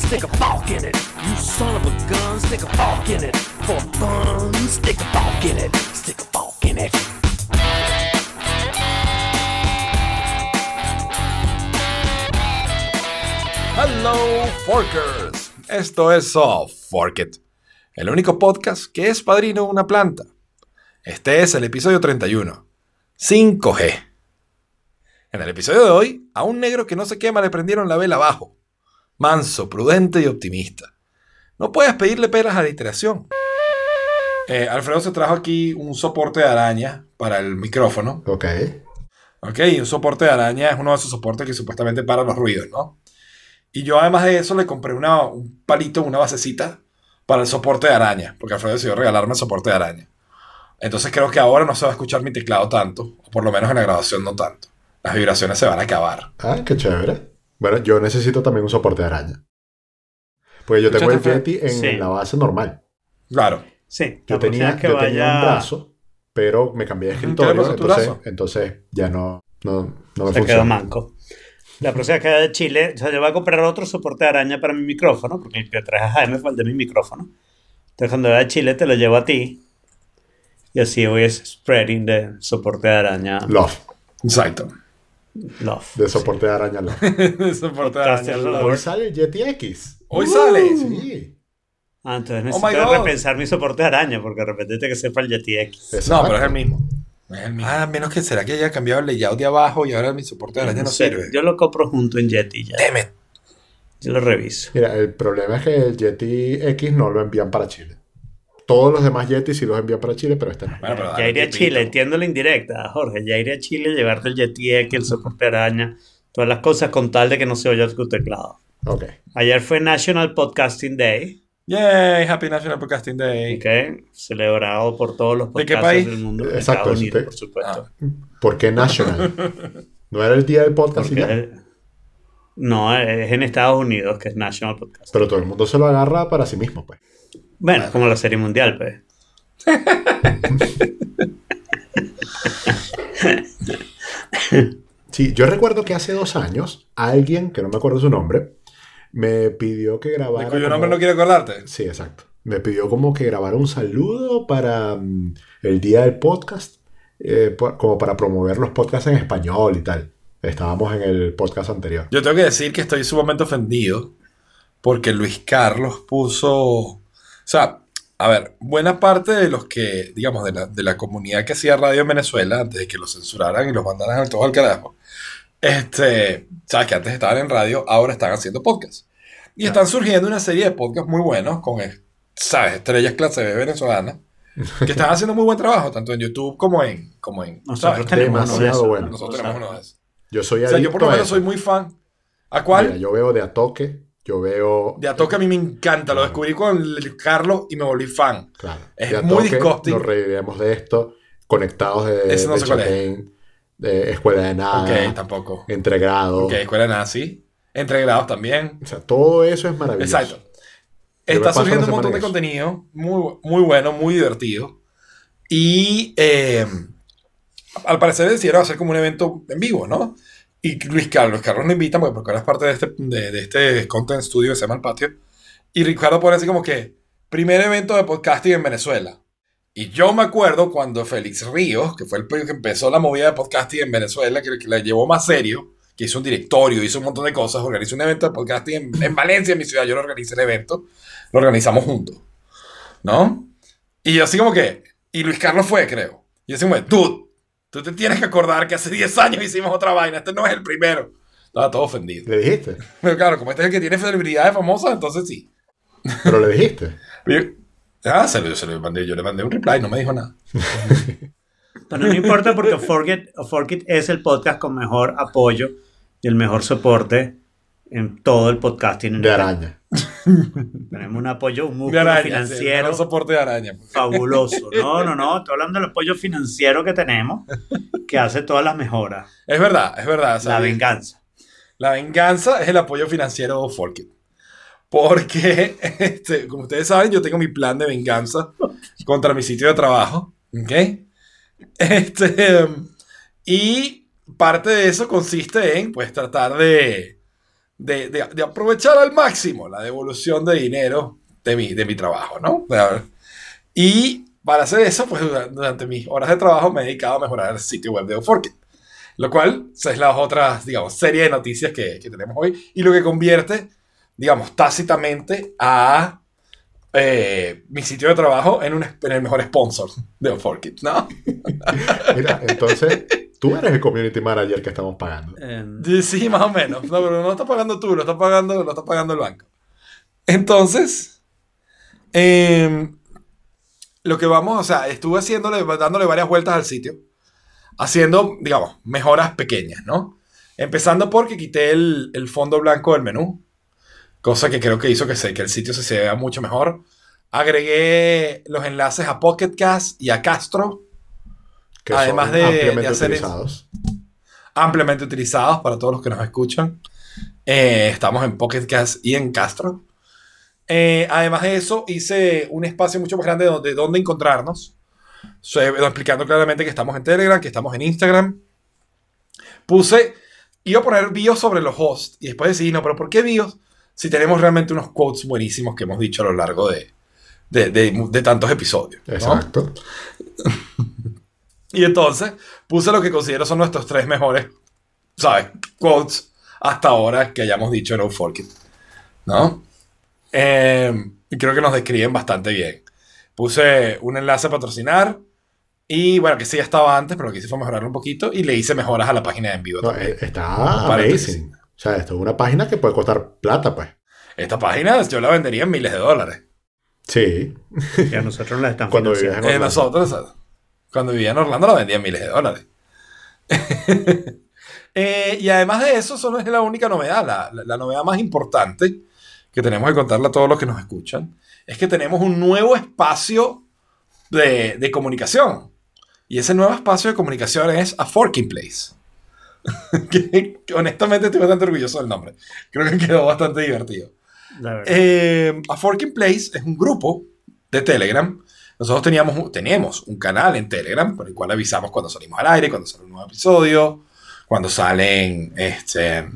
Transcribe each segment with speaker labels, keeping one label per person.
Speaker 1: stick a fork in it. You son of a gun, stick a fork in it. For fun, stick a fork in it. Stick a fork in it.
Speaker 2: Hello, Forkers. Esto es Soft Fork It, el único podcast que es padrino de una planta. Este es el episodio 31, 5G. En el episodio de hoy, a un negro que no se quema le prendieron la vela abajo. Manso, prudente y optimista. No puedes pedirle peras a la iteración. Eh, Alfredo se trajo aquí un soporte de araña para el micrófono.
Speaker 3: Ok.
Speaker 2: Ok, y un soporte de araña es uno de esos soportes que supuestamente para los ruidos, ¿no? Y yo además de eso le compré una, un palito, una basecita para el soporte de araña, porque Alfredo decidió regalarme el soporte de araña. Entonces creo que ahora no se va a escuchar mi teclado tanto, o por lo menos en la grabación no tanto. Las vibraciones se van a acabar.
Speaker 3: Ah, qué chévere. Bueno, yo necesito también un soporte de araña. Pues yo tengo el
Speaker 2: ¿Escuchaste,
Speaker 3: Yeti en
Speaker 4: Sí.
Speaker 3: la base normal.
Speaker 2: Claro.
Speaker 4: Sí,
Speaker 3: Yo tenía,
Speaker 4: que
Speaker 3: yo tenía
Speaker 4: vaya
Speaker 3: un brazo, pero me cambié de
Speaker 2: ¿Qué le
Speaker 3: escritorio, entonces, entonces ya no, no, no me
Speaker 4: se
Speaker 3: funciona.
Speaker 4: quedó manco. La próxima que vaya a Chile, o sea, yo voy a comprar otro soporte de araña para mi micrófono, porque el que traje a Jaime fue el de mi micrófono. Entonces cuando vaya a Chile te lo llevo a ti. Y así voy a spreading de soporte de araña.
Speaker 3: Love,
Speaker 2: Exacto.
Speaker 4: Love.
Speaker 3: de soporte de araña Love.
Speaker 2: soporte de araña.
Speaker 3: Hoy sale el Yeti X.
Speaker 2: Hoy sale.
Speaker 3: Sí.
Speaker 4: Ah, entonces
Speaker 2: Oh
Speaker 4: necesito
Speaker 2: God.
Speaker 4: repensar mi soporte de araña, porque de repente tiene que ser para el Yeti X.
Speaker 2: No, pero es el mismo. Es el mismo. Ah, menos que será que haya cambiado el layout de abajo y ahora mi soporte de araña no
Speaker 4: sé,
Speaker 2: sirve.
Speaker 4: Yo lo compro junto en Yeti ya.
Speaker 2: Damn it.
Speaker 4: Yo lo reviso.
Speaker 3: Mira, el problema es que el Yeti X no lo envían para Chile. Todos los demás Yetis sí los envían para Chile, pero este no.
Speaker 2: Bueno, pero
Speaker 4: Ya iré a. Chile, entiendo la indirecta, Jorge. Ya iré a Chile, llevarte el Yeti X, el soporte araña, todas las cosas con tal de que no se oya tu teclado.
Speaker 3: Ok.
Speaker 4: Ayer fue National Podcasting Day,
Speaker 2: Yay, Happy National Podcasting Day.
Speaker 4: ¿ok? Celebrado por todos los
Speaker 2: ¿De qué
Speaker 4: podcasters
Speaker 2: país?
Speaker 4: del mundo. de
Speaker 3: Exacto,
Speaker 4: Estados Unidos, por supuesto.
Speaker 3: ¿Por qué National? ¿No era el día del podcast y ya?
Speaker 4: no, es en Estados Unidos que es National Podcasting.
Speaker 3: Pero todo el mundo se lo agarra para sí mismo, pues.
Speaker 4: Bueno, es como la serie mundial, pues.
Speaker 3: Sí, yo recuerdo que hace dos años, alguien, que no me acuerdo su nombre, me pidió que grabara.
Speaker 2: De cuyo
Speaker 3: como-
Speaker 2: nombre no quiero acordarte.
Speaker 3: Sí, exacto. Me pidió como que grabara un saludo para mm, el día del podcast, eh, por- como para promover los podcasts en español y tal. Estábamos en el podcast anterior.
Speaker 2: Yo tengo que decir que estoy sumamente ofendido porque Luis Carlos puso. O sea, a ver, buena parte de los que, digamos, de la, de la comunidad que hacía radio en Venezuela, antes de que los censuraran y los mandaran a todo al carajo, este, sabes que antes estaban en radio, ahora están haciendo podcasts. Y están surgiendo una serie de podcasts muy buenos con, sabes, estrellas clase B venezolanas, que están haciendo muy buen trabajo, tanto en YouTube como en. Como en
Speaker 4: Nosotros
Speaker 2: ¿sabes?
Speaker 4: tenemos uno de esos.
Speaker 3: bueno.
Speaker 2: Nosotros
Speaker 4: O sea,
Speaker 2: tenemos uno de esos.
Speaker 3: Yo soy
Speaker 2: O sea, yo por lo
Speaker 3: a
Speaker 2: menos soy muy fan. ¿A cuál?
Speaker 3: Mira, yo veo de Atoque, yo veo...
Speaker 2: De Atoque a mí me encanta, lo descubrí con Carlos y me volví fan.
Speaker 3: Claro.
Speaker 2: Es
Speaker 3: de
Speaker 2: muy
Speaker 3: Atoque,
Speaker 2: disgusting.
Speaker 3: Nos reiremos de esto. Conectados de,
Speaker 2: Ese no
Speaker 3: de
Speaker 2: sé cuál es.
Speaker 3: Chatén, de Escuela de Nada,
Speaker 2: ok, tampoco.
Speaker 3: Entre Grados.
Speaker 2: Ok, escuela nazi. Entre grados también.
Speaker 3: O sea, todo eso es maravilloso.
Speaker 2: Exacto. Está surgiendo un montón de
Speaker 3: eso.
Speaker 2: contenido muy, muy bueno, muy divertido. Y eh, al parecer decidieron hacer como un evento en vivo, ¿no? Y Luis Carlos, Carlos nos invita porque, porque ahora es parte de este, de, de este content studio que se llama El Patio. Y Ricardo pone así como que, primer evento de podcasting en Venezuela. Y yo me acuerdo cuando Félix Ríos, que fue el que empezó la movida de podcasting en Venezuela, que, que la llevó más serio, que hizo un directorio, hizo un montón de cosas, organizó un evento de podcasting en, en Valencia, en mi ciudad, yo lo organizé el evento, lo organizamos juntos, ¿no? Y yo así como que, y Luis Carlos fue, creo. Y yo así como, dude, tú te tienes que acordar que hace 10 años hicimos otra vaina, este no es el primero. Estaba todo ofendido.
Speaker 3: Le dijiste.
Speaker 2: Pero claro, como este es el que tiene celebridades famosas, entonces sí.
Speaker 3: Pero le dijiste.
Speaker 2: Yo- ah, se lo, se lo mandé, yo le mandé un reply, no me dijo nada.
Speaker 4: Pero no importa porque Forget, Forget es el podcast con mejor apoyo y el mejor soporte en todo el podcasting. en
Speaker 3: De
Speaker 4: el-
Speaker 3: araña.
Speaker 4: Tenemos un apoyo, un músculo
Speaker 2: araña, sí,
Speaker 4: financiero
Speaker 2: no soporte de araña.
Speaker 4: fabuloso. No, no, no. Estoy hablando del apoyo financiero que tenemos que hace todas las mejoras.
Speaker 2: Es verdad, es verdad. sea,
Speaker 4: La venganza.
Speaker 2: La venganza es el apoyo financiero de Forkit. Porque, este, como ustedes saben, yo tengo mi plan de venganza contra mi sitio de trabajo. ¿Ok? Este, y parte de eso consiste en, pues, tratar de, de, de- aprovechar al máximo la devolución de dinero de mi, de mi trabajo, ¿no? Y para hacer eso, pues dura- durante mis horas de trabajo me he dedicado a mejorar el sitio web de Uforkit. Lo cual es la otra, digamos, serie de noticias que, que tenemos hoy. Y lo que convierte, digamos, tácitamente a eh, mi sitio de trabajo en, un, en el mejor sponsor de Uforkit, ¿no?
Speaker 3: Mira, entonces tú eres el community manager que estamos pagando.
Speaker 4: Em,
Speaker 2: Sí, más o menos. No, pero no lo estás pagando tú, lo está pagando, lo está pagando el banco. Entonces, em, lo que vamos, o sea, estuve haciéndole, dándole varias vueltas al sitio, haciendo, digamos, mejoras pequeñas, ¿no? Empezando porque quité el, el fondo blanco del menú, cosa que creo que hizo que, se, que el sitio se, se vea mucho mejor. Agregué los enlaces a Pocket Cast y a Castro,
Speaker 3: Que
Speaker 2: Además
Speaker 3: son
Speaker 2: de- de
Speaker 3: ampliamente
Speaker 2: es-
Speaker 3: utilizados.
Speaker 2: ampliamente utilizados para todos los que nos escuchan. Eh, estamos en Pocket Cast y en Castro. Eh, además de eso, hice un espacio mucho más grande donde, donde encontrarnos. So, eh, explicando claramente que estamos en Telegram, que estamos en Instagram. Puse, iba a poner bios sobre los hosts y después decidí, no, pero ¿por qué bios? Si tenemos realmente unos quotes buenísimos que hemos dicho a lo largo de, de, de- de tantos episodios. ¿no?
Speaker 3: Exacto.
Speaker 2: Y entonces puse lo que considero son nuestros tres mejores, ¿sabes? Quotes hasta ahora que hayamos dicho en Outforkit. ¿No? Eh, y creo que nos describen bastante bien. Puse un enlace a patrocinar. Y bueno, que sí ya estaba antes, pero lo que hice fue mejorarlo un poquito. Y le hice mejoras a la página de en vivo
Speaker 3: No,
Speaker 2: también.
Speaker 3: eh, está amazing. O sea, esto es una página que puede costar plata, pues.
Speaker 2: Esta página yo la vendería en miles de dólares.
Speaker 3: Sí.
Speaker 4: que a nosotros la están
Speaker 3: Cuando vivías
Speaker 2: Eh,
Speaker 3: Orlando.
Speaker 2: nosotros, ¿sabes? Cuando vivía en Orlando, la vendía en miles de dólares. Eh, y además de eso, eso no es la única novedad. La, la- la novedad más importante que tenemos que contarle a todos los que nos escuchan es que tenemos un nuevo espacio de, de comunicación. Y ese nuevo espacio de comunicación es A Forking Place. que, que honestamente estoy bastante orgulloso del nombre. Creo que quedó bastante divertido. Eh, A Forking Place es un grupo de Telegram. Nosotros teníamos, tenemos un canal en Telegram por el cual avisamos cuando salimos al aire, cuando sale un nuevo episodio, cuando salen, este,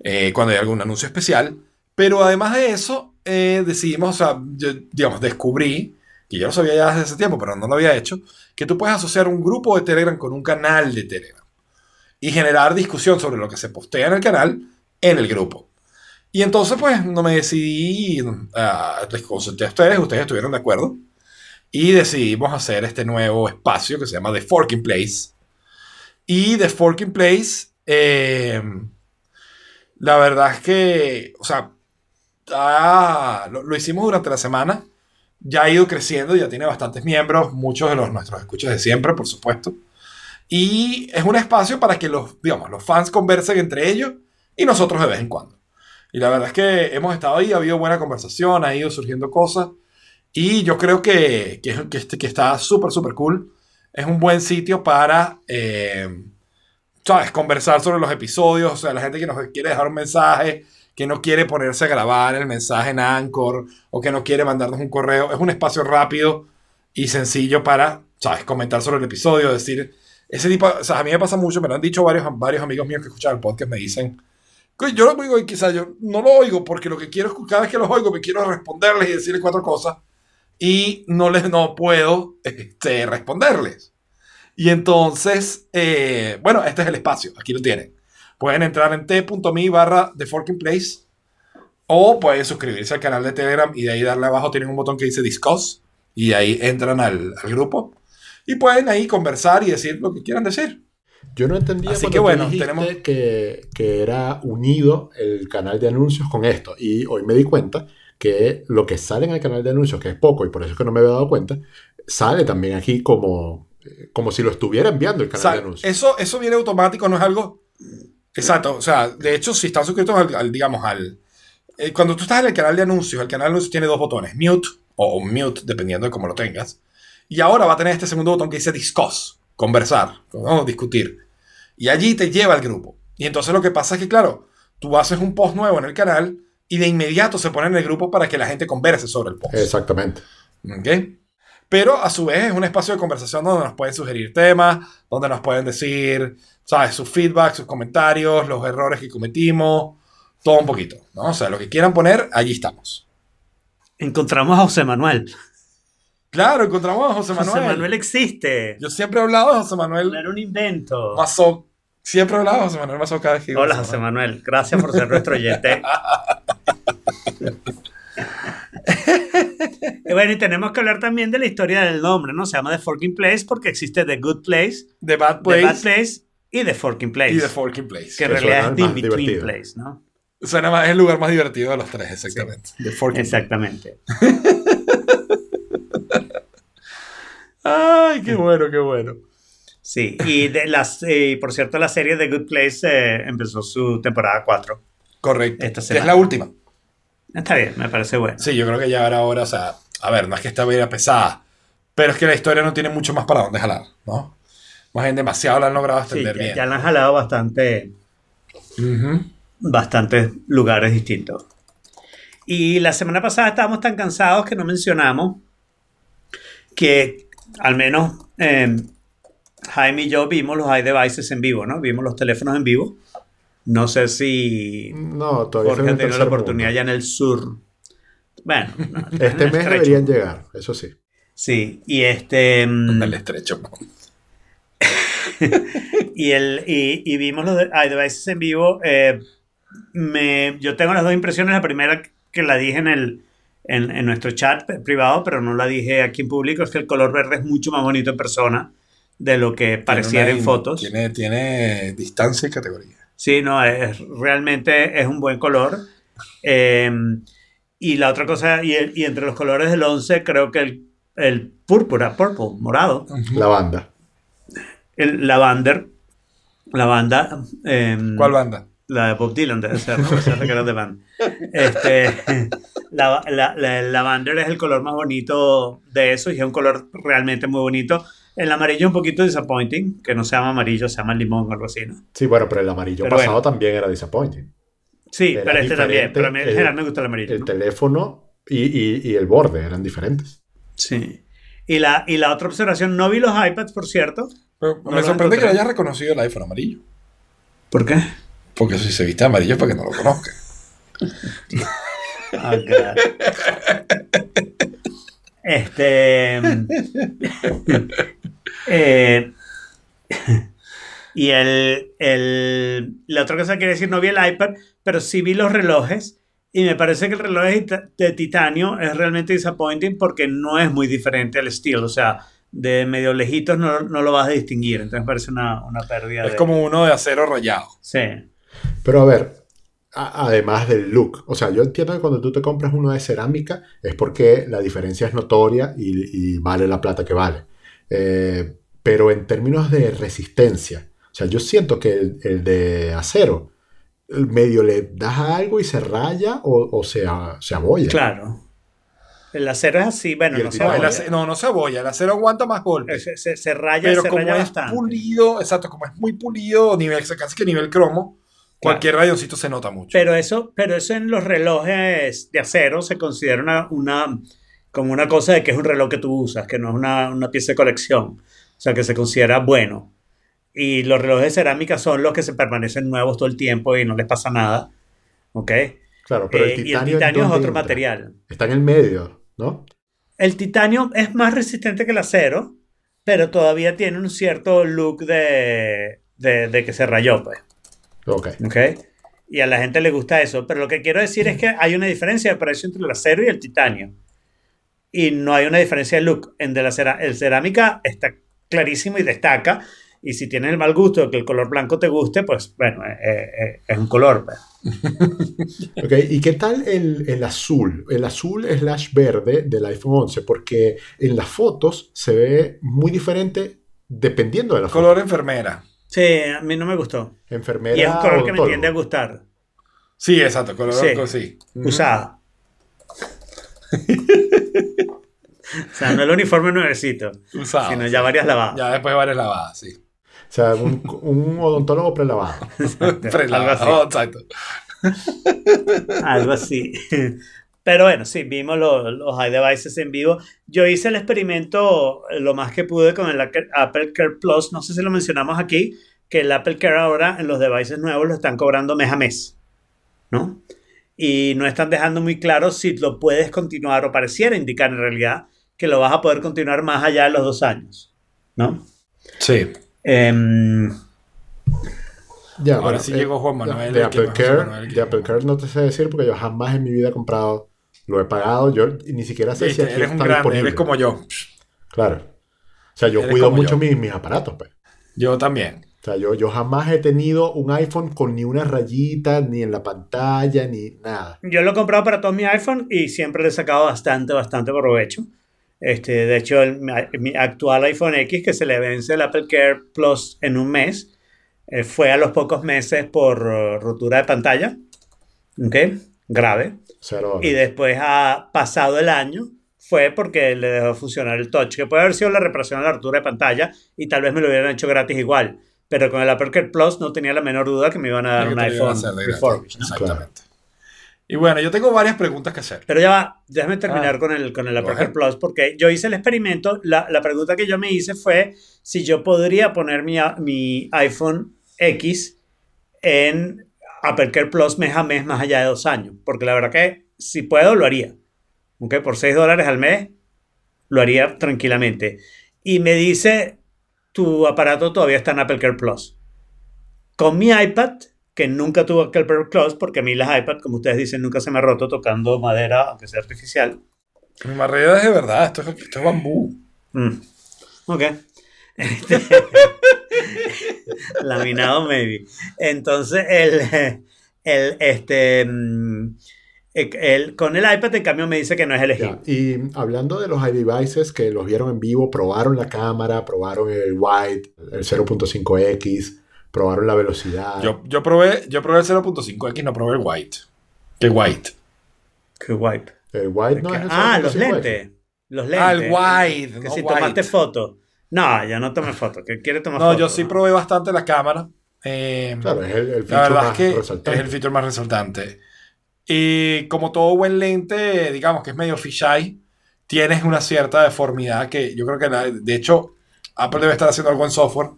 Speaker 2: eh, cuando hay algún anuncio especial. Pero además de eso, eh, decidimos, o sea, yo, digamos, descubrí, que yo lo sabía ya desde ese tiempo, pero no lo había hecho, que tú puedes asociar un grupo de Telegram con un canal de Telegram y generar discusión sobre lo que se postea en el canal en el grupo. Y entonces, pues, no me decidí, ah, les consulté a ustedes, ustedes estuvieron de acuerdo, y decidimos hacer este nuevo espacio que se llama The Forking Place. Y The Forking Place, eh, la verdad es que, o sea, ah, lo, lo hicimos durante la semana, ya ha ido creciendo, ya tiene bastantes miembros, muchos de los nuestros escuchas de siempre, por supuesto. Y es un espacio para que los, digamos, los fans conversen entre ellos y nosotros de vez en cuando. Y la verdad es que hemos estado ahí, ha habido buena conversación, ha ido surgiendo cosas. Y yo creo que, que, que, este- que está súper, súper cool. Es un buen sitio para, eh, ¿sabes? Conversar sobre los episodios. O sea, la gente que nos quiere dejar un mensaje, que no quiere ponerse a grabar el mensaje en Anchor o que no quiere mandarnos un correo. Es un espacio rápido y sencillo para, ¿sabes? Comentar sobre el episodio, decir... Ese tipo, o sea, a mí me pasa mucho, me lo han dicho varios, varios amigos míos que escuchan el podcast, me dicen, "Coño, yo lo oigo y quizás yo no lo oigo porque lo que quiero es, cada vez que los oigo, me quiero responderles y decirles cuatro cosas y no les no puedo este, responderles. Y entonces, eh, bueno, este es el espacio, aquí lo tienen. Pueden entrar en t.me barra The Forking Place o pueden suscribirse al canal de Telegram y de ahí darle abajo tienen un botón que dice Discuss y ahí entran al, al grupo y pueden ahí conversar y decir lo que quieran decir.
Speaker 3: Yo no entendía
Speaker 2: Así que bueno, tenemos-
Speaker 3: que, que era unido el canal de anuncios con esto. Y hoy me di cuenta que lo que sale en el canal de anuncios, que es poco y por eso es que no me había dado cuenta, sale también aquí como, eh, como si lo estuviera enviando el
Speaker 2: O
Speaker 3: canal
Speaker 2: sea,
Speaker 3: de anuncios.
Speaker 2: eso, eso viene automático, no es algo... Exacto, o sea, de hecho, si están suscritos al, al, digamos, al... eh, cuando tú estás en el canal de anuncios, el canal de anuncios tiene dos botones, mute o mute, dependiendo de cómo lo tengas. Y ahora va a tener este segundo botón que dice discuss, conversar, ¿no? discutir. Y allí te lleva al grupo. Y entonces lo que pasa es que, claro, tú haces un post nuevo en el canal y de inmediato se pone en el grupo para que la gente converse sobre el post.
Speaker 3: Exactamente.
Speaker 2: ¿Ok? Pero a su vez es un espacio de conversación donde nos pueden sugerir temas, donde nos pueden decir, ¿sabes? Sus feedback, sus comentarios, los errores que cometimos, todo un poquito, ¿no? O sea, lo que quieran poner, allí estamos.
Speaker 4: Encontramos a José Manuel.
Speaker 2: Claro, encontramos a José Manuel.
Speaker 4: José Manuel existe.
Speaker 2: Yo siempre he hablado de José
Speaker 4: No
Speaker 2: Manuel
Speaker 4: era un invento.
Speaker 2: Mazó. Siempre he hablado de José Manuel Mazó cada vez que
Speaker 4: Hola, José Manuel. Gracias por ser nuestro oyente. y bueno, y tenemos que hablar también de la historia del nombre, ¿no? Se llama The Forking Place porque existe The Good Place,
Speaker 2: The Bad
Speaker 4: The
Speaker 2: Place
Speaker 4: Bad Place y The Forking Place.
Speaker 2: y The Forking Place.
Speaker 4: que en realidad es The
Speaker 3: más
Speaker 4: In-Between
Speaker 3: divertido.
Speaker 4: Place, ¿no?
Speaker 2: Suena más, es el lugar más divertido de los tres, exactamente. The Forking
Speaker 4: Exactamente.
Speaker 2: Ay, qué bueno, qué bueno.
Speaker 4: Sí, y de las, y por cierto, la serie The Good Place eh, empezó su temporada 4.
Speaker 2: Correcto.
Speaker 4: Esta
Speaker 2: Que es la última.
Speaker 4: Está bien, me parece bueno.
Speaker 2: Sí, yo creo que ya era hora, o sea, a ver, no es que esta vida pesada, pero es que la historia no tiene mucho más para dónde jalar, ¿no? Más bien demasiado la han logrado
Speaker 4: Sí,
Speaker 2: extender
Speaker 4: ya,
Speaker 2: bien.
Speaker 4: ya la han jalado bastante,
Speaker 2: Ujú.
Speaker 4: bastantes lugares distintos. Y la semana pasada estábamos tan cansados que no mencionamos que al menos eh, Jaime y yo vimos los iDevices en vivo, ¿no? Vimos los teléfonos en vivo. No sé si
Speaker 3: No, todavía
Speaker 4: Jorge ha
Speaker 3: en
Speaker 4: tenido la oportunidad
Speaker 3: mundo.
Speaker 4: ya en el sur. Bueno, no, en
Speaker 3: Este mes
Speaker 4: estrecho.
Speaker 3: deberían llegar, eso sí.
Speaker 4: Sí, y este. mm,
Speaker 2: En el estrecho.
Speaker 4: y, el, y, y vimos los de- iDevices en vivo. eh, me, yo tengo las dos impresiones. La primera que la dije en, el, en, en nuestro chat privado, pero no la dije aquí en público, es que el color verde es mucho más bonito en persona de lo que pareciera en fotos.
Speaker 2: Tiene, tiene distancia y categoría.
Speaker 4: Sí, no, es, realmente es un buen color. Eh, y la otra cosa, y, el- y entre los colores del 11, creo que el, el púrpura, purple, morado,
Speaker 3: La banda.
Speaker 4: el lavander, lavanda. eh,
Speaker 2: ¿Cuál banda?
Speaker 4: La de Bob Dylan debe ser, ¿no? Que era de band. Este, la, la- la- el lavender es el color más bonito de eso y es un color realmente muy bonito. El amarillo es un poquito disappointing, que no se llama amarillo, se llama limón o algo así, ¿no?
Speaker 3: Sí, bueno, pero el amarillo
Speaker 4: Pero
Speaker 3: pasado
Speaker 4: bueno.
Speaker 3: también era disappointing.
Speaker 4: Sí,
Speaker 3: Era
Speaker 4: pero este también. Pero a mí en general me gusta el amarillo.
Speaker 3: El
Speaker 4: ¿no?
Speaker 3: teléfono y, y- y el borde eran diferentes.
Speaker 4: Sí. Y la, y la otra observación, no vi los iPads, por cierto.
Speaker 2: Pero
Speaker 4: No
Speaker 2: me
Speaker 4: lo
Speaker 2: sorprende que
Speaker 4: encontré.
Speaker 2: hayas reconocido el iPhone amarillo.
Speaker 4: ¿Por qué?
Speaker 2: Porque si se viste amarillo es para que no lo conozca.
Speaker 4: Oh, God. Este. eh, y el, el- La otra cosa que quería decir, no vi el iPad, pero sí vi los relojes. Y me parece que el reloj de, tita- de titanio es realmente disappointing porque no es muy diferente al Steel. O sea, de medio lejitos no, no lo vas a distinguir. Entonces me parece una, una pérdida.
Speaker 2: Es
Speaker 4: de-
Speaker 2: como uno de acero rayado.
Speaker 4: Sí.
Speaker 3: Pero a ver, a- además del look, o sea, yo entiendo que cuando tú te compras uno de cerámica es porque la diferencia es notoria y, y vale la plata que vale. Eh, pero en términos de resistencia, o sea, yo siento que el, el de acero el medio le das algo y se raya o, o se, a- se abolla.
Speaker 4: Claro. El acero es así, bueno, no se abolla.
Speaker 2: no, no se abolla. El acero aguanta más golpes.
Speaker 4: Se, se- se raya,
Speaker 2: Pero
Speaker 4: se
Speaker 2: como
Speaker 4: raya
Speaker 2: es
Speaker 4: bastante.
Speaker 2: pulido, exacto, como es muy pulido, nivel, casi que nivel cromo, cualquier rayoncito se nota mucho.
Speaker 4: Pero eso, pero eso en los relojes de acero se considera una, una- como una cosa de que es un reloj que tú usas, que no es una, una pieza de colección. O sea, que se considera bueno. Y los relojes de cerámica son los que se permanecen nuevos todo el tiempo y no les pasa nada. ¿Ok?
Speaker 3: Claro, pero
Speaker 4: Eh,
Speaker 3: el
Speaker 4: y el
Speaker 3: titanio, ¿en
Speaker 4: titanio es otro
Speaker 3: entra?
Speaker 4: material.
Speaker 3: Está en el medio, ¿no?
Speaker 4: El titanio es más resistente que el acero, pero todavía tiene un cierto look de, de, de que se rayó, pues.
Speaker 3: Ok.
Speaker 4: ¿Ok? Y a la gente le gusta eso. Pero lo que quiero decir es que hay una diferencia de precio entre el acero y el titanio. Y no hay una diferencia de look. En de la cera- el cerámica está clarísimo y destaca. Y si tienes el mal gusto de que el color blanco te guste, pues bueno, eh, eh, es un color. pues.
Speaker 3: Ok, ¿y qué tal el, el azul? El azul slash verde del iPhone 11, porque en las fotos se ve muy diferente dependiendo de la foto.
Speaker 2: Color enfermera.
Speaker 4: Sí, a mí no me gustó.
Speaker 3: Enfermera
Speaker 4: Y es un color que me tiende a gustar.
Speaker 2: Sí, exacto, color
Speaker 4: Sí.
Speaker 2: sí.
Speaker 4: Usada. o sea, no el uniforme nuevecito,
Speaker 2: Usado.
Speaker 4: sino ya varias lavadas.
Speaker 2: Ya después varias lavadas, sí.
Speaker 3: O sea, un, un odontólogo prelavado.
Speaker 4: Algo
Speaker 2: Prelavado,
Speaker 4: así.
Speaker 2: exacto.
Speaker 4: Algo así. Pero bueno, sí, vimos los, los iDevices en vivo. Yo hice el experimento lo más que pude con el Apple Apple Care Plus. No sé si lo mencionamos aquí, que el Apple Care ahora en los devices nuevos lo están cobrando mes a mes. ¿no? Y no están dejando muy claro si lo puedes continuar o pareciera indicar en realidad que lo vas a poder continuar más allá de los dos años, ¿no?
Speaker 2: Sí.
Speaker 4: Em,
Speaker 3: Ya,
Speaker 2: Ahora
Speaker 3: bueno,
Speaker 2: sí
Speaker 3: eh,
Speaker 2: llegó Juan Manuel,
Speaker 3: De Apple, Care,
Speaker 2: Manuel
Speaker 3: de Apple Care no te sé decir porque yo jamás en mi vida he comprado. Lo he pagado. Yo ni siquiera sé
Speaker 2: Viste,
Speaker 3: si aquí
Speaker 2: eres un
Speaker 3: está
Speaker 2: grande,
Speaker 3: disponible.
Speaker 2: eres como yo.
Speaker 3: Claro. O sea, yo
Speaker 2: Eres
Speaker 3: cuido mucho mis, mis aparatos, pues.
Speaker 2: Yo también.
Speaker 3: O sea, yo, yo jamás he tenido un iPhone con ni una rayita, ni en la pantalla, ni nada.
Speaker 4: yo lo he comprado para todo mi iPhone y siempre le he sacado bastante, bastante provecho. Este, de hecho, el- mi, actual iPhone X, que se le vence el Apple Care Plus en un mes, eh, fue a los pocos meses por eh, rotura de pantalla. ¿Ok? Grave.
Speaker 3: Cero
Speaker 4: Y después ha pasado el año, fue porque le dejó funcionar el touch, que puede haber sido la reparación de la rotura de pantalla y tal vez me lo hubieran hecho gratis igual. Pero con el Apple Care Plus no tenía la menor duda que me iban a dar un iPhone refurbished, ¿no?
Speaker 2: Exactamente. Y bueno, yo tengo varias preguntas que hacer.
Speaker 4: Pero ya va, déjame terminar
Speaker 2: Ah.
Speaker 4: con el, con el. Plus, porque yo hice el experimento. La, la pregunta que yo me hice fue si yo podría poner mi, mi iPhone X en Apple Care Plus mes a mes más allá de dos años. Porque la verdad que si puedo, lo haría. ¿Ok? Por 6 dólares al mes, lo haría tranquilamente. Y me dice, tu aparato todavía está en Apple Care Plus. Con mi iPad, que nunca tuvo Apple Care Plus, porque a mí las iPad, como ustedes dicen, nunca se me ha roto tocando madera, aunque sea artificial.
Speaker 2: Mi marrera es de verdad, esto es, esto es bambú.
Speaker 4: Mm. Ok. Este, laminado, maybe. Entonces, el, el, este, mm, el- el- con el iPad, en cambio, me dice que no es elegible.
Speaker 3: Ya, Y hablando de los iDevices que los vieron en vivo, probaron la cámara, probaron el wide, el 0.5x, probaron la velocidad.
Speaker 2: Yo, yo, probé, yo probé el 0.5X, no probé el white. ¿Qué white?
Speaker 4: Qué guay.
Speaker 3: el no es el
Speaker 4: ah, los
Speaker 3: 0.5X.
Speaker 4: lentes. Los lentes.
Speaker 2: Ah, el wide,
Speaker 4: Que
Speaker 2: no
Speaker 4: si
Speaker 2: white.
Speaker 4: tomaste foto. No, yo no tomé foto. ¿Que quiere tomar
Speaker 2: No,
Speaker 4: foto?
Speaker 2: yo sí probé bastante la cámara. Eh,
Speaker 3: Claro, es el, el
Speaker 2: la
Speaker 3: feature
Speaker 2: verdad
Speaker 3: más
Speaker 2: es que
Speaker 3: resaltante.
Speaker 2: es el feature más resaltante. Y como todo buen lente, digamos que es medio fisheye, tienes una cierta deformidad que yo creo que, la- de hecho, Apple debe estar haciendo algo en software,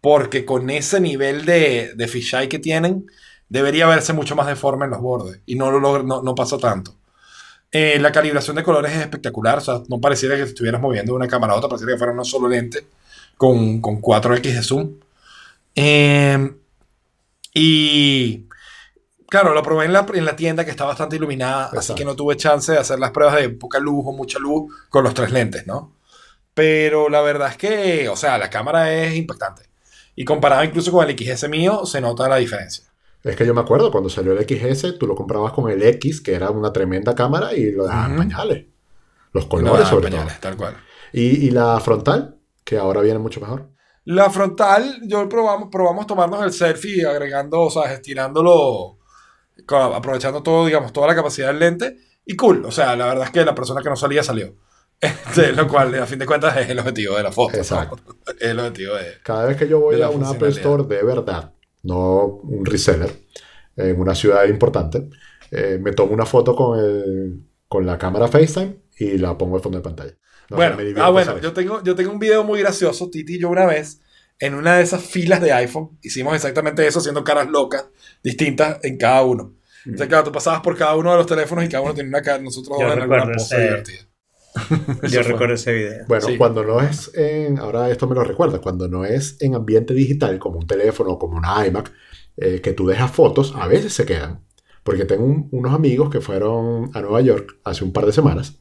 Speaker 2: porque con ese nivel de, de fisheye que tienen, debería verse mucho más deforme en los bordes. Y no, lo no, no pasa tanto. Eh, la calibración de colores es espectacular, o sea, no pareciera que estuvieras moviendo de una cámara a otra, pareciera que fuera una solo lente con, con 4X de zoom. Eh, y claro, lo probé en la, en la tienda que está bastante iluminada, así
Speaker 3: Exacto.
Speaker 2: que no tuve chance de hacer las pruebas de poca luz o mucha luz con los tres lentes, ¿no? Pero la verdad es que, o sea, la cámara es impactante. Y comparado incluso con el XS mío, se nota la diferencia.
Speaker 3: Es que yo me acuerdo cuando salió el XS, tú lo comprabas con el X, que era una tremenda cámara, y lo dejaban
Speaker 2: Ujú.
Speaker 3: pañales. Los
Speaker 2: No,
Speaker 3: colores,
Speaker 2: ah,
Speaker 3: sobre
Speaker 2: pañales,
Speaker 3: todo.
Speaker 2: tal cual.
Speaker 3: Y, y la frontal, que ahora viene mucho mejor.
Speaker 2: La frontal, yo probamos, probamos tomarnos el selfie agregando, o sea, estirándolo, co- aprovechando todo, digamos, toda la capacidad del lente. Y cool, o sea, la verdad es que la persona que no salía salió. Este, lo cual, a fin de cuentas, es el objetivo de la foto. ¿no?
Speaker 3: Exacto.
Speaker 2: Es el objetivo de...
Speaker 3: Cada vez que yo voy a un Apple. Store de verdad, no un reseller, en una ciudad importante, eh, me tomo una foto con, el, con la cámara FaceTime y la pongo de fondo de pantalla. No,
Speaker 2: bueno, ah, bueno, yo tengo, yo tengo un video muy gracioso, Titi y yo una vez, en una de esas filas de iPhone, hicimos exactamente eso, haciendo caras locas, distintas en cada uno. Entonces, claro, tú pasabas por cada uno de los teléfonos y cada uno tenía una cara, nosotros dos en alguna pose
Speaker 4: ese-
Speaker 2: divertida.
Speaker 4: Yo recuerdo ese video.
Speaker 3: Bueno,
Speaker 2: Sí.
Speaker 3: cuando no es en, ahora esto me lo recuerda, cuando no es en ambiente digital, como un teléfono o como una iMac, eh, que tú dejas fotos, a veces se quedan. Porque tengo un- unos amigos que fueron a Nueva York hace un par de semanas.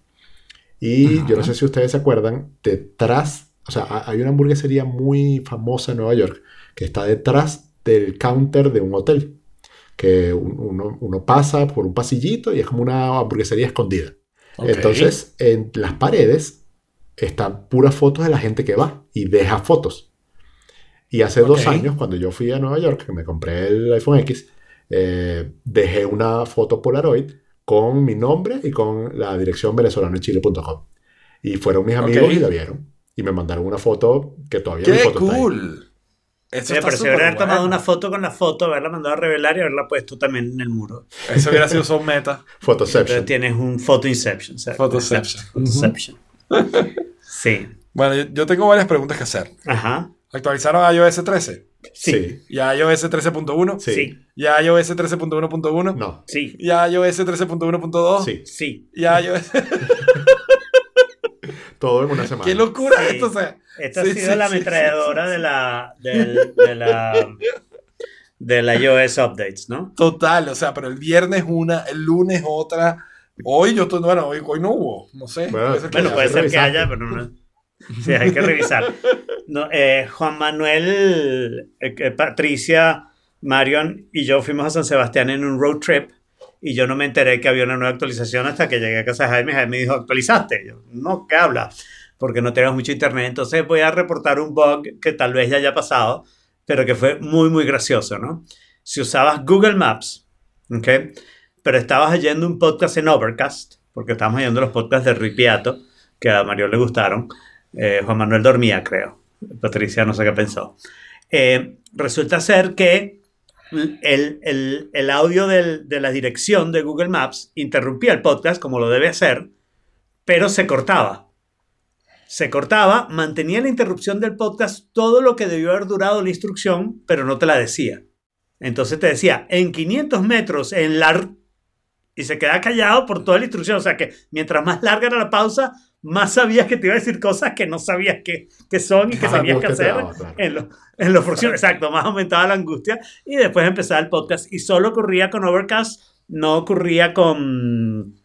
Speaker 3: Y yo no sé si ustedes se acuerdan, detrás, o sea, ha- hay una hamburguesería muy famosa en Nueva York que está detrás del counter de un hotel. Que un- uno, uno pasa por un pasillito y es como una hamburguesería escondida. Entonces, en las paredes están puras fotos de la gente que va y deja fotos. Y hace dos años, cuando yo fui a Nueva York, que me compré el iPhone X, eh, dejé una foto Polaroid con mi nombre y con la dirección venezolanochile.com. Y fueron mis amigos y la vieron. Y me mandaron una foto que todavía mi
Speaker 2: ¡Qué
Speaker 3: foto está ahí.
Speaker 2: Eso
Speaker 4: Sí, pero si hubiera tomado
Speaker 2: bueno.
Speaker 4: una foto con la foto, haberla mandado a revelar y haberla puesto también en el muro.
Speaker 2: Eso hubiera sido son meta.
Speaker 3: Photoception.
Speaker 4: Entonces tienes un photo inception. ¿sabes?
Speaker 2: Photoception.
Speaker 4: Photoception. Sí.
Speaker 2: Bueno, yo, yo tengo varias preguntas que hacer.
Speaker 4: Ajá.
Speaker 2: ¿Actualizaron a iOS 13?
Speaker 4: Sí.
Speaker 2: ¿Ya iOS 13.1?
Speaker 3: Sí.
Speaker 4: Sí.
Speaker 2: ¿Ya iOS 13.1.1?
Speaker 3: No.
Speaker 4: Sí.
Speaker 2: ¿Ya iOS 13.1.2?
Speaker 3: Sí.
Speaker 4: Sí.
Speaker 2: ¿Ya iOS...
Speaker 3: Todo en una semana.
Speaker 2: ¡Qué locura
Speaker 4: Sí.
Speaker 2: esto! O sea,
Speaker 4: Esta
Speaker 2: Sí,
Speaker 4: ha sido
Speaker 2: sí,
Speaker 4: la ametralladora
Speaker 2: sí, sí,
Speaker 4: de la del- de la de la iOS updates, ¿no?
Speaker 2: total. O sea, pero el viernes una, el lunes otra. Hoy yo... to- Bueno, hoy, hoy no hubo. No sé.
Speaker 3: Bueno,
Speaker 2: Puede ser que
Speaker 4: Bueno,
Speaker 2: ya.
Speaker 4: puede ser que
Speaker 3: revisaste.
Speaker 4: haya, pero no. Sí, hay que revisar. No, eh, Juan Manuel, eh, eh, Patricia, Marion y yo fuimos a San Sebastián en un road trip y yo no me enteré que había una nueva actualización hasta que llegué a casa de Jaime. Jaime me dijo, ¿actualizaste? Y yo, no, ¿qué habla? Porque no tenemos mucho internet. Entonces voy a reportar un bug que tal vez ya haya pasado, pero que fue muy, muy gracioso, ¿no? Si usabas Google Maps, ¿ok? Pero estabas oyendo un podcast en Overcast, porque estábamos oyendo los podcasts de Ripiato, que a Mario le gustaron. Eh, Juan Manuel dormía, creo. Patricia no sé qué pensó. Eh, resulta ser que el, el- el audio del- de la dirección de Google Maps interrumpía el podcast como lo debe hacer, pero se cortaba. Se cortaba, mantenía la interrupción del podcast todo lo que debió haber durado la instrucción, pero no te la decía. Entonces te decía, en 500 metros, en la... Y se queda callado por toda la instrucción. O sea que mientras más larga era la pausa, más sabías que te iba a decir cosas que no sabías que, que son y que
Speaker 3: Más
Speaker 4: sabías que hacer
Speaker 3: daba, claro.
Speaker 4: en, lo- en los. Exacto, más aumentaba la angustia. Y después empezaba el podcast. Y solo ocurría con Overcast, no ocurría con,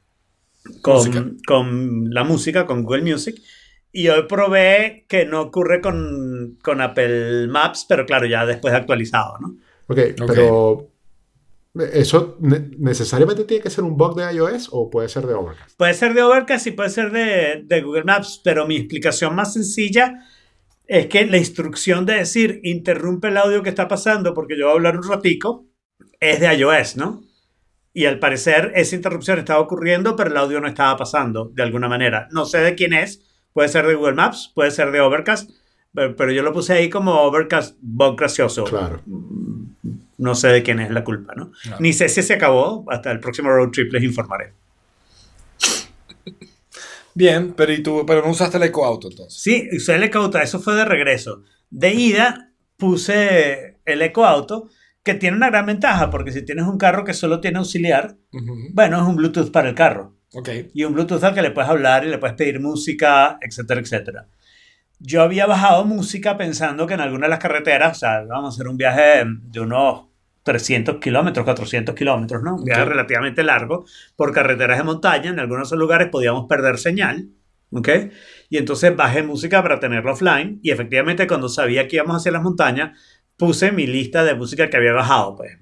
Speaker 2: Música.
Speaker 4: con, con la música, con Google Music. Y hoy probé que no ocurre con, con Apple Maps, pero claro, ya después actualizado, ¿no?
Speaker 3: Ok,
Speaker 2: Ok.
Speaker 3: pero ¿eso ne- necesariamente tiene que ser un bug de iOS o puede ser de Overcast?
Speaker 4: Puede ser de Overcast y puede ser de, de Google Maps, pero mi explicación más sencilla es que la instrucción de decir interrumpe el audio que está pasando porque yo voy a hablar un ratico es de iOS, ¿no? Y al parecer esa interrupción estaba ocurriendo, pero el audio no estaba pasando de alguna manera. No sé de quién es, puede ser de Google Maps, puede ser de Overcast, pero, pero yo lo puse ahí como Overcast bug gracioso.
Speaker 3: Claro.
Speaker 4: No sé de quién es la culpa, ¿no?
Speaker 2: Claro.
Speaker 4: Ni sé si se acabó, hasta el próximo road trip les informaré.
Speaker 2: Bien, pero, ¿y tú, pero no usaste el Eco Auto entonces.
Speaker 4: Sí, usé el EcoAuto, eso fue de regreso. De ida puse el EcoAuto, que tiene una gran ventaja, porque si tienes un carro que solo tiene auxiliar,
Speaker 2: Ujú.
Speaker 4: bueno, es un Bluetooth para el carro.
Speaker 2: Ok.
Speaker 4: Y un Bluetooth al que le puedes hablar y le puedes pedir música, etcétera, etcétera. Yo había bajado música pensando que en alguna de las carreteras, o sea, vamos a hacer un viaje de unos 300 kilómetros, 400 kilómetros, ¿no? Un viaje
Speaker 2: Ok.
Speaker 4: relativamente largo por carreteras de montaña. En algunos lugares podíamos perder señal, ¿ok? Y entonces bajé música para tenerlo offline y efectivamente cuando sabía que íbamos hacia las montañas, puse mi lista de música que había bajado, pues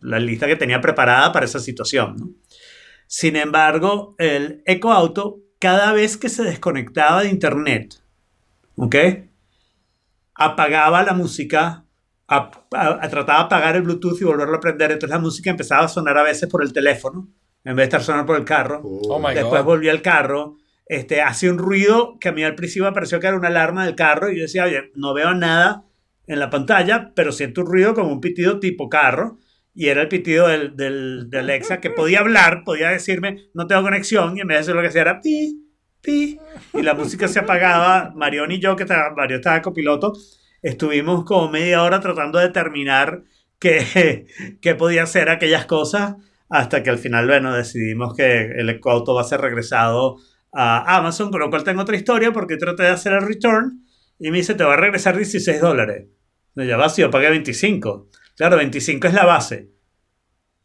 Speaker 4: la lista que tenía preparada para esa situación, ¿no? Sin embargo, el EcoAuto, cada vez que se desconectaba de internet, ¿ok? Apagaba la música, a- a- trataba de apagar el Bluetooth y volverlo a prender. Entonces la música empezaba a sonar a veces por el teléfono, en vez de estar sonando por el carro.
Speaker 2: Oh my
Speaker 4: Después
Speaker 2: God.
Speaker 4: volví al carro, este, hacía un ruido que a mí al principio me pareció que era una alarma del carro y yo decía, oye, no veo nada en la pantalla, pero siento un ruido como un pitido tipo carro. Y era el pitido del, del, de Alexa que podía hablar, podía decirme, no tengo conexión, y en vez de lo que hacía era pi, pi, y la música se apagaba. Marión y yo, que estaba, Mario estaba copiloto, estuvimos como media hora tratando de determinar qué, qué podía hacer aquellas cosas, hasta que al final, bueno, decidimos que el ecoauto va a ser regresado a Amazon, con lo cual tengo otra historia, porque traté de hacer el return, y me dice, te va a regresar 16 dólares. No, ya va, si yo pagué 25. Claro, 25 es la base.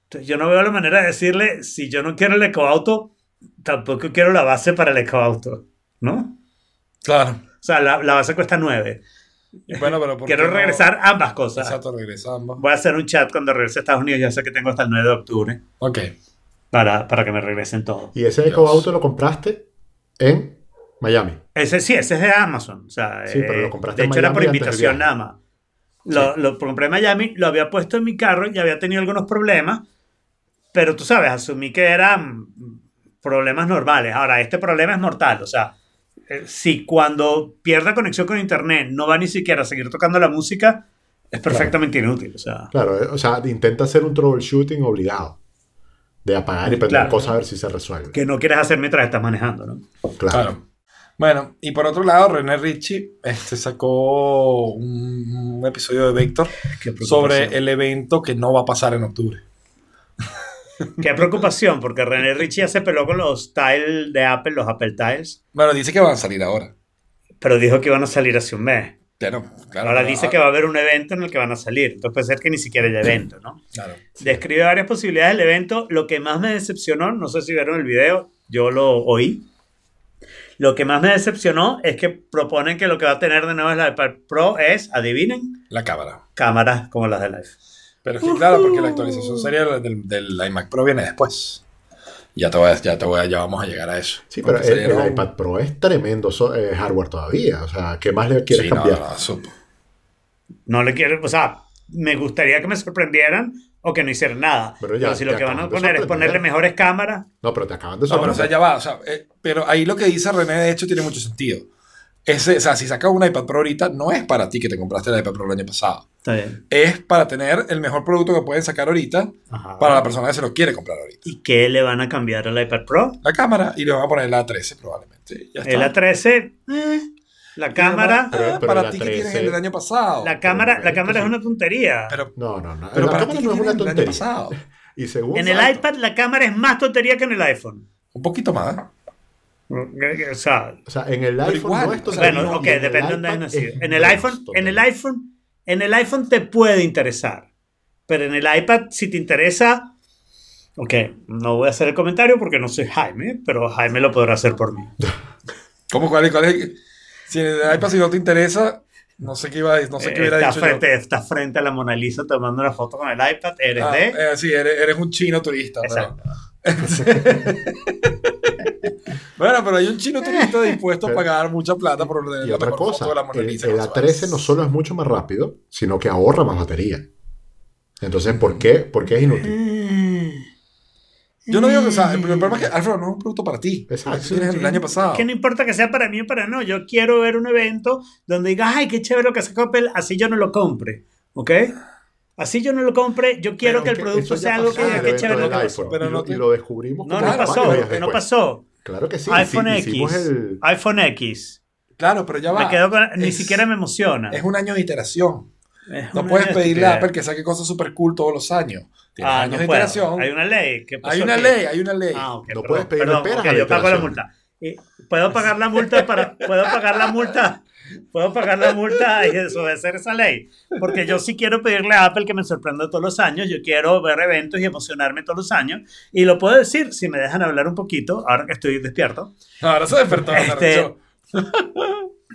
Speaker 4: Entonces yo no veo la manera de decirle, si yo no quiero el ecoauto, tampoco quiero la base para el ecoauto, ¿no?
Speaker 2: Claro.
Speaker 4: O sea, la, la base cuesta 9.
Speaker 2: Bueno, pero ¿por
Speaker 4: Quiero
Speaker 2: qué no?
Speaker 4: regresar ambas cosas.
Speaker 2: Exacto, regresamos.
Speaker 4: Voy a hacer un chat cuando regrese a Estados Unidos, ya sé que tengo hasta el 9 de octubre,
Speaker 2: Ok.
Speaker 4: para, para que me regresen todo.
Speaker 3: Y ese. EcoAuto lo compraste en Miami.
Speaker 4: Ese sí, ese es de Amazon. O sea,
Speaker 3: Sí, pero lo
Speaker 4: eh,
Speaker 3: compraste
Speaker 4: de
Speaker 3: en
Speaker 4: hecho, era por invitación nada más. Lo, lo compré en Miami, lo había puesto en mi carro y había tenido algunos problemas, pero tú sabes, asumí que eran problemas normales. Ahora, este problema es mortal. O sea, eh, si cuando pierda conexión con internet no va ni siquiera a seguir tocando la música, es perfectamente inútil. O sea,
Speaker 3: Claro, eh, o sea, intenta hacer un troubleshooting obligado. De apagar y prender
Speaker 4: Claro.
Speaker 3: cosas a ver si se resuelve.
Speaker 4: que no quieres hacer mientras estás manejando, ¿no?
Speaker 3: Claro.
Speaker 2: Claro. Bueno, y por otro lado, René Ritchie este, sacó un, un episodio de Vector sobre el evento que no va a pasar en octubre.
Speaker 4: Qué preocupación, porque René Ritchie ya se peló con los tiles de Apple, los Apple Tiles,
Speaker 2: Bueno, dice que van a salir ahora.
Speaker 4: pero dijo que iban a salir hace un mes.
Speaker 2: Claro, claro,
Speaker 4: Ahora dice que va a haber un evento en el que van a salir. Entonces puede ser que ni siquiera haya evento, ¿no?
Speaker 2: Claro.
Speaker 4: Describe varias posibilidades del evento. Lo que más me decepcionó, no sé si vieron el video, yo lo oí. Lo que más me decepcionó es que proponen que lo que va a tener de nuevo el iPad Pro es, adivinen,
Speaker 2: La cámara.
Speaker 4: cámaras como las del iPhone.
Speaker 2: Pero es que claro, porque la actualización seria del, del iMac Pro viene después. Ya te voy a- ya te voy a- ya vamos a llegar a eso.
Speaker 3: Sí, pero el, el iPad Pro es tremendo so- eh, hardware todavía. O sea, ¿qué más le quieres
Speaker 2: Sí,
Speaker 3: cambiar?
Speaker 2: no, No
Speaker 4: le quiero, o sea, me gustaría que me sorprendieran o que no hicieran nada.
Speaker 3: Pero
Speaker 4: Pero,
Speaker 3: ya,
Speaker 4: si lo que van a poner es
Speaker 3: sorprender.
Speaker 4: ponerle mejores cámaras,
Speaker 3: No, pero te acaban de
Speaker 2: No, pero o sea,
Speaker 3: sorprender.
Speaker 2: ya va. o sea, eh, pero ahí lo que dice René, de hecho, tiene mucho sentido. Ese, o sea, si sacas un iPad Pro ahorita, no es para ti que te compraste el iPad Pro el año pasado.
Speaker 4: está bien.
Speaker 2: Es para tener el mejor producto que pueden sacar ahorita
Speaker 4: Ajá.
Speaker 2: para la persona que se lo quiere comprar ahorita.
Speaker 4: ¿Y qué le van a cambiar al iPad Pro?
Speaker 2: La cámara y le van a poner la A13 probablemente. Ya está.
Speaker 4: El A13, eh, la cámara,
Speaker 3: Pero-
Speaker 2: Ah,
Speaker 3: pero
Speaker 2: para
Speaker 3: la
Speaker 2: ti que tienes
Speaker 3: 13.
Speaker 2: el del año pasado.
Speaker 4: la cámara, la cámara es una tontería.
Speaker 2: Pero,
Speaker 3: No, no, no.
Speaker 2: pero
Speaker 3: la
Speaker 2: para
Speaker 3: cámara
Speaker 2: ti
Speaker 3: no
Speaker 2: que
Speaker 3: es una
Speaker 2: tienes el del año
Speaker 3: tontería.
Speaker 2: pasado.
Speaker 3: Y según
Speaker 4: en el iPad la cámara es más tontería que en el iPhone.
Speaker 2: Un poquito más.
Speaker 4: O sea,
Speaker 3: O sea, en el iPhone
Speaker 2: igual,
Speaker 3: no es tontería,
Speaker 4: bueno, ok, depende de dónde nacido.
Speaker 3: es
Speaker 4: En el iPhone, en el iPhone, en el iPhone te puede interesar. Pero en el iPad, si te interesa, ok, no voy a hacer el comentario porque no soy Jaime, pero Jaime lo podrá hacer por mí.
Speaker 2: ¿Cómo cuál, es- cuál es? Si el iPad si no te interesa, no sé qué iba a no sé qué hubiera
Speaker 4: está,
Speaker 2: dicho yo.
Speaker 4: frente, está frente a la Mona Lisa tomando una foto con el iPad, eres
Speaker 2: Ah,
Speaker 4: de...
Speaker 2: eh, sí, eres, eres un chino turista. pero- bueno, pero hay un chino turista dispuesto a pagar mucha plata por
Speaker 3: Y
Speaker 2: la
Speaker 3: otra cosa,
Speaker 2: foto de la Mona
Speaker 3: el,
Speaker 2: Lisa
Speaker 3: el
Speaker 2: su
Speaker 3: A13 no solo es mucho más rápido, sino que ahorra más batería. Entonces, ¿por qué, ¿Por qué es inútil?
Speaker 2: Yo no digo que, o sea, el problema es que Alfredo no es un producto para ti.
Speaker 3: Exacto.
Speaker 2: Tú tienes el año pasado.
Speaker 4: Que no importa que sea para mí o para no. Yo quiero ver un evento donde diga, ay, qué chévere lo que sacó Apple, así yo no lo compre. ¿Ok? Así yo no lo compre, yo quiero
Speaker 2: Pero
Speaker 4: que el producto sea algo
Speaker 3: pasó
Speaker 4: que qué chévere lo que
Speaker 3: iPhone,
Speaker 2: Pero
Speaker 3: y,
Speaker 2: no
Speaker 3: y lo descubrimos
Speaker 4: No, no pasó, no pasó.
Speaker 3: Claro que sí.
Speaker 4: iPhone X.
Speaker 3: el-
Speaker 4: iPhone X.
Speaker 2: Claro, pero ya va.
Speaker 4: Me quedo con, ni
Speaker 2: Es-
Speaker 4: siquiera me emociona.
Speaker 2: Es un año de iteración.
Speaker 4: Es
Speaker 2: No puedes pedirle a. Apple que saque cosas super cool todos los años. Tienes
Speaker 4: Ah,
Speaker 2: años
Speaker 4: no
Speaker 2: de iteración.
Speaker 4: Hay una ley. ¿Qué pasó
Speaker 2: Hay una
Speaker 4: aquí?
Speaker 2: ley, hay una ley.
Speaker 4: Ah, ok,
Speaker 3: No
Speaker 4: perdón,
Speaker 3: puedes pedirle
Speaker 4: perdón,
Speaker 3: peras
Speaker 4: ok,
Speaker 3: a la
Speaker 4: yo pago la multa. ¿Puedo pagar la multa para puedo pagar la multa? ¿Puedo pagar la multa y desobedecer esa ley? Porque yo sí quiero pedirle a Apple que me sorprenda todos los años. Yo quiero ver eventos y emocionarme todos los años. Y lo puedo decir si me dejan hablar un poquito, ahora que estoy despierto.
Speaker 2: Ahora se despertó.
Speaker 4: Este-.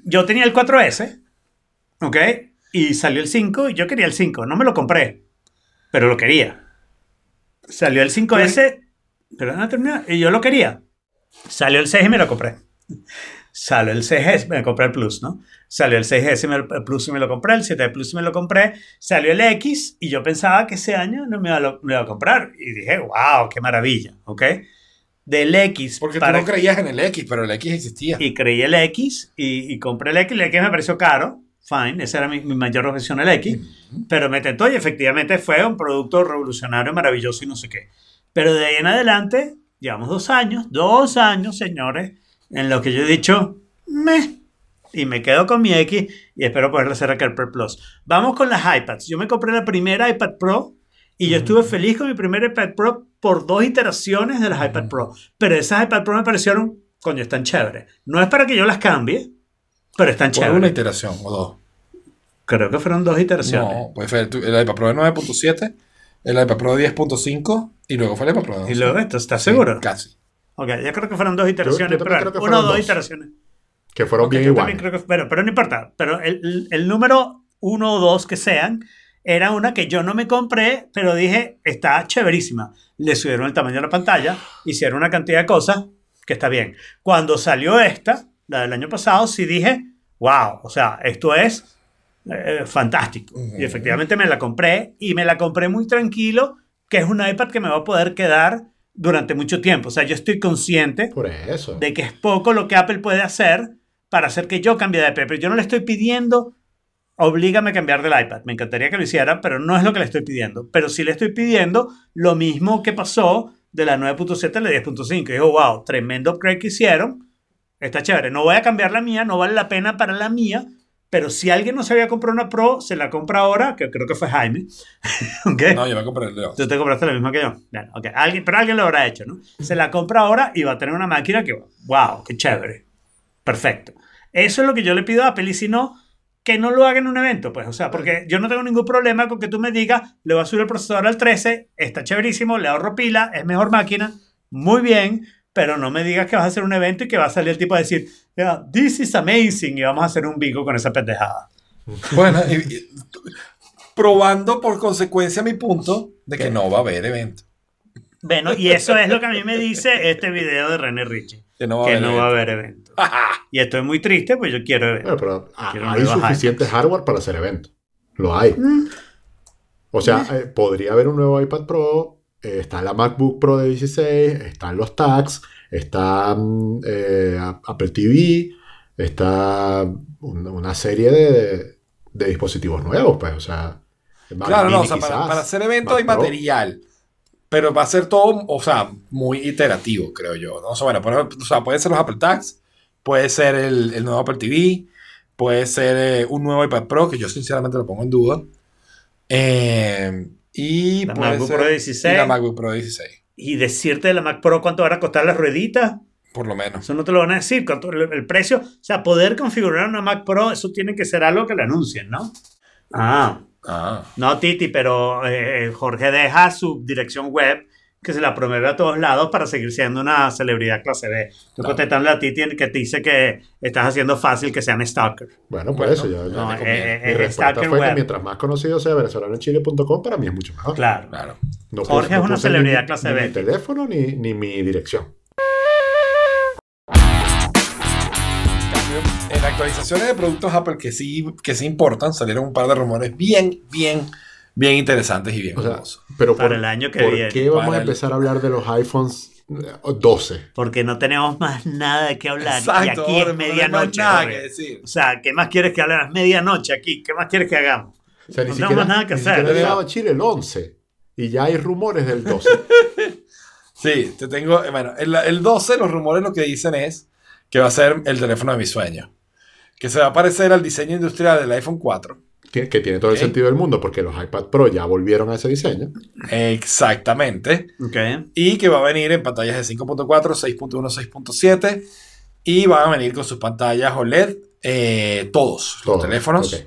Speaker 4: Yo tenía el 4S, ¿ok? Y salió el 5 y yo quería el 5. No me lo compré, pero lo quería. Salió el 5S, pero no terminar, y yo lo quería. Salió el 6 y me lo compré. Salió el 6S, me compré el Plus, ¿no? Salió el 6S, y me- el Plus y me lo compré, el 7 Plus y me lo compré. Salió el X y yo pensaba que ese año no me iba a, lo- me iba a comprar. Y dije, wow, qué maravilla, ¿ok? Del X
Speaker 2: Porque
Speaker 4: para
Speaker 2: tú no creías en el X, pero el X existía.
Speaker 4: y creí el X y, y compré el X. El X me pareció caro. Fine, esa era mi, mi mayor objeción el X. Pero me tentó y efectivamente fue un producto revolucionario, maravilloso y no sé qué. Pero de ahí en adelante, llevamos dos años, dos años, señores, en los que yo he dicho, me. Y me quedo con mi X y espero poderle hacer el Pro Plus. Vamos con las iPads. Yo me compré la primera iPad Pro y yo estuve feliz con mi primer iPad Pro por dos iteraciones de las iPad Pro. Pero esas iPad Pro me parecieron, coño, están chéveres. No es para que yo las cambie, pero están
Speaker 2: Por una
Speaker 4: chéveres.
Speaker 2: iteración o dos.
Speaker 4: Creo que fueron dos iteraciones.
Speaker 2: No, pues fue el, iPad Pro de 9.7, el iPad Pro de 10.5 y luego fue el iPad Pro de 11.
Speaker 4: Y luego esto, ¿estás
Speaker 2: Sí,
Speaker 4: seguro?
Speaker 2: Casi.
Speaker 4: Ok, yo creo que fueron dos iteraciones,
Speaker 3: yo también
Speaker 4: pero
Speaker 3: creo que
Speaker 4: una o
Speaker 3: fueron
Speaker 4: dos
Speaker 3: dos.
Speaker 4: iteraciones.
Speaker 3: Que fueron
Speaker 4: Ok,
Speaker 3: bien
Speaker 4: yo
Speaker 3: iguales.
Speaker 4: también creo que, pero, pero no importa. Pero el- el número uno o dos que sean, era una que yo no me compré, pero dije, está chéverísima. Le subieron el tamaño de la pantalla, hicieron una cantidad de cosas que está bien. Cuando salió esta, la del año pasado, sí dije, wow, o sea, esto es eh, fantástico.
Speaker 2: Ujú.
Speaker 4: Y efectivamente me la compré y me la compré muy tranquilo, que es un iPad que me va a poder quedar durante mucho tiempo. O sea, yo estoy consciente
Speaker 3: Por eso.
Speaker 4: de que es poco lo que Apple puede hacer para hacer que yo cambie de iPad. Pero yo no le estoy pidiendo, oblígame a cambiar del iPad. Me encantaría que lo hiciera, pero no es lo que le estoy pidiendo. Pero sí le estoy pidiendo lo mismo que pasó de la 9.7 a la 10.5. Y digo, wow, tremendo upgrade que hicieron, está chévere. No voy a cambiar la mía, no vale la pena para la mía, pero si alguien no se había comprado una Pro, se la compra ahora, que creo que fue Jaime. ¿Ok?
Speaker 2: No, yo me compré el de
Speaker 4: Tú te compraste la misma que yo. Bueno, ok. Alguien, pero alguien lo habrá hecho, ¿no? Se la compra ahora y va a tener una máquina que, wow, qué chévere. Perfecto. Eso es lo que yo le pido a Apple y si no, que no lo haga en un evento, pues. O sea, porque yo no tengo ningún problema con que tú me digas, le voy a subir el procesador al 13, está chéverísimo, le ahorro pila, es mejor máquina, muy bien, pero no me digas que vas a hacer un evento y que va a salir el tipo a decir, "Yeah, this is amazing y vamos a hacer un bico con esa pendejada.
Speaker 2: Bueno, y- y- probando por consecuencia mi punto de que
Speaker 4: ¿Qué?
Speaker 2: no va a haber evento.
Speaker 4: Bueno, y eso es lo que a mí me dice este video de René Richie.
Speaker 2: Que no va a haber
Speaker 4: no
Speaker 2: evento.
Speaker 4: va a haber evento. Y estoy muy triste, pues yo quiero evento.
Speaker 3: Bueno, pero
Speaker 4: Quiero
Speaker 3: hay suficiente hardware para hacer eventos. Lo hay. O sea, eh, podría haber un nuevo iPad Pro. Eh, está la MacBook Pro de 16. Están los tags. Está mm, eh, Apple TV. Está un- una serie de, de dispositivos nuevos, pues. O sea,
Speaker 2: Claro, no, o sea, para,
Speaker 3: quizás,
Speaker 2: para hacer eventos hay material. Pero va a ser todo, o sea, muy iterativo, creo yo. ¿no? O sea, bueno, o sea, pueden ser los Apple Tags, puede ser el, el nuevo Apple TV, puede ser eh, un nuevo iPad Pro, que yo sinceramente lo pongo en duda. Eh, y
Speaker 4: La
Speaker 2: puede
Speaker 4: MacBook
Speaker 2: ser-
Speaker 4: Pro 16.
Speaker 2: y la MacBook Pro 16,
Speaker 4: Y decirte de la Mac Pro cuánto van a costar las rueditas,
Speaker 2: por lo menos.
Speaker 4: eso no te lo van a decir. Cuánto, el, el precio, o sea, poder configurar una Mac Pro, eso tiene que ser algo que le anuncien, ¿no? Ah,
Speaker 2: Ah,
Speaker 4: no, Titi, pero eh, Jorge deja su dirección web que se la promueve a todos lados para seguir siendo una celebridad clase B.
Speaker 2: Claro.
Speaker 4: contestando a Titi que te dice que estás haciendo fácil que sean stalker.
Speaker 3: Bueno,
Speaker 2: Bueno,
Speaker 3: pues eso. Yo,
Speaker 2: no,
Speaker 3: yo-
Speaker 2: eh,
Speaker 3: mi
Speaker 4: eh, eh,
Speaker 3: respuesta fue que mientras más conocido sea venezolanochile.com, para mí es mucho mejor.
Speaker 4: Claro.
Speaker 2: claro.
Speaker 3: No
Speaker 4: Jorge es una
Speaker 3: ni
Speaker 4: celebridad
Speaker 3: mi-
Speaker 4: clase
Speaker 3: ni
Speaker 4: B.
Speaker 3: Mi teléfono ni, ni mi dirección.
Speaker 2: en actualizaciones de productos Apple que sí, que sí importan, salieron un par de rumores bien, bien, bien interesantes y bien
Speaker 3: O sea, pero
Speaker 4: Para
Speaker 3: por,
Speaker 4: el año que
Speaker 3: ¿por
Speaker 4: viene.
Speaker 3: qué vamos
Speaker 2: Para
Speaker 3: a
Speaker 2: el-
Speaker 3: empezar a hablar de los iPhones eh, 12?
Speaker 4: Porque no tenemos más nada de qué hablar.
Speaker 2: Exacto,
Speaker 4: y aquí es medianoche.
Speaker 2: nada
Speaker 4: Jorge.
Speaker 2: que decir.
Speaker 4: O sea, ¿qué más quieres que hable? Es medianoche aquí. ¿Qué más quieres que hagamos?
Speaker 3: O sea, ni
Speaker 4: No
Speaker 3: siquiera,
Speaker 4: tenemos nada que
Speaker 3: ni
Speaker 4: hacer.
Speaker 3: llegado a Chile el 11. Y ya hay rumores del 12.
Speaker 2: Sí, te tengo. eh, Bueno, el, el 12, los rumores lo que dicen es que va a ser el teléfono de mis sueños. Que se va a parecer al diseño industrial del iPhone 4.
Speaker 3: Que, que tiene todo el
Speaker 2: Ok.
Speaker 3: sentido del mundo porque los iPad Pro ya volvieron a ese diseño.
Speaker 2: Exactamente.
Speaker 4: Ok.
Speaker 2: Y que va a venir en pantallas de 5.4, 6.1, 6.7. Y van a venir con sus pantallas OLED. eh, todos
Speaker 3: Todo.
Speaker 2: los teléfonos.
Speaker 3: Ok.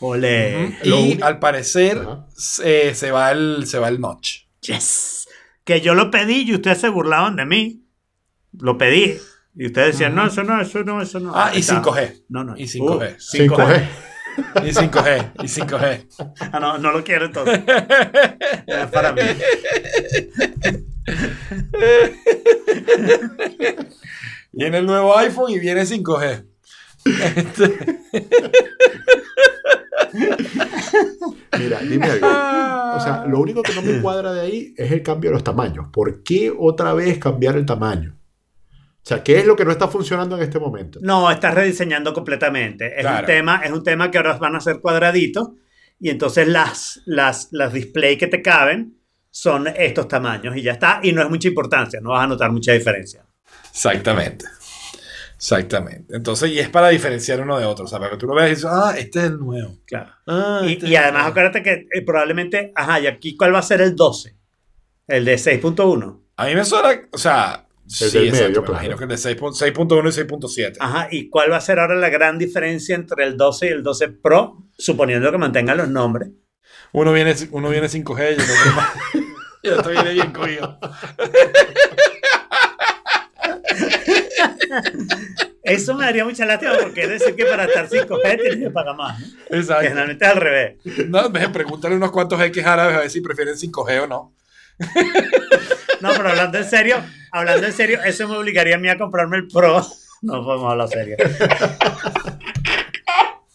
Speaker 4: Ole.
Speaker 3: Lo
Speaker 2: Y
Speaker 3: único-
Speaker 2: al parecer
Speaker 3: Ajá.
Speaker 2: se, se va el, se va el notch.
Speaker 4: Yes. Que yo lo pedí y ustedes se burlaban de mí. Lo pedí. Y ustedes decían, no, eso no, eso no, eso no.
Speaker 2: Ah, y
Speaker 4: está.
Speaker 2: 5G.
Speaker 4: No, no.
Speaker 2: Y 5G.
Speaker 4: Uh,
Speaker 3: 5G.
Speaker 2: Y 5G. Y 5G.
Speaker 4: Ah, no, no lo quiero entonces. es para mí.
Speaker 2: Viene el nuevo iPhone y viene 5G.
Speaker 3: Mira, dime algo. O sea, lo único que no me cuadra de ahí es el cambio de los tamaños. ¿Por qué otra vez cambiar el tamaño? O sea, ¿qué es lo que no está funcionando en este momento?
Speaker 4: No, estás rediseñando completamente. Es, un tema, es un tema que ahora van a ser cuadraditos y entonces las, las, las display que te caben son estos tamaños y ya está. Y no es mucha importancia, no vas a notar mucha diferencia.
Speaker 2: Exactamente. Exactamente. Entonces, y es para diferenciar uno de otro. O sea, para que tú lo veas y dices, ah, este es el nuevo.
Speaker 4: Claro.
Speaker 2: Ah,
Speaker 4: Y,
Speaker 2: este
Speaker 4: y además acuérdate que eh, probablemente, ajá, y aquí cuál va a ser el 12? El de 6.1.
Speaker 2: A mí me suena, o sea,
Speaker 3: El del
Speaker 2: exacto,
Speaker 3: medio,
Speaker 2: me
Speaker 3: claro.
Speaker 2: imagino que el de 6 pu- 6.1 y 6.7.
Speaker 4: Ajá, ¿y cuál va a ser ahora la gran diferencia entre el 12 y el 12 Pro? Suponiendo que mantengan los nombres.
Speaker 2: Uno viene, uno viene 5G y el otro más. y el otro viene bien cogido.
Speaker 4: Eso me daría mucha lástima porque es decir que para estar 5G tienes que pagar más. ¿no? Que
Speaker 2: Exacto.
Speaker 4: generalmente es al revés.
Speaker 2: No, ve, pregúntale unos cuantos X árabes a ver si prefieren 5G o no.
Speaker 4: No, pero hablando en serio, hablando en serio, eso me obligaría a mí a comprarme el Pro. No podemos hablar serio.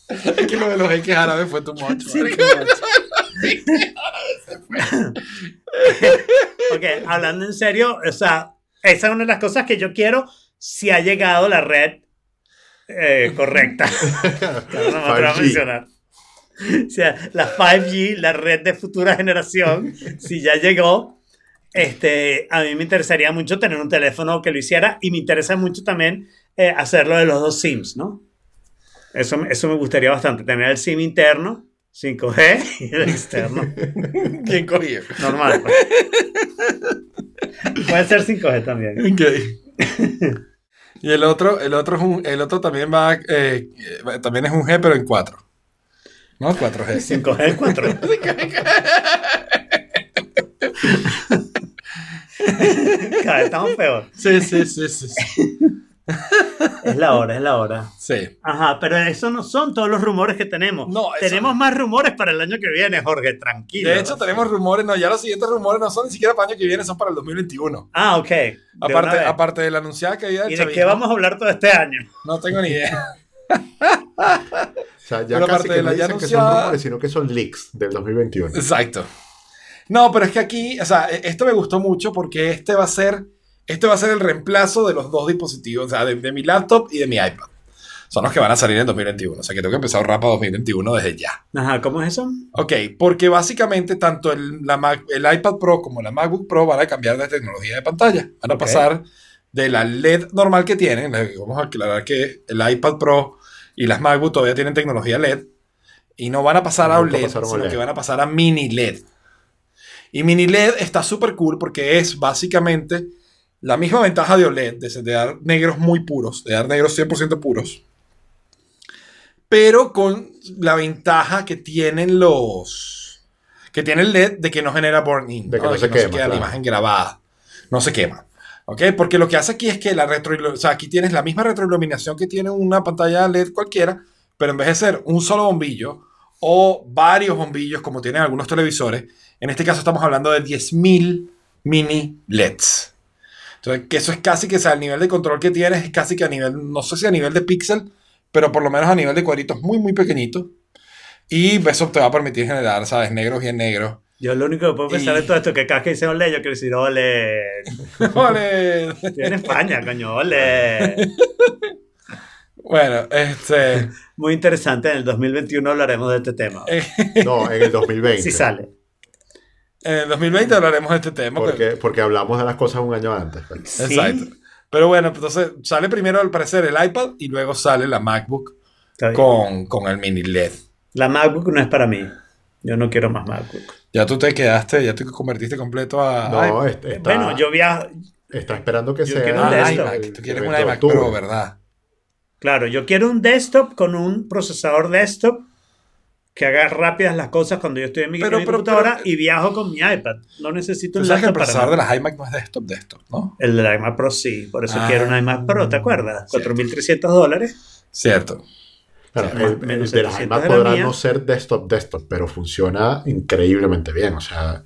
Speaker 2: Es que lo de los X árabes fue tu much.
Speaker 4: Sí. Ok, hablando en serio, o sea, esa es una de las cosas que yo quiero si ha llegado la red eh, correcta. No me atrevo a
Speaker 3: 5G.
Speaker 4: mencionar. O sea, la 5G, la red de futura generación, si ya llegó, este, a mí me interesaría mucho tener un teléfono que lo hiciera y me interesa mucho también eh, hacerlo de los dos SIMs, ¿no? Eso, eso me gustaría bastante, tener el SIM interno, 5G, y el externo,
Speaker 2: Bien cogido.
Speaker 4: normal. pues. Puede ser 5G también.
Speaker 2: Ok. y el otro, el otro es un, el otro también va, eh, también es un G, pero en 4. ¿No? 4G.
Speaker 4: 5G 4. Cada vez estamos peor.
Speaker 2: Sí, sí, sí, sí. Sí.
Speaker 4: Es la hora, es la hora.
Speaker 2: Sí.
Speaker 4: Ajá, pero eso no son todos los rumores que tenemos.
Speaker 2: No, eso
Speaker 4: tenemos
Speaker 2: no.
Speaker 4: más rumores para el año que viene, Jorge, tranquilo.
Speaker 2: De hecho, tenemos rumores, no, ya los siguientes rumores no son ni siquiera para el año que viene, son para el 2021.
Speaker 4: Ah, ok. De
Speaker 2: Aparte, aparte de la anunciada caída del
Speaker 4: ¿Y de qué vamos a hablar todo este año?
Speaker 2: No tengo ni idea.
Speaker 3: O sea, ya
Speaker 2: Pero
Speaker 3: casi
Speaker 2: aparte
Speaker 3: que
Speaker 2: de
Speaker 3: no
Speaker 2: la ya
Speaker 3: dicen que son rumores, sino que son leaks del 2021.
Speaker 2: Exacto. No, pero es que aquí, o sea, e- esto me gustó mucho porque este va a ser, este va a ser el reemplazo de los dos dispositivos, o sea, de, de mi laptop y de mi iPad. Son los que van a salir en 2021. O sea, que tengo que empezar a ahorrar para 2021 desde ya.
Speaker 4: Ajá, ¿cómo es eso?
Speaker 2: Ok, porque básicamente tanto el, la Mac- el iPad Pro como la MacBook Pro van a cambiar de tecnología de pantalla. Van a pasar de la LED normal que tienen. Vamos a aclarar que el iPad Pro y las MacBook todavía tienen tecnología LED. Y no van a pasar a OLED,
Speaker 3: a
Speaker 2: sino
Speaker 3: OLED.
Speaker 2: que van a pasar a mini LED. Y mini LED está súper cool porque es básicamente la misma ventaja de OLED, de, de dar negros muy puros, de dar negros 100% puros. Pero con la ventaja que tienen los. que tiene el LED de que no genera burn-in.
Speaker 3: De que no se
Speaker 2: queda
Speaker 3: quema,
Speaker 2: la
Speaker 3: claro.
Speaker 2: imagen grabada. No se quema. ¿Ok? Porque lo que hace aquí es que la retro. O sea, aquí tienes la misma retroiluminación que tiene una pantalla LED cualquiera, pero en vez de ser un solo bombillo o varios bombillos como tienen algunos televisores, en este caso estamos hablando de 10.000 mini LEDs. Entonces, que eso es casi que, o sea, el nivel de control que tienes es casi que a nivel, no sé si a nivel de píxel, pero por lo menos a nivel de cuadritos muy, muy pequeñitos. Y eso te va a permitir generar, ¿sabes? Negros bien negros.
Speaker 4: Yo lo único que puedo pensar
Speaker 2: Y-
Speaker 4: en todo esto que cada que dice ole, yo quiero decir ole.
Speaker 2: Vale.
Speaker 4: Estoy en España, coño, ole.
Speaker 2: bueno, este...
Speaker 4: Muy interesante, en el 2021 hablaremos de este tema.
Speaker 3: No, en el 2020.
Speaker 4: Si sale.
Speaker 2: En el 2020 hablaremos de este tema.
Speaker 3: Porque, porque hablamos de las cosas un año antes. pues.
Speaker 4: Sí.
Speaker 2: Exacto. Pero bueno, entonces sale primero al parecer el iPad y luego sale la MacBook con, con el mini LED.
Speaker 4: La MacBook no es para mí. Yo no quiero más MacBook.
Speaker 2: Ya tú te quedaste, ya te convertiste completo a...
Speaker 3: No,
Speaker 2: Ay,
Speaker 3: est- está,
Speaker 4: Bueno, yo viajo.
Speaker 3: está esperando que
Speaker 4: yo
Speaker 3: sea.
Speaker 4: quiero un
Speaker 2: ah,
Speaker 4: desktop.
Speaker 2: iMac. Tú quieres iMac. Pro, ¿verdad?
Speaker 4: Claro, yo quiero un desktop con un procesador desktop que haga rápidas las cosas cuando yo estoy en mi,
Speaker 2: Pero-
Speaker 4: en mi
Speaker 2: pero-
Speaker 4: computadora
Speaker 2: pero-
Speaker 4: y viajo con mi iPad. No necesito un
Speaker 2: que el
Speaker 4: laptop para
Speaker 2: procesador de las iMac no es desktop, desktop, ¿no?
Speaker 4: El de la iMac Pro sí, por eso
Speaker 2: Ah.
Speaker 4: quiero una iMac Pro, ¿te acuerdas?
Speaker 2: Cierto.
Speaker 4: 4.300 dólares.
Speaker 2: Cierto.
Speaker 4: Sí,
Speaker 3: el, de las
Speaker 4: 700
Speaker 3: iMac
Speaker 4: la
Speaker 3: podrá no ser desktop desktop, pero funciona increíblemente bien. O sea,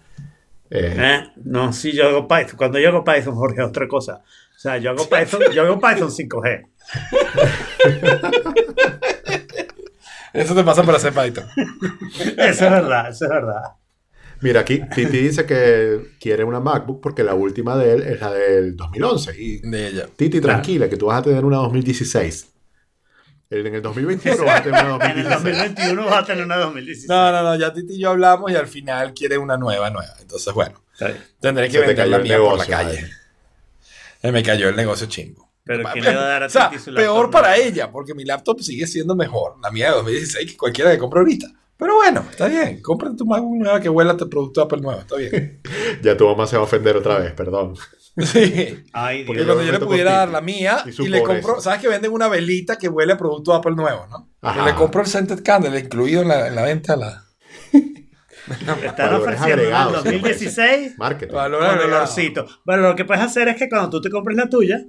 Speaker 3: eh,
Speaker 4: ¿Eh? No, sí, yo hago Python. Cuando yo hago Python, Jorge, es otra cosa. O sea, yo hago Python, yo hago Python 5G.
Speaker 2: Eso te pasa por hacer Python.
Speaker 4: Eso es verdad, eso es verdad.
Speaker 3: mira, aquí Titi dice que quiere una MacBook porque la última de él es la del 2011. Y
Speaker 2: De ella.
Speaker 3: Titi,
Speaker 4: Claro.
Speaker 3: tranquila, que tú vas a tener una 2016. El- En el 2021 vas a tener una
Speaker 4: En el
Speaker 3: 2016.
Speaker 4: 2021 vas a tener una 2016.
Speaker 2: No, no, no, ya Titi y yo hablamos y al final quiere una nueva, nueva. Entonces, bueno, tendré que
Speaker 3: Se te
Speaker 2: vender
Speaker 3: cayó
Speaker 2: la
Speaker 3: el
Speaker 2: mía por la
Speaker 3: negocio,
Speaker 2: calle. Eh, Me cayó el negocio chingo.
Speaker 4: Pero ¿quién le va a dar a
Speaker 2: O sea,
Speaker 4: Titi su laptop
Speaker 2: peor para ella, porque mi laptop sigue siendo mejor. La mía de 2016 que cualquiera que compre ahorita. Pero bueno, está bien. Cómprate tu MacBook nueva que huela a tu producto Apple nuevo. Está bien.
Speaker 3: Ya tu mamá se va a ofender otra vez, perdón.
Speaker 2: Sí.
Speaker 4: Ay,
Speaker 2: Porque
Speaker 4: Dios.
Speaker 3: luego
Speaker 2: cuando yo le pudiera dar la mía
Speaker 3: y
Speaker 2: y, le compro, ¿sabes que venden una velita que huele a producto Apple nuevo, no?
Speaker 3: Ajá.
Speaker 2: Que le compro el scented candle incluido en la, en la venta. La...
Speaker 4: Están ofreciendo en el
Speaker 3: agregados,
Speaker 4: 2016
Speaker 3: Marketing.
Speaker 2: Valor
Speaker 4: con
Speaker 2: agregado.
Speaker 4: olorcito. Bueno, lo que puedes hacer es que cuando tú te compres la tuya,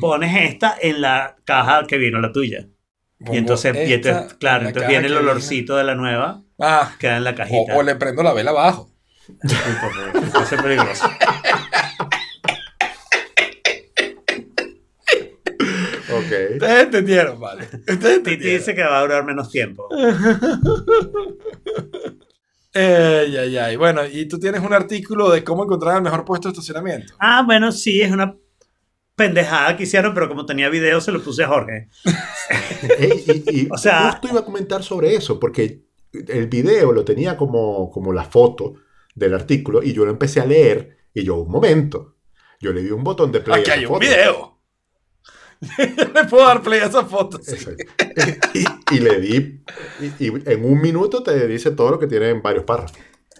Speaker 4: pones esta en la caja que vino la tuya.
Speaker 2: Pongo
Speaker 4: Y entonces, y
Speaker 2: esta
Speaker 4: entonces, claro,
Speaker 2: en la
Speaker 4: entonces viene el
Speaker 2: viene.
Speaker 4: olorcito de la nueva,
Speaker 2: Ah,
Speaker 4: queda en la cajita.
Speaker 2: o le prendo la vela abajo.
Speaker 4: Eso es peligroso.
Speaker 3: Ok.
Speaker 2: Ustedes entendieron, vale. Ustedes
Speaker 4: Titi dice que va a durar menos tiempo.
Speaker 2: Ey, ay, ay. Bueno, y tú tienes un artículo de cómo encontrar el mejor puesto de estacionamiento.
Speaker 4: Ah, bueno, sí, es una pendejada que hicieron, pero como tenía video se lo puse a Jorge.
Speaker 3: Y, y
Speaker 4: O sea-
Speaker 3: justo iba a comentar sobre eso, porque el video lo tenía como, como la foto del artículo y yo lo empecé a leer y yo, un momento, yo le di un botón de play
Speaker 2: Aquí
Speaker 3: a
Speaker 2: hay un video. le puedo dar play a esa foto. sí.
Speaker 3: Y, y le di, y, y en un minuto te dice todo lo que tiene en varios párrafos.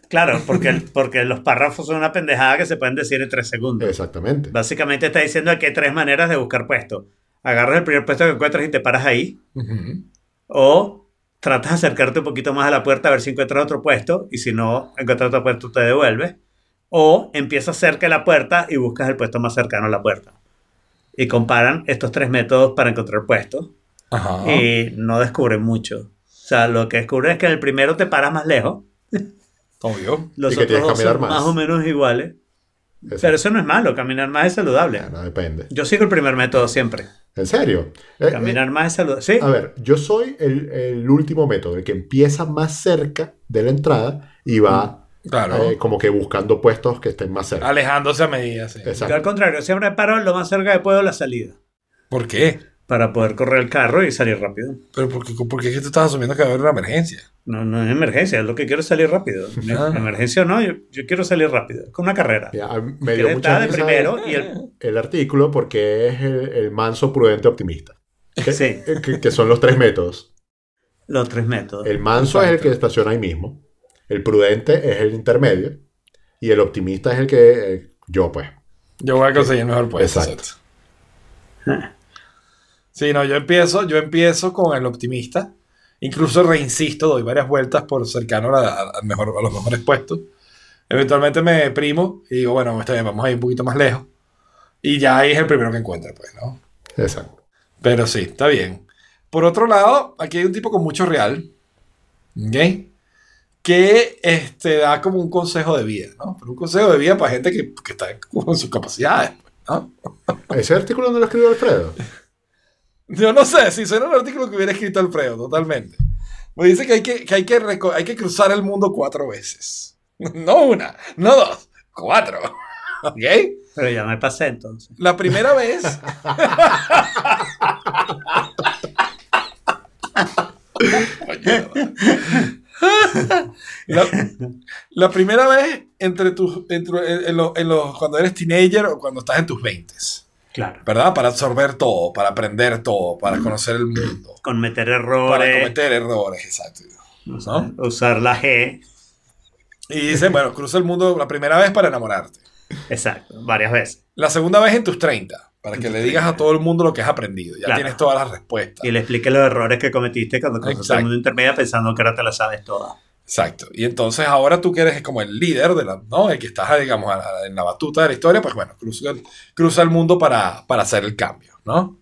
Speaker 4: Claro, porque, el- porque los párrafos son una pendejada que se pueden decir en tres segundos.
Speaker 3: Exactamente.
Speaker 4: Básicamente está diciendo que hay tres maneras de buscar puesto. Agarras el primer puesto que encuentras y te paras ahí. O tratas de acercarte un poquito más a la puerta a ver si encuentras otro puesto. Y si no encuentras otro puesto, te devuelves. O empiezas cerca de la puerta y buscas el puesto más cercano a la puerta. Y comparan estos tres métodos para encontrar puestos.
Speaker 2: Ajá.
Speaker 4: Y no descubren mucho. O sea, lo que descubren es que en el primero te paras más lejos.
Speaker 2: Obvio.
Speaker 4: Los
Speaker 3: Y que
Speaker 4: otros
Speaker 3: tienes que
Speaker 4: dos son
Speaker 3: caminar más.
Speaker 4: más o menos iguales.
Speaker 3: Exacto.
Speaker 4: Pero eso no es malo. Caminar más es saludable.
Speaker 3: Ya, no depende.
Speaker 4: Yo sigo el primer método siempre.
Speaker 3: ¿En serio? Eh,
Speaker 4: Caminar más es saludable. Sí.
Speaker 3: A ver, yo soy el, el último método, el que empieza más cerca de la entrada y va
Speaker 2: Claro.
Speaker 3: eh, como que buscando puestos que estén más cerca.
Speaker 2: Alejándose a medida, sí.
Speaker 3: Exacto.
Speaker 4: al contrario, siempre paro lo más cerca que puedo de la salida.
Speaker 2: ¿Por qué?
Speaker 4: Para poder correr el carro y salir rápido.
Speaker 2: Pero ¿por qué, por qué es que tú estás asumiendo que va a haber una emergencia?
Speaker 4: No, no es emergencia, es lo que quiero es salir rápido.
Speaker 2: Ah.
Speaker 4: Emergencia o no, yo, yo quiero salir rápido. Con una carrera.
Speaker 3: Ya, me dio mucha
Speaker 4: de primero
Speaker 3: el,
Speaker 4: y el...
Speaker 3: el artículo porque es el, el manso, prudente, optimista. Que,
Speaker 4: Sí.
Speaker 3: que- que son los tres métodos.
Speaker 4: Los tres métodos.
Speaker 3: El manso es el que estaciona ahí mismo. El prudente es el intermedio. Y el optimista es el que... eh, yo, pues.
Speaker 2: Yo voy a conseguir el mejor puesto.
Speaker 3: Exacto.
Speaker 2: exacto. Sí, no, yo empiezo, yo empiezo con el optimista. Incluso reinsisto, doy varias vueltas por cercano a, a- mejor, a los mejores puestos. Eventualmente me deprimo y digo, bueno, está bien, vamos a ir un poquito más lejos. Y ya ahí es el primero que encuentre, pues, ¿no?
Speaker 3: Exacto.
Speaker 2: Pero sí, está bien. Por otro lado, aquí hay un tipo con mucho real, ¿ok? Que este, da como un consejo de vida, ¿no? Pero un consejo de vida para gente que, que está con sus capacidades, ¿no?
Speaker 3: Ese artículo no lo escribió Alfredo.
Speaker 2: Yo no sé, si suena un artículo que hubiera escrito Alfredo, totalmente. Me dice que hay que, que, hay que, hay que cruzar el mundo cuatro veces. No una, no dos, cuatro. ¿Ok?
Speaker 4: Pero ya me pasé entonces.
Speaker 2: La primera vez. Coño. la, la primera vez entre tus, entre- en, lo- en los- cuando eres teenager o cuando estás en tus 20
Speaker 4: Claro.
Speaker 2: ¿verdad? Para absorber todo, para aprender todo, para conocer el mundo,
Speaker 4: Con meter
Speaker 2: para
Speaker 4: errores.
Speaker 2: cometer errores, exacto.
Speaker 4: usar, usar la G.
Speaker 2: Y dice, bueno, cruza el mundo la primera vez para enamorarte.
Speaker 4: Exacto. Varias veces.
Speaker 2: La segunda vez en tus 30, para que le digas a todo el mundo lo que has aprendido. Ya
Speaker 4: Claro.
Speaker 2: tienes todas las respuestas.
Speaker 4: Y le explique los errores que cometiste cuando cruzaste
Speaker 2: Exacto.
Speaker 4: el mundo intermedio pensando que ahora te la sabes toda.
Speaker 2: Exacto. Y entonces ahora tú que eres como el líder, de la, ¿no? El que estás, digamos, a la- en la batuta de la historia, pues bueno, cruza, el- cruza el mundo para, para hacer el cambio, ¿no?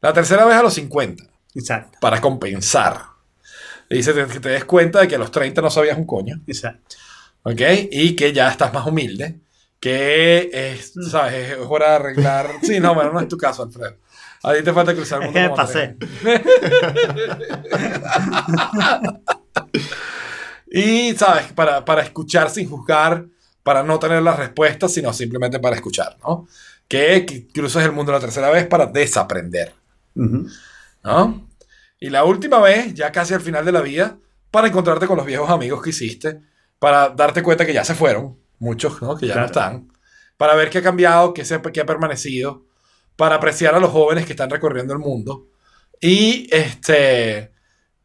Speaker 2: La tercera vez a los 50,
Speaker 4: Exacto.
Speaker 2: para compensar. Le dice que te des cuenta de que a los 30 no sabías un coño,
Speaker 4: Exacto.
Speaker 2: ¿ok? Y que ya estás más humilde, que es, ¿sabes? Es hora de arreglar... Sí, no, bueno, no es tu caso, Alfredo. A ti te falta cruzar el mundo. como
Speaker 4: pasé.
Speaker 2: Y, ¿sabes? Para, para escuchar sin juzgar, para no tener las respuestas, sino simplemente para escuchar, ¿no? Que, cruces el mundo la tercera vez para desaprender. ¿no? Y la última vez, ya casi al final de la vida, para encontrarte con los viejos amigos que hiciste, para darte cuenta que ya se fueron, muchos, ¿no? Que ya no
Speaker 4: Claro.
Speaker 2: están, para ver qué ha cambiado, qué, se, qué ha permanecido, para apreciar a los jóvenes que están recorriendo el mundo y, este,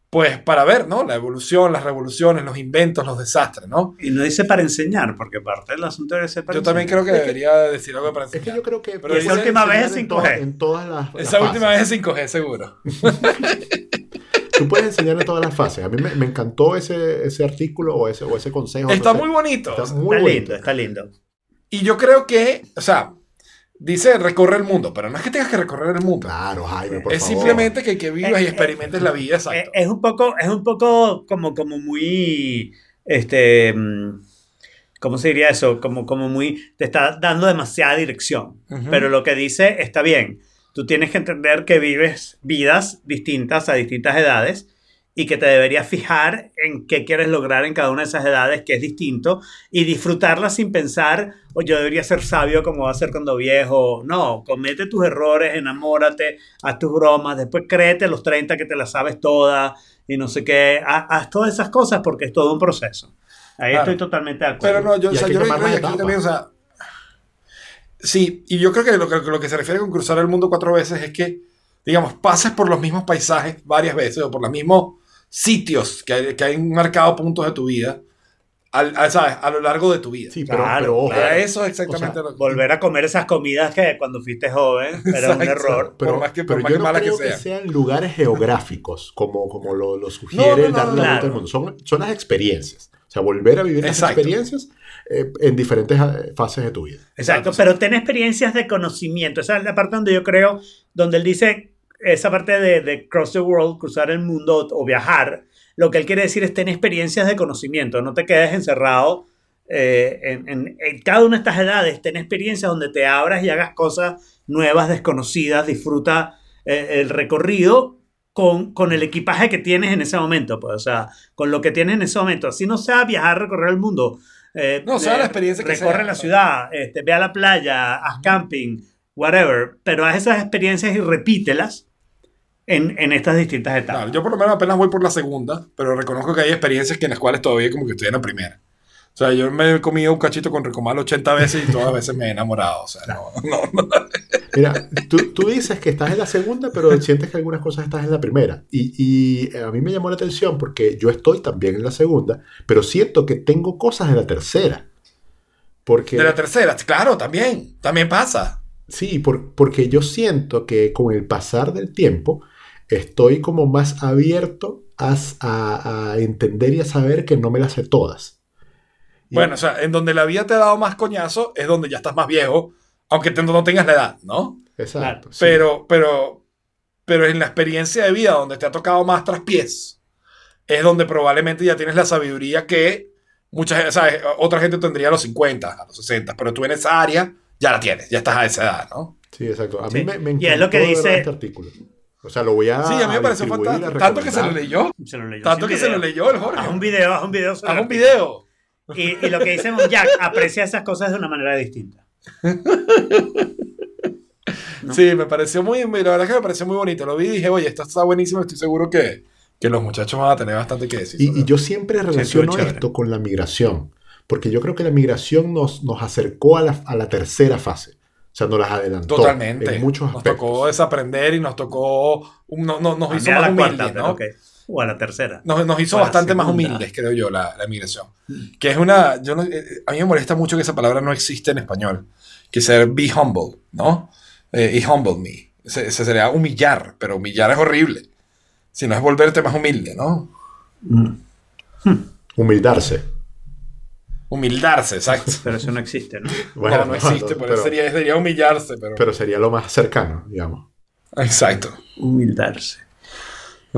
Speaker 2: pues, para ver, ¿no? La evolución, las revoluciones, los inventos, los desastres, ¿no?
Speaker 4: Y no dice para enseñar, porque parte del asunto debe ser para
Speaker 2: Yo también creo
Speaker 4: enseñar.
Speaker 2: que debería decir algo para
Speaker 3: Es que
Speaker 2: enseñar.
Speaker 3: yo creo que...
Speaker 2: Pero esa
Speaker 4: última vez
Speaker 3: enseñar
Speaker 4: es
Speaker 3: en todas-
Speaker 4: 5G.
Speaker 3: En todas las, las
Speaker 2: Esa última
Speaker 3: fases.
Speaker 2: vez es 5G, seguro.
Speaker 3: Tú puedes enseñar en todas las fases. A mí me, me encantó ese, ese artículo o ese, o ese consejo.
Speaker 2: Está
Speaker 3: no sé.
Speaker 2: muy bonito.
Speaker 3: Está
Speaker 4: Está
Speaker 3: muy bonito.
Speaker 4: lindo, está lindo.
Speaker 2: Y yo creo que, o sea, dice recorre el mundo, pero no es que tengas que recorrer el mundo.
Speaker 3: Claro, Jaime, por
Speaker 2: es
Speaker 3: favor.
Speaker 2: simplemente que, que vivas y
Speaker 4: Eh,
Speaker 2: experimentes la vida,
Speaker 4: Eh,
Speaker 2: exacto.
Speaker 4: Es un poco, es un poco como, como muy, este, mm, ¿cómo se diría eso? Como, como muy, te está dando demasiada dirección.
Speaker 2: Ujú.
Speaker 4: Pero lo que dice está bien. Tú tienes que entender que vives vidas distintas a distintas edades y que te deberías fijar en qué quieres lograr en cada una de esas edades, que es distinto, y disfrutarlas sin pensar, o yo debería ser sabio como va a ser cuando viejo. No, comete tus errores, enamórate, haz tus bromas, después créete a los 30 que te las sabes todas y no sé qué. Haz, haz todas esas cosas porque es todo un proceso. Ahí
Speaker 2: Claro.
Speaker 4: estoy totalmente de acuerdo.
Speaker 2: Pero no, yo, o sea, yo también, o sea, Sí, y yo creo que lo, que lo que se refiere con cruzar el mundo cuatro veces es que, digamos, pases por los mismos paisajes varias veces o por los mismos sitios que, hay- que han marcado puntos de tu vida, al, al- ¿sabes? A lo largo de tu vida.
Speaker 3: Sí, pero,
Speaker 4: Claro,
Speaker 3: pero
Speaker 2: eso es exactamente
Speaker 3: O sea,
Speaker 2: lo que...
Speaker 4: Volver a comer esas comidas que cuando fuiste joven era un error.
Speaker 3: pero,
Speaker 2: por más que- por
Speaker 3: pero
Speaker 2: más
Speaker 3: yo
Speaker 2: que
Speaker 3: no
Speaker 2: mala que
Speaker 3: creo
Speaker 2: sea.
Speaker 3: sean lugares geográficos, como, como lo, lo sugiere
Speaker 2: No, no, no,
Speaker 3: la
Speaker 4: claro.
Speaker 3: vuelta al mundo. Son, son las experiencias. O sea, volver a vivir las
Speaker 2: Exacto.
Speaker 3: experiencias eh, en diferentes eh, fases de tu vida.
Speaker 4: Exacto,
Speaker 2: Exacto.
Speaker 4: pero ten experiencias de conocimiento. Esa es la parte donde yo creo, donde él dice esa parte de, de cross the world, cruzar el mundo o viajar. Lo que él quiere decir es ten experiencias de conocimiento. No te quedes encerrado eh, en, en- en cada una de estas edades. Ten experiencias donde te abras y hagas cosas nuevas, desconocidas. Disfruta eh, el recorrido con, con el equipaje que tienes en ese momento. Pues, o sea, con lo que tienes en ese momento. Así no sea viajar, recorrer el mundo. Eh,
Speaker 2: No, sea
Speaker 4: eh,
Speaker 2: la experiencia que
Speaker 4: Recorre
Speaker 2: sea.
Speaker 4: la ciudad, este, ve a la playa, haz camping, whatever. Pero haz esas experiencias y repítelas en, en estas distintas etapas.
Speaker 2: Claro, yo por lo menos apenas voy por la segunda, pero reconozco que hay experiencias que en las cuales todavía como que estoy en la primera. O sea, yo me he comido un cachito con Ricomal 80 veces y todas las veces me he enamorado. O sea, no, no, no.
Speaker 3: Mira, tú, tú dices que estás en la segunda, pero sientes que algunas cosas estás en la primera. Y, y a mí me llamó la atención porque yo estoy también en la segunda, pero siento que tengo cosas en la tercera. Porque,
Speaker 2: De la tercera, claro, también, también pasa.
Speaker 3: sí, por- porque yo siento que con el pasar del tiempo estoy como más abierto a, a- a entender y a saber que no me las sé todas.
Speaker 2: Bueno, o sea, en donde la vida te ha dado más coñazo es donde ya estás más viejo, aunque te- no tengas la edad, ¿no?
Speaker 3: Exacto. sí.
Speaker 2: Pero, pero, pero en la experiencia de vida donde te ha tocado más traspiés, es donde probablemente ya tienes la sabiduría que mucha ¿sabes? Otra gente tendría a los 50, a los 60, pero tú en esa área ya la tienes, ya estás a esa edad, ¿no?
Speaker 3: Sí, exacto. A
Speaker 4: Sí.
Speaker 3: mí me, me
Speaker 4: Y es lo que
Speaker 3: encantó
Speaker 4: dice-
Speaker 3: este artículo. O sea, lo voy a.
Speaker 2: sí, a mí me pareció fantástico. Tanto que se lo leyó,
Speaker 4: Se lo leyó
Speaker 2: tanto que se lo
Speaker 4: video.
Speaker 2: leyó el Jorge.
Speaker 4: Haz un video, haz un video.
Speaker 2: Haz un video.
Speaker 4: Y, y lo que dice Jack, aprecia esas cosas de una manera distinta. ¿no?
Speaker 2: Sí, me pareció muy, la verdad es que me pareció muy bonito. Lo vi y dije, oye, esto está buenísimo, estoy seguro que, que los muchachos van a tener bastante que decir.
Speaker 3: Y, y yo siempre relaciono
Speaker 4: chévere.
Speaker 3: esto con la migración, porque yo creo que la migración nos, nos acercó a la, a la tercera fase. O sea, nos las adelantó.
Speaker 2: Totalmente.
Speaker 3: En muchos
Speaker 2: nos
Speaker 3: aspectos.
Speaker 2: tocó desaprender y nos tocó. no- no- nos
Speaker 4: A
Speaker 2: hizo más
Speaker 4: la
Speaker 2: humildes,
Speaker 4: cuarta, pero
Speaker 2: ¿no?
Speaker 4: ok. O a la tercera.
Speaker 2: Nos, nos hizo bastante más humildes, creo yo, la, la migración. Que es una. Yo no- eh, a mí me molesta mucho que esa palabra no existe en español. Que ser be humble, ¿no? Eh, y humble me. Ese, ese sería humillar, pero humillar es horrible. Si no es volverte más humilde, ¿no?
Speaker 3: Humildarse.
Speaker 2: Humildarse, exacto.
Speaker 4: Pero eso no existe, ¿no?
Speaker 3: Bueno,
Speaker 2: no, no existe,
Speaker 3: pero,
Speaker 2: pero, sería, sería humillarse, pero.
Speaker 3: pero sería lo más cercano, digamos.
Speaker 2: Exacto.
Speaker 4: Humildarse.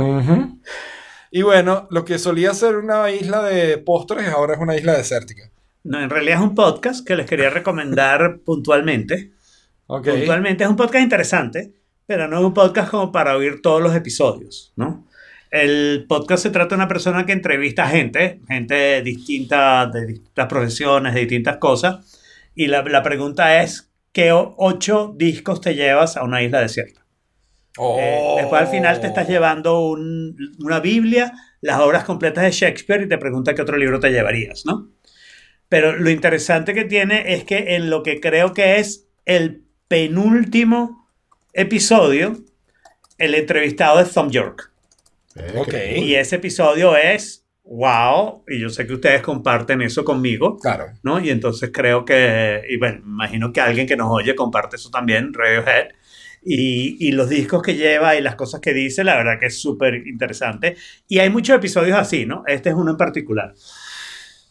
Speaker 2: Ujú. Y bueno, lo que solía ser una isla de postres ahora es una isla desértica.
Speaker 4: No, en realidad es un podcast que les quería recomendar puntualmente.
Speaker 2: Ok.
Speaker 4: Puntualmente es un podcast interesante, pero no es un podcast como para oír todos los episodios, ¿no? El podcast se trata de una persona que entrevista a gente, gente distinta, de distintas profesiones, de distintas cosas, y la, la pregunta es, ¿qué ocho discos te llevas a una isla desierta?
Speaker 2: Oh.
Speaker 4: Eh, después al final te estás llevando un- una Biblia, las obras completas de Shakespeare y te pregunta qué otro libro te llevarías, ¿no? Pero lo interesante que tiene es que en lo que creo que es el penúltimo episodio, el entrevistado es Tom York.
Speaker 3: Eh,
Speaker 2: Ok.
Speaker 3: qué cool.
Speaker 4: Y ese episodio es wow, y yo sé que ustedes comparten eso conmigo,
Speaker 2: Claro.
Speaker 4: ¿no? Y entonces creo que, y bueno, imagino que alguien que nos oye comparte eso también, Radiohead. Y, y los discos que lleva y las cosas que dice, la verdad que es súper interesante. Y hay muchos episodios así, ¿no? Este es uno en particular.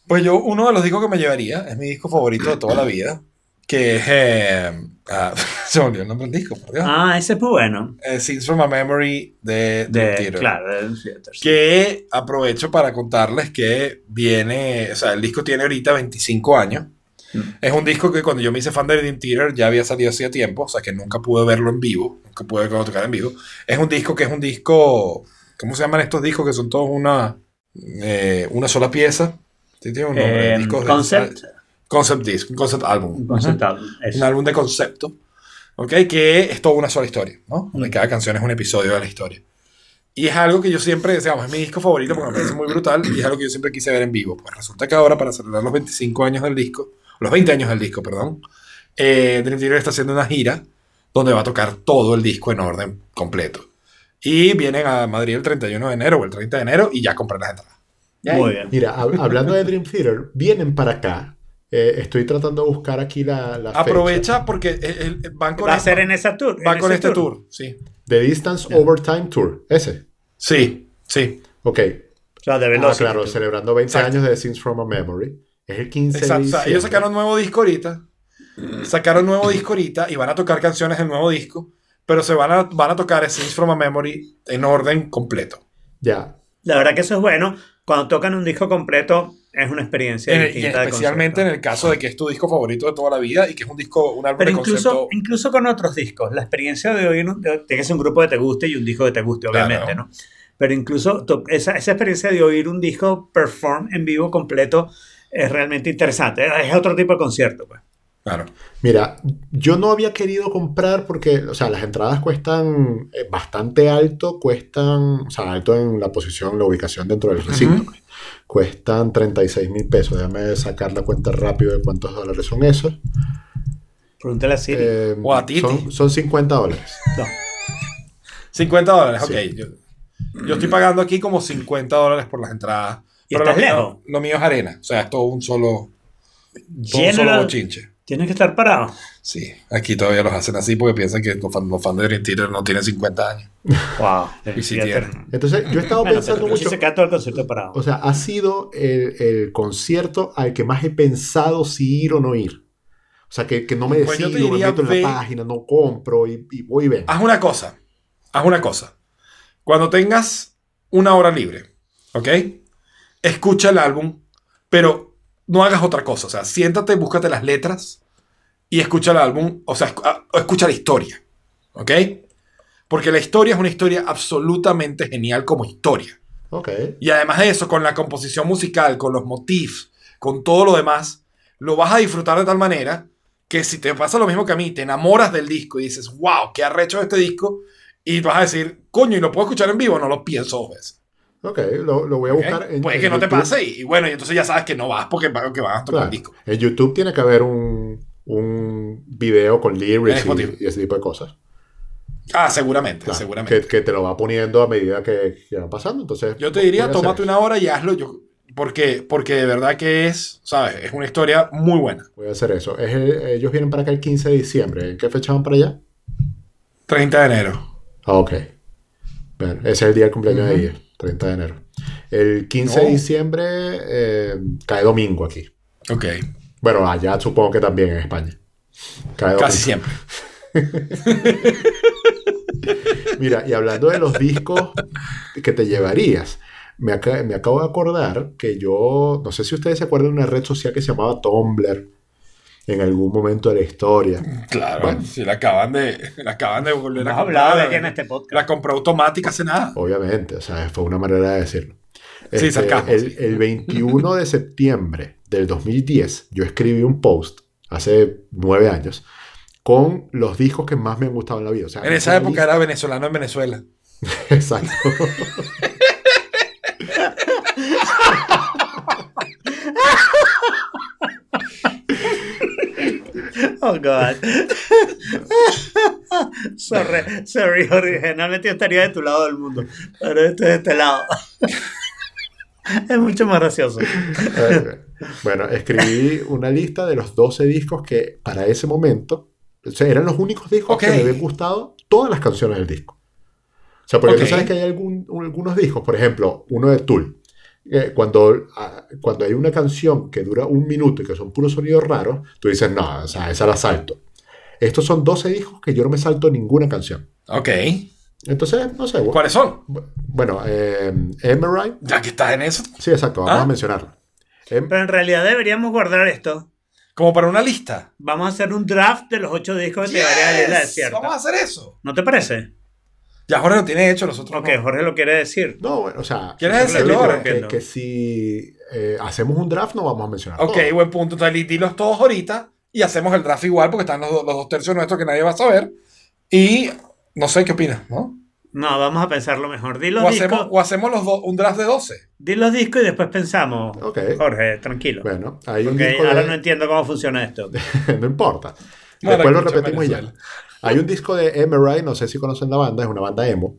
Speaker 2: Pues yo, uno de los discos que me llevaría, es mi disco favorito de toda la vida, que es... eh, ah, se me olvidó el nombre del disco, por Dios.
Speaker 4: Ah, ese es muy bueno.
Speaker 2: Eh, Scenes from a Memory de,
Speaker 4: De,
Speaker 2: Theater.
Speaker 4: claro, de Dream Theater, sí.
Speaker 2: Que aprovecho para contarles que viene, o sea, el disco tiene ahorita 25 años.
Speaker 4: Mm.
Speaker 2: Es un disco que cuando yo me hice fan de Dream Theater ya había salido hacía tiempo, o sea que nunca pude verlo en vivo, nunca pude verlo tocar en vivo. Es un disco que es un disco, ¿cómo se llaman estos discos que son todos una, eh, una sola pieza? Sí, tiene un nombre.
Speaker 4: Eh,
Speaker 2: discos de-
Speaker 4: concept,
Speaker 2: concept disc, concept album.
Speaker 4: concept
Speaker 2: Ajá.
Speaker 4: album.
Speaker 2: Un álbum de concepto, ¿ok? Que es toda una sola historia, ¿no? Donde
Speaker 4: Mm.
Speaker 2: cada canción es un episodio de la historia. Y es algo que yo siempre, digamos, es mi disco favorito porque me parece muy brutal y es algo que yo siempre quise ver en vivo. Pues resulta que ahora, para celebrar los 25 años del disco, los 20 años del disco, perdón, eh, Dream Theater está haciendo una gira donde va a tocar todo el disco en orden completo. Y vienen a Madrid el 31 de enero o el 30 de enero y ya compran las entradas.
Speaker 4: Muy bien.
Speaker 3: Mira, hab- hablando de Dream Theater, vienen para acá. Eh, estoy tratando de buscar aquí la, la fecha.
Speaker 2: Aprovecha porque el- el- van con,
Speaker 4: Va a ser en esa tour.
Speaker 2: va
Speaker 4: en
Speaker 2: con este tour. Sí.
Speaker 3: The Distance Overtime Tour. Ese.
Speaker 2: Sí, sí.
Speaker 3: Ok.
Speaker 4: O sea, de
Speaker 3: Ah, claro, celebrando 20
Speaker 2: Exacto.
Speaker 3: años de Scenes from a Memory. Es el 15 de
Speaker 2: Exacto. O sea,
Speaker 3: diciembre.
Speaker 2: ellos sacaron nuevo disco ahorita. Sacaron nuevo disco ahorita y van a tocar canciones del nuevo disco. Pero se van a, van a tocar Scenes from a Memory en orden completo.
Speaker 3: Ya.
Speaker 4: La verdad que eso es bueno. Cuando tocan un disco completo, es una experiencia
Speaker 2: En el- y
Speaker 4: distinta. de
Speaker 2: especialmente en
Speaker 4: concierto.
Speaker 2: el caso de que es tu disco favorito de toda la vida y que es un disco, un álbum
Speaker 4: Pero
Speaker 2: de
Speaker 4: incluso,
Speaker 2: concepto.
Speaker 4: incluso con otros discos, la experiencia de oír, un- de- tiene que ser un grupo que te guste y un disco que te guste,
Speaker 2: Claro.
Speaker 4: obviamente, ¿no? Pero incluso esa, esa experiencia de oír un disco perform en vivo completo es realmente interesante. Es otro tipo de concierto, pues.
Speaker 2: Claro.
Speaker 3: Mira, yo no había querido comprar porque, o sea, las entradas cuestan eh, bastante alto, cuestan, o sea, alto en la posición, la ubicación dentro del recinto. pues. Cuestan 36 mil pesos. Déjame sacar la cuenta rápido de cuántos dólares son esos.
Speaker 4: Pregúntale a Siri.
Speaker 3: Eh,
Speaker 2: O a Titi.
Speaker 3: son, son 50 dólares.
Speaker 4: No.
Speaker 2: 50 dólares,
Speaker 3: Sí.
Speaker 2: ok. Yo, yo estoy pagando aquí como 50 dólares por las entradas.
Speaker 4: ¿Y
Speaker 2: Pero lo
Speaker 4: estás
Speaker 2: mío,
Speaker 4: lejos?
Speaker 2: lo mío es arena. O sea, es todo un solo, todo un
Speaker 4: Lleno
Speaker 2: solo
Speaker 4: la-
Speaker 2: bochinche.
Speaker 4: Tienes que estar parado.
Speaker 2: Sí, aquí todavía los hacen así porque piensan que los fans, los fans de Dream Theater no tienen 50 años.
Speaker 4: Wow.
Speaker 2: Y si tienen.
Speaker 3: Entonces, yo he estado
Speaker 4: Bueno,
Speaker 3: pensando
Speaker 4: pero sí
Speaker 3: mucho.
Speaker 4: se queda todo el concierto parado.
Speaker 3: O sea, ha sido el, el concierto al que más he pensado si ir o no ir. O sea, que, que no me
Speaker 2: Pues
Speaker 3: decido,
Speaker 2: te
Speaker 3: me meto en
Speaker 2: ve-
Speaker 3: la página, no compro y, y voy y ven.
Speaker 2: Haz una cosa. Haz una cosa. Cuando tengas una hora libre, ¿ok? Escucha el álbum, pero no hagas otra cosa. O sea, siéntate, búscate las letras y escucha el álbum. O sea, ah, escucha la historia, ¿ok? Porque la historia es una historia absolutamente genial como historia.
Speaker 3: Ok.
Speaker 2: Y además de eso, con la composición musical, con los motifs, con todo lo demás, lo vas a disfrutar de tal manera que si te pasa lo mismo que a mí, te enamoras del disco y dices, wow, qué arrecho este disco, y vas a decir, coño, ¿y lo puedo escuchar en vivo? No lo pienso dos veces.
Speaker 3: Ok, lo, lo voy a buscar en
Speaker 2: Puede que no te pase y, y bueno, y entonces ya sabes que no vas porque va- que vas a tocar
Speaker 3: Claro.
Speaker 2: el disco.
Speaker 3: En YouTube tiene que haber un, un video con lyrics y, y ese tipo de cosas.
Speaker 2: Ah, seguramente,
Speaker 3: Claro,
Speaker 2: seguramente.
Speaker 3: Que, que te lo va poniendo a medida que, que va pasando. Entonces,
Speaker 2: Yo te diría, tómate una hora y hazlo yo. Porque, porque de verdad que es, ¿sabes? Es una historia muy buena.
Speaker 3: Voy a hacer eso. Es el- ellos vienen para acá el 15 de diciembre. ¿En qué fecha van para allá?
Speaker 2: 30 de enero.
Speaker 3: Ah, ok. Bueno, ese es el día del cumpleaños de
Speaker 2: Ujú.
Speaker 3: Ella, 30 de enero. El 15 de diciembre eh, cae domingo aquí.
Speaker 2: Ok.
Speaker 3: Bueno, allá supongo que también en España. Cae.
Speaker 2: Casi siempre.
Speaker 3: Mira, y hablando de los discos que te llevarías, me, aca- me acabo de acordar que yo, no sé si ustedes se acuerdan de una red social que se llamaba Tumblr en algún momento de la historia.
Speaker 2: Claro,
Speaker 3: Bueno.
Speaker 2: si la acaban de, la acaban de volver
Speaker 4: Hemos
Speaker 2: a
Speaker 4: hablado de
Speaker 2: comprar.
Speaker 4: ella en este podcast.
Speaker 2: La compró automática hace nada.
Speaker 3: Obviamente, o sea, fue una manera de decirlo.
Speaker 2: Sí,
Speaker 3: Este,
Speaker 2: sarcasmo,
Speaker 3: el,
Speaker 2: sí.
Speaker 3: el 21 de septiembre del 2010, yo escribí un post hace nueve años con los discos que más me han gustado en la vida. O sea,
Speaker 2: En esa época
Speaker 3: lista-
Speaker 2: era venezolano en Venezuela.
Speaker 3: Exacto.
Speaker 4: Oh, God. sorry, sorry, Jorge. Generalmente yo estaría de tu lado del mundo, pero estoy de este lado. es mucho más gracioso.
Speaker 3: Bueno, escribí una lista de los 12 discos que para ese momento o sea, eran los únicos discos que me habían gustado todas las canciones del disco. O sea, porque tú sabes que hay algún- algunos discos, por ejemplo, uno de Tool. Eh, cuando, ah, cuando hay una canción que dura un minuto y que son puros sonidos raros, tú dices, no, o sea, esa la salto. Estos son 12 discos que yo no me salto ninguna canción.
Speaker 2: Ok.
Speaker 3: Entonces, no sé. bu-
Speaker 2: ¿Cuáles son?
Speaker 3: Bueno, eh, Emerald.
Speaker 2: Ya que estás en eso.
Speaker 3: Sí, exacto, vamos
Speaker 2: Ah.
Speaker 3: a mencionarla. Em-
Speaker 4: Pero en realidad deberíamos guardar esto.
Speaker 2: Como para una lista.
Speaker 4: Vamos a hacer un draft de los ocho discos que te llevarías a la
Speaker 2: Yes,
Speaker 4: desierta.
Speaker 2: Vamos a hacer eso.
Speaker 4: ¿No te parece?
Speaker 2: Ya Jorge lo tiene hecho, nosotros
Speaker 4: Ok,
Speaker 2: no.
Speaker 4: Jorge lo quiere decir.
Speaker 3: No, bueno, o sea,
Speaker 2: ¿Quieres decirlo ahora?
Speaker 3: que, que si eh, hacemos un draft no vamos a mencionar.
Speaker 2: Ok,
Speaker 3: todo.
Speaker 2: buen punto. Entonces, dilos todos ahorita y hacemos el draft igual porque están los, do- los dos tercios nuestros que nadie va a saber. Y no sé qué opinas, ¿no?
Speaker 4: No, vamos a pensarlo mejor. Di los
Speaker 2: O
Speaker 4: discos,
Speaker 2: hacemos, o hacemos los dos- un draft de 12.
Speaker 4: di los discos y después pensamos.
Speaker 3: Ok.
Speaker 4: Jorge, tranquilo.
Speaker 3: Bueno, hay un
Speaker 4: Porque
Speaker 3: disco
Speaker 4: ahora
Speaker 3: de-
Speaker 4: no entiendo cómo funciona esto.
Speaker 3: no importa. Después lo repetimos y ya. Hay un disco de Emery, no sé si conocen la banda, es una banda emo,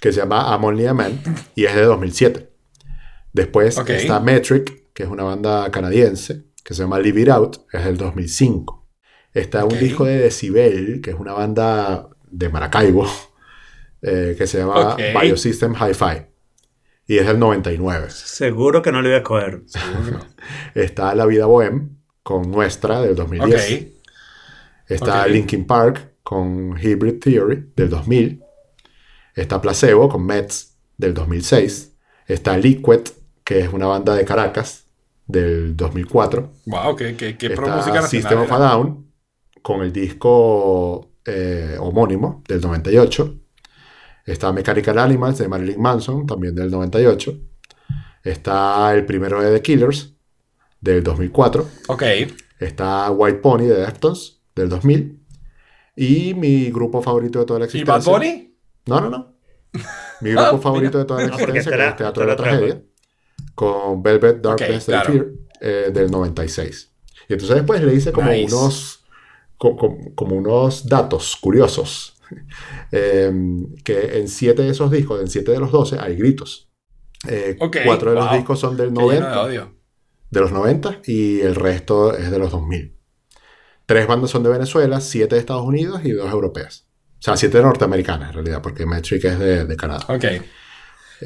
Speaker 3: que se llama I'm Only a Man y es de 2007. Después está Metric, que es una banda canadiense, que se llama Live It Out, es del 2005. Está un disco de Decibel, que es una banda de Maracaibo, eh, que se llama. Biosystem Hi-Fi. Y es del 99.
Speaker 4: Seguro que no lo iba a escoger.
Speaker 3: Está La Vida Bohem, con Nuestra, del 2010.
Speaker 2: Ok.
Speaker 3: Está. Linkin Park con Hybrid Theory del 2000. Está Placebo con Mets del 2006. Está Liquid, que es una banda de Caracas del 2004.
Speaker 2: Wow, qué, qué, música
Speaker 3: Está
Speaker 2: nacional.
Speaker 3: System of a
Speaker 2: era.
Speaker 3: Down con el disco eh, homónimo del 98. Está Mechanical Animals de Marilyn Manson, también del 98. Está el primero de The Killers del 2004.
Speaker 2: Ok.
Speaker 3: Está White Pony de Deftones del 2000. Y mi grupo favorito de toda la
Speaker 2: ¿Y
Speaker 3: existencia.
Speaker 2: Bad Bunny?
Speaker 3: No, no, no. Mi grupo
Speaker 2: Ah,
Speaker 3: favorito de toda la
Speaker 4: No, porque
Speaker 3: existencia,
Speaker 4: este
Speaker 3: que es Teatro de la Tragedia. Con Velvet Darkness
Speaker 2: Ok,
Speaker 3: and
Speaker 2: claro.
Speaker 3: Fear eh, del 96. Y entonces después le hice como
Speaker 2: Nice.
Speaker 3: unos. co- co- Como, unos datos curiosos. Eh, que en siete de esos discos, en siete de los 12, hay gritos. Eh,
Speaker 2: Ok,
Speaker 3: cuatro de los discos son del
Speaker 2: Qué lleno de
Speaker 3: 90
Speaker 2: odio.
Speaker 3: de los 90 y el resto es de los 2000. Tres bandas son de Venezuela, siete de Estados Unidos y dos europeas. O sea, siete norteamericanas en realidad, porque Metric es de, de Canadá.
Speaker 2: Ok.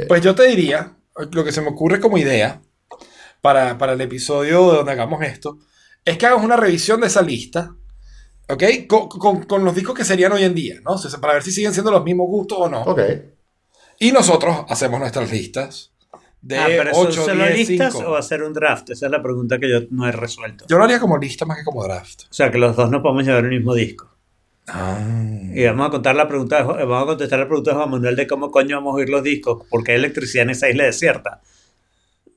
Speaker 2: Pues yo te diría, lo que se me ocurre como idea para, para el episodio donde hagamos esto, es que hagas una revisión de esa lista, ¿ok? Con, con- con los discos que serían hoy en día, ¿no? Para ver si siguen siendo los mismos gustos o no.
Speaker 3: Ok.
Speaker 2: Y nosotros hacemos nuestras listas de
Speaker 4: ah, pero eso
Speaker 2: 8,
Speaker 4: solo
Speaker 2: 10,
Speaker 4: listas
Speaker 2: 5.
Speaker 4: o hacer un draft. Esa es la pregunta que yo no he resuelto.
Speaker 2: Yo lo haría como lista más que como draft.
Speaker 4: O sea, que los dos no podemos llevar el mismo disco.
Speaker 2: Ah.
Speaker 4: Y vamos a contar la pregunta, de Jo- vamos a contestar la pregunta de Juan Manuel de cómo coño vamos a oír los discos, porque hay electricidad en esa isla desierta.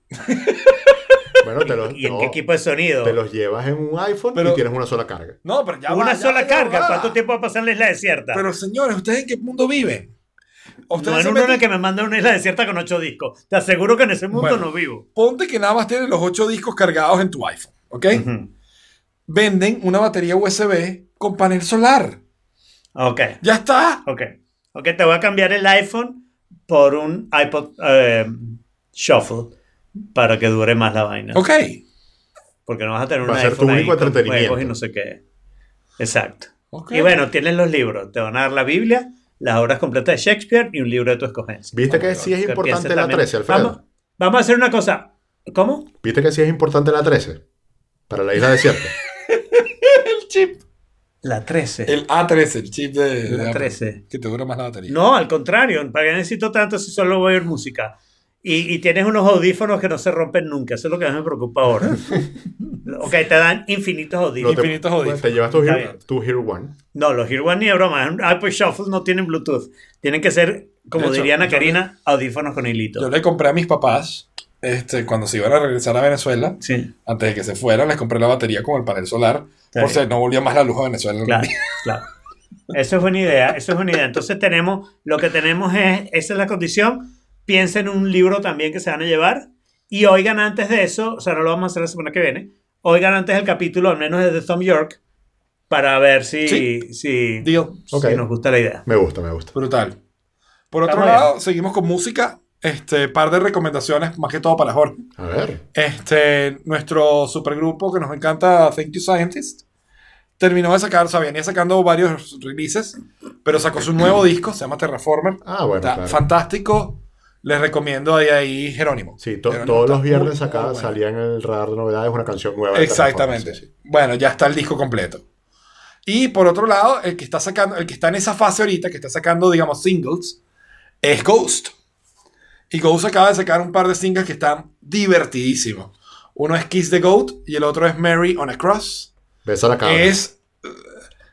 Speaker 3: Bueno, te los,
Speaker 4: ¿Y en
Speaker 3: no,
Speaker 4: qué equipo de sonido?
Speaker 3: te los llevas en un iPhone
Speaker 2: Pero-
Speaker 3: y tienes una sola carga.
Speaker 2: No, pero ya
Speaker 4: Una
Speaker 2: va, ya
Speaker 4: sola
Speaker 2: ya
Speaker 4: carga.
Speaker 2: va.
Speaker 4: ¿Cuánto tiempo va a pasar en la isla desierta?
Speaker 2: Pero señores, ¿ustedes en qué mundo viven? Ustedes
Speaker 4: no en el
Speaker 2: meten-
Speaker 4: que me manda una isla desierta con ocho discos. Te aseguro que en ese mundo
Speaker 2: Bueno.
Speaker 4: no vivo.
Speaker 2: Ponte que nada más tienes los 8 discos cargados en tu iPhone, ¿ok? Venden una batería USB con panel solar.
Speaker 4: Ok,
Speaker 2: Ya está.
Speaker 4: ok. Ok, te voy a cambiar el iPhone por un iPod eh, Shuffle para que dure más la vaina.
Speaker 2: Ok.
Speaker 4: Porque no vas a tener un
Speaker 3: Va a ser
Speaker 4: iPhone
Speaker 3: tu
Speaker 4: ahí
Speaker 3: único
Speaker 4: con juegos y no sé qué. Exacto. Y bueno, tienes los libros. Te van a dar la Biblia, las obras completas de Shakespeare y un libro de tu escogencia.
Speaker 3: ¿Viste que sí es
Speaker 4: Que
Speaker 3: importante la
Speaker 4: también-
Speaker 3: 13, Alfredo?
Speaker 4: Vamos, vamos a hacer una cosa. ¿Cómo?
Speaker 3: ¿Viste que sí es importante la 13? Para la isla desierta.
Speaker 2: el chip.
Speaker 4: La 13.
Speaker 2: El A13, el chip de, de
Speaker 4: La
Speaker 2: Apple,
Speaker 4: 13.
Speaker 2: Que te dura más la batería.
Speaker 4: No, al contrario. ¿Para qué necesito tanto si solo voy a oír música? Y, y tienes unos audífonos que no se rompen nunca. Eso es lo que más me preocupa ahora. ok, te dan infinitos
Speaker 3: No
Speaker 4: audífonos.
Speaker 3: te,
Speaker 2: Infinitos audífonos.
Speaker 3: te llevas tu
Speaker 4: Está
Speaker 3: Hero,
Speaker 4: bien.
Speaker 3: tu Hero One.
Speaker 4: No, los Ear One ni de broma. Un iPod Shuffle no tienen Bluetooth. Tienen que ser, como
Speaker 2: hecho,
Speaker 4: diría Ana Karina, audífonos con hilito.
Speaker 2: Yo le compré a mis papás, este, cuando se iban a regresar a Venezuela,
Speaker 4: Sí,
Speaker 2: antes de que se fueran, les compré la batería con el panel solar,
Speaker 4: Está
Speaker 2: por si no volvía más la luz a Venezuela.
Speaker 4: claro, claro. Eso es buena idea, eso es buena idea. Entonces tenemos, lo que tenemos es, esa es la condición, piensen en un libro también que se van a llevar y oigan antes de eso, o sea, no lo vamos a hacer la semana que viene, oigan antes el capítulo, al menos de The Thumb York, para ver si,
Speaker 2: Sí.
Speaker 4: si,
Speaker 2: Deal.
Speaker 4: si
Speaker 3: Ok.
Speaker 4: nos gusta la idea.
Speaker 3: Me gusta, me gusta.
Speaker 2: Brutal. Por otro
Speaker 4: Estamos
Speaker 2: lado, seguimos con música. Este, par de recomendaciones, más que todo para Jorge.
Speaker 3: A ver.
Speaker 2: Este, nuestro supergrupo que nos encanta, Thank You Scientist, terminó de sacar, o sea, venía sacando varios releases, pero sacó su nuevo disco, se llama Terraformer.
Speaker 3: Ah, bueno,
Speaker 2: Está
Speaker 3: claro.
Speaker 2: fantástico. Les recomiendo ahí, ahí Jerónimo.
Speaker 3: Sí, to-
Speaker 2: Jerónimo
Speaker 3: todos los viernes acá
Speaker 2: bueno.
Speaker 3: salía en el radar de novedades una canción nueva. de
Speaker 2: Exactamente.
Speaker 3: Sí, sí.
Speaker 2: Bueno, ya está el disco completo. Y por otro lado, el que está sacando, el que está en esa fase ahorita, que está sacando, digamos, singles, es Ghost. Y Ghost acaba de sacar un par de singles que están divertidísimos. Uno es Kiss the Goat y el otro es Mary on a Cross.
Speaker 3: Besa la cabra.
Speaker 2: Es.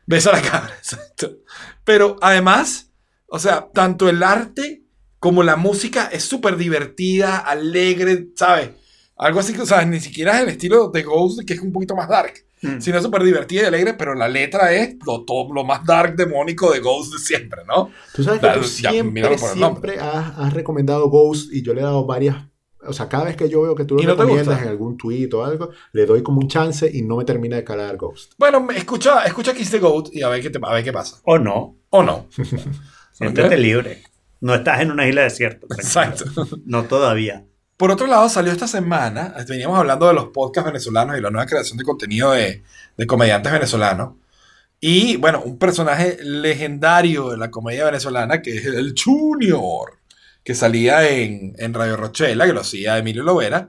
Speaker 2: Besa la cabra, exacto. Pero además, o sea, tanto el arte como la música es súper divertida, alegre, ¿sabes? Algo así que, o sea, ni siquiera es el estilo de Ghost, que es un poquito más dark,
Speaker 4: Mm.
Speaker 2: sino es súper divertida y alegre, pero la letra es lo, todo, lo más dark demónico de Ghost de siempre, ¿no?
Speaker 3: Tú sabes que
Speaker 2: Claro,
Speaker 3: tú
Speaker 2: ya,
Speaker 3: siempre, siempre has, has recomendado Ghost y yo le he dado varias o sea, cada vez que yo veo que tú lo
Speaker 2: ¿Y no
Speaker 3: recomiendas en algún tweet o algo, le doy como un chance y no me termina de calar Ghost.
Speaker 2: Bueno, me- escucha, escucha Kiss the Goat y a ver qué, te- a ver qué pasa.
Speaker 4: O no.
Speaker 2: ¿O no?
Speaker 4: Siéntete
Speaker 2: Ok.
Speaker 4: libre. No estás en una isla desierta.
Speaker 2: Exacto.
Speaker 4: No todavía.
Speaker 2: Por otro lado, salió esta semana, veníamos hablando de los podcasts venezolanos y la nueva creación de contenido de, de comediantes venezolanos. Y bueno, un personaje legendario de la comedia venezolana que es el Junior, que salía en, en Radio Rochela, que lo hacía Emilio Lovera,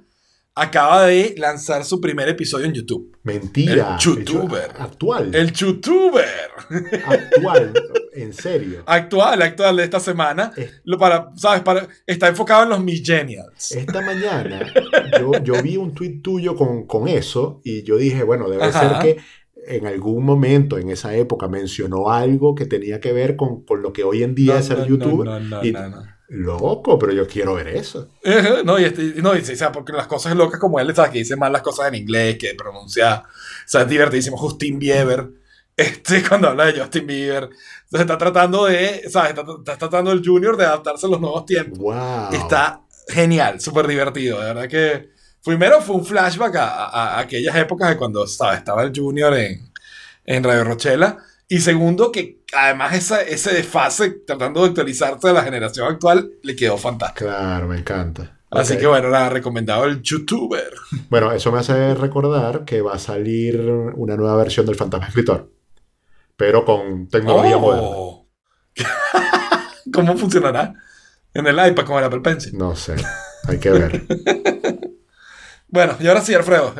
Speaker 2: acaba de lanzar su primer episodio en YouTube.
Speaker 3: Mentira.
Speaker 2: El youtuber.
Speaker 3: Actual.
Speaker 2: El YouTuber
Speaker 3: Actual. en serio.
Speaker 2: actual, actual de esta semana,
Speaker 3: Es-
Speaker 2: lo para, ¿sabes? Para, está enfocado en los millennials.
Speaker 3: Esta mañana yo, yo vi un tweet tuyo con, con eso y yo dije, bueno, debe
Speaker 2: Ajá.
Speaker 3: ser que en algún momento en esa época mencionó algo que tenía que ver con, con lo que hoy en día
Speaker 2: No,
Speaker 3: es ser
Speaker 2: no,
Speaker 3: youtuber.
Speaker 2: no, no,
Speaker 3: y,
Speaker 2: no, no.
Speaker 3: Loco, pero yo quiero ver eso.
Speaker 2: No, y, este- no, y, o sea, porque las cosas locas como él, ¿sabes? Que dice mal las cosas en inglés, que pronuncia, o sea, es divertidísimo. Justin Bieber, este, cuando habla de Justin Bieber, se está tratando de, ¿sabes? Está, está tratando el Junior de adaptarse a los nuevos tiempos.
Speaker 3: Wow.
Speaker 2: Está genial, súper divertido, de verdad que... Primero fue un flashback a, a- a aquellas épocas de cuando ¿sabes? estaba el Junior en, en Radio Rochela. Y segundo, que además esa, ese desfase, tratando de actualizarse de la generación actual, le quedó fantástico.
Speaker 3: Claro, me encanta.
Speaker 2: Así que bueno, nada, recomendado el youtuber.
Speaker 3: Bueno, eso me hace recordar que va a salir una nueva versión del Fantasma Escritor, pero con tecnología moderna.
Speaker 2: Oh. ¿Cómo funcionará? En el iPad con el Apple Pencil.
Speaker 3: No sé, hay que ver.
Speaker 2: Bueno, y ahora sí, Alfredo,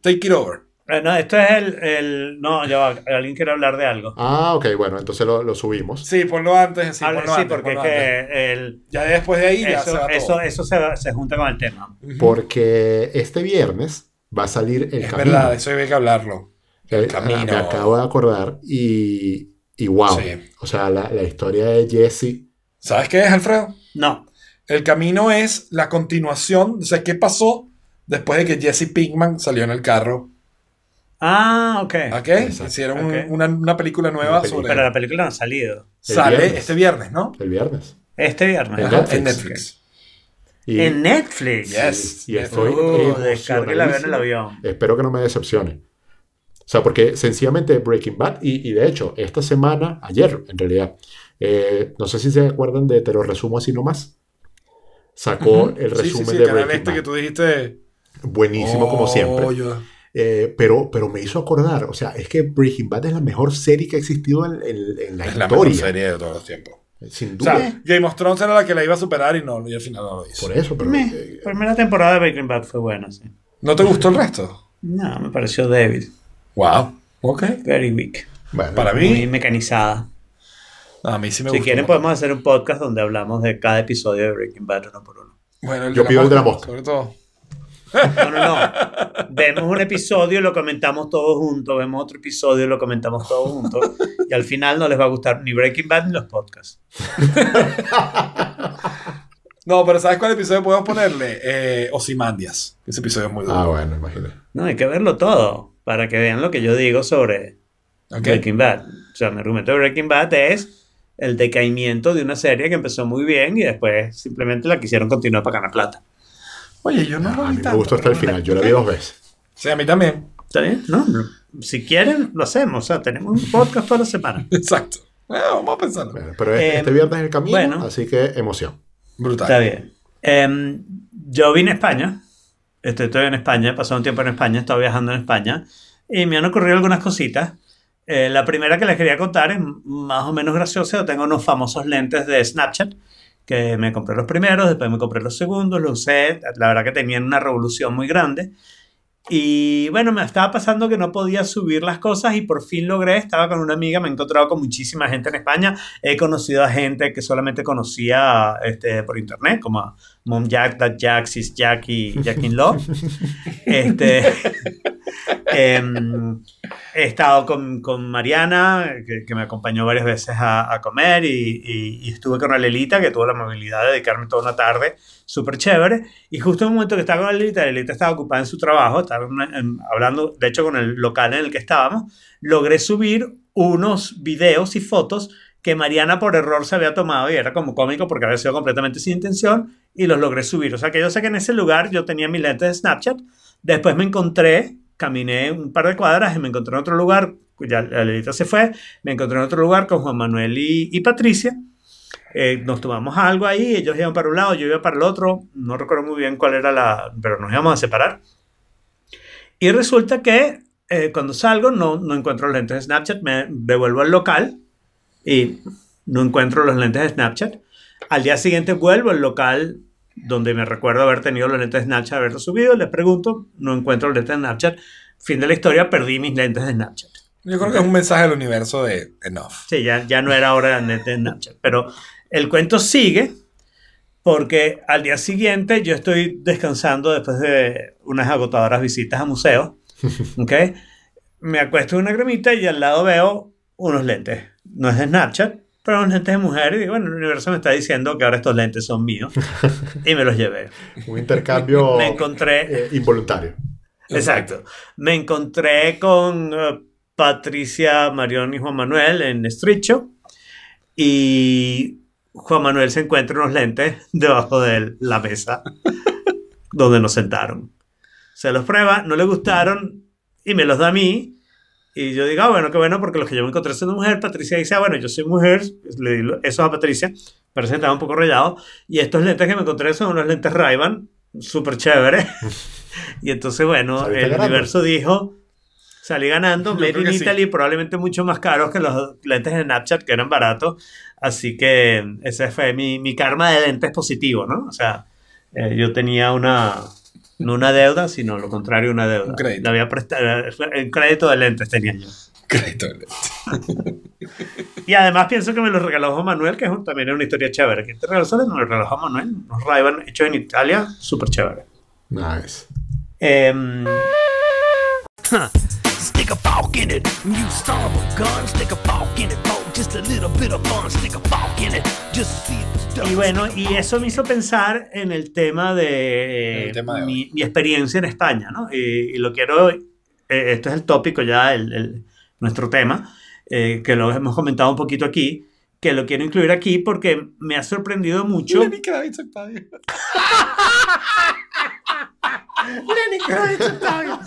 Speaker 2: take it over.
Speaker 4: Eh, No, esto es el, el- No, ya va. Alguien quiere hablar de algo.
Speaker 3: Ah, ok, bueno, entonces lo, lo subimos.
Speaker 2: Sí, ponlo antes. Sí,
Speaker 4: Habla-
Speaker 2: ponlo
Speaker 4: sí,
Speaker 2: antes,
Speaker 4: porque es
Speaker 2: ponlo antes.
Speaker 4: que el,
Speaker 2: Ya después de ahí ya se
Speaker 4: eso,
Speaker 2: va
Speaker 4: eso,
Speaker 2: todo.
Speaker 4: eso se, se junta con el tema.
Speaker 2: Ujú.
Speaker 3: Porque este viernes va a salir El
Speaker 2: Es
Speaker 3: Camino.
Speaker 2: verdad, eso hay que hablarlo. El
Speaker 3: Eh,
Speaker 2: Camino.
Speaker 3: Me acabo de acordar y, y wow.
Speaker 2: Sí.
Speaker 3: O sea, la, la historia de Jesse.
Speaker 2: ¿Sabes qué es, Alfredo?
Speaker 4: No.
Speaker 2: El camino es la continuación. O sea, ¿qué pasó después de que Jesse Pinkman salió en el carro?
Speaker 4: Ah, ok.
Speaker 2: ¿Ok?
Speaker 3: Exacto.
Speaker 2: Hicieron un-
Speaker 4: Ok.
Speaker 2: una, una película nueva
Speaker 3: Una
Speaker 2: sobre.
Speaker 4: Pero la película no ha salido.
Speaker 3: El
Speaker 2: Sale
Speaker 3: viernes.
Speaker 2: este viernes, ¿no?
Speaker 3: El viernes.
Speaker 4: Este viernes.
Speaker 3: En Netflix.
Speaker 2: En Netflix.
Speaker 3: Y,
Speaker 4: En Netflix.
Speaker 2: Yes.
Speaker 3: y estoy
Speaker 4: Uh, descarguela, ve en el avión.
Speaker 3: Espero que no me decepcione. O sea, porque sencillamente Breaking Bad, y, y de hecho, esta semana, ayer en realidad, eh, no sé si se acuerdan de Te lo resumo así nomás. Sacó
Speaker 2: Ujú.
Speaker 3: el
Speaker 2: Sí, sí,
Speaker 3: resumen
Speaker 2: sí,
Speaker 3: de Breaking
Speaker 2: este
Speaker 3: Bad.
Speaker 2: que tú dijiste.
Speaker 3: Buenísimo como
Speaker 2: Oh,
Speaker 3: siempre.
Speaker 2: yo-
Speaker 3: Eh, pero, pero me hizo acordar, o sea, es que Breaking Bad es la mejor serie que ha existido en, en- en la
Speaker 2: Es la mejor
Speaker 3: historia.
Speaker 2: serie de todos los tiempos.
Speaker 3: Sin
Speaker 2: O
Speaker 3: duda.
Speaker 2: sea, Game of Thrones era la que la iba a superar y no, y al final no lo hizo.
Speaker 3: por eso, pero. Eh,
Speaker 4: Primera temporada de Breaking Bad fue buena, sí.
Speaker 2: ¿No te gustó el resto?
Speaker 4: No, me pareció débil.
Speaker 2: Wow. Ok.
Speaker 4: Very weak.
Speaker 3: bueno,
Speaker 2: Para mí,
Speaker 4: Muy mecanizada.
Speaker 2: a mí sí me
Speaker 4: Si
Speaker 2: gustó.
Speaker 4: quieren podemos hacer un podcast donde hablamos de cada episodio de Breaking Bad uno por uno.
Speaker 2: Bueno,
Speaker 3: Yo pido el de la mosca.
Speaker 2: Sobre todo.
Speaker 4: No, no, no. Vemos un episodio y lo comentamos todos juntos. Vemos otro episodio y lo comentamos todos juntos. Y al final no les va a gustar ni Breaking Bad ni los podcasts.
Speaker 2: No, pero ¿sabes cuál episodio podemos ponerle? Eh, Ozymandias. Ese episodio es muy duro.
Speaker 3: Ah, bueno, imagínate.
Speaker 4: No, hay que verlo todo para que vean lo que yo digo sobre
Speaker 2: Ok.
Speaker 4: Breaking Bad. O sea, mi argumento de Breaking Bad es el decaimiento de una serie que empezó muy bien y después simplemente la quisieron continuar para ganar plata.
Speaker 2: Oye, yo no lo
Speaker 3: A
Speaker 2: vi
Speaker 3: mí me gustó hasta el final. Yo la vi dos veces.
Speaker 2: Sí, a mí también.
Speaker 4: ¿Está bien? No, no. Si quieren, lo hacemos. O sea, tenemos un podcast toda la semana.
Speaker 2: Exacto. Ah, vamos a pensarlo.
Speaker 3: Bueno, pero este,
Speaker 4: Eh,
Speaker 3: este viernes es el camino,
Speaker 4: bueno.
Speaker 3: así que emoción.
Speaker 2: Brutal.
Speaker 4: Está bien. Em, yo vine a España. Estoy todavía en España. He pasado un tiempo en España. He estado viajando en España. Y me han ocurrido algunas cositas. Eh, la primera que les quería contar es más o menos graciosa. Yo tengo unos famosos lentes de Snapchat que me compré los primeros, después me compré los segundos, los usé. La verdad que tenían una revolución muy grande. Y bueno, me estaba pasando que no podía subir las cosas y por fin logré. Estaba con una amiga, me he encontrado con muchísima gente en España. He conocido a gente que solamente conocía este, por internet, como a Mom Jack, Dad Jack, Sis Jack y Jack in Love. Este, em, he estado con, con Mariana, que, que me acompañó varias veces a, a comer, y, y- y estuve con Alelita, que tuvo la movilidad de dedicarme toda una tarde súper chévere. Y justo en un momento que estaba con Alelita, Alelita estaba ocupada en su trabajo, estaba en- en- hablando, de hecho, con el local en el que estábamos, logré subir unos videos y fotos que Mariana por error se había tomado y era como cómico porque había sido completamente sin intención y los logré subir. O sea que yo sé que en ese lugar yo tenía mis lentes de Snapchat. Después me encontré, caminé un par de cuadras y me encontré en otro lugar, ya la Lelita se fue, me encontré en otro lugar con Juan Manuel y, y Patricia. Eh, nos tomamos algo ahí, ellos iban para un lado, yo iba para el otro, no recuerdo muy bien cuál era la, pero nos íbamos a separar. Y resulta que eh, cuando salgo no, no encuentro los lentes de Snapchat, me devuelvo al local y no encuentro los lentes de Snapchat. Al día siguiente vuelvo al local donde me recuerdo haber tenido los lentes de Snapchat, haberlos subido, les pregunto, no encuentro los lentes de Snapchat. Fin de la historia, perdí mis lentes de Snapchat.
Speaker 2: Yo creo que es un mensaje del universo de enough.
Speaker 4: Sí, ya, ya no era hora de lentes de Snapchat. Pero el cuento sigue porque al día siguiente yo estoy descansando después de unas agotadoras visitas a museos. ¿ok? Me acuesto en una cremita y al lado veo unos lentes. No es de Snapchat, pero unos lentes de mujer. Y bueno, el universo me está diciendo que ahora estos lentes son míos. y me los llevé.
Speaker 3: Un intercambio
Speaker 4: Me encontré.
Speaker 3: eh, involuntario.
Speaker 4: Exacto. Me encontré con eh, Patricia, Marión y Juan Manuel en Estricho. Y Juan Manuel se encuentra unos lentes debajo de la mesa donde nos sentaron. Se los prueba, no le gustaron y me los da a mí. Y yo digo, ah, bueno, qué bueno, porque los que yo me encontré siendo mujer, Patricia dice, ah, bueno, yo soy mujer, le di eso a Patricia, parece que estaba un poco rayado. Y estos lentes que me encontré son unos lentes Ray-Ban, súper chévere. y entonces, bueno,
Speaker 3: Saliste
Speaker 4: el
Speaker 3: ganando.
Speaker 4: universo dijo, salí ganando,
Speaker 2: Yo
Speaker 4: Made in
Speaker 2: que sí.
Speaker 4: Italy, probablemente mucho más caros que los lentes de Snapchat, que eran baratos. Así que ese fue mi, mi karma de lentes positivo, ¿no? O sea, eh, yo tenía una, no una deuda, sino lo contrario, una deuda.
Speaker 2: Un crédito.
Speaker 4: Le había prestado, el crédito de lentes tenía yo.
Speaker 2: Crédito.
Speaker 4: Y además pienso que me los regaló Juan Manuel, que es un- también es una historia chévere. Que te regaló solo me los regaló Juan Manuel, unos ray hechos en Italia, súper chévere.
Speaker 3: Nice.
Speaker 1: Huh. Stick a fork in it. You son of a gun. Stick a fork in it for just a little bit of fun. Stick a fork in it. Just see the
Speaker 4: y bueno, y eso me hizo pensar en el tema de,
Speaker 2: El tema de
Speaker 4: mi, mi experiencia en España, ¿no? Y, y lo quiero, eh, esto es el tópico ya, el, el- nuestro tema, eh, que lo hemos comentado un poquito aquí, que lo quiero incluir aquí porque me ha sorprendido mucho.
Speaker 2: Lenny Kravitz Octavio.
Speaker 4: Lenny Kravitz, Octavio.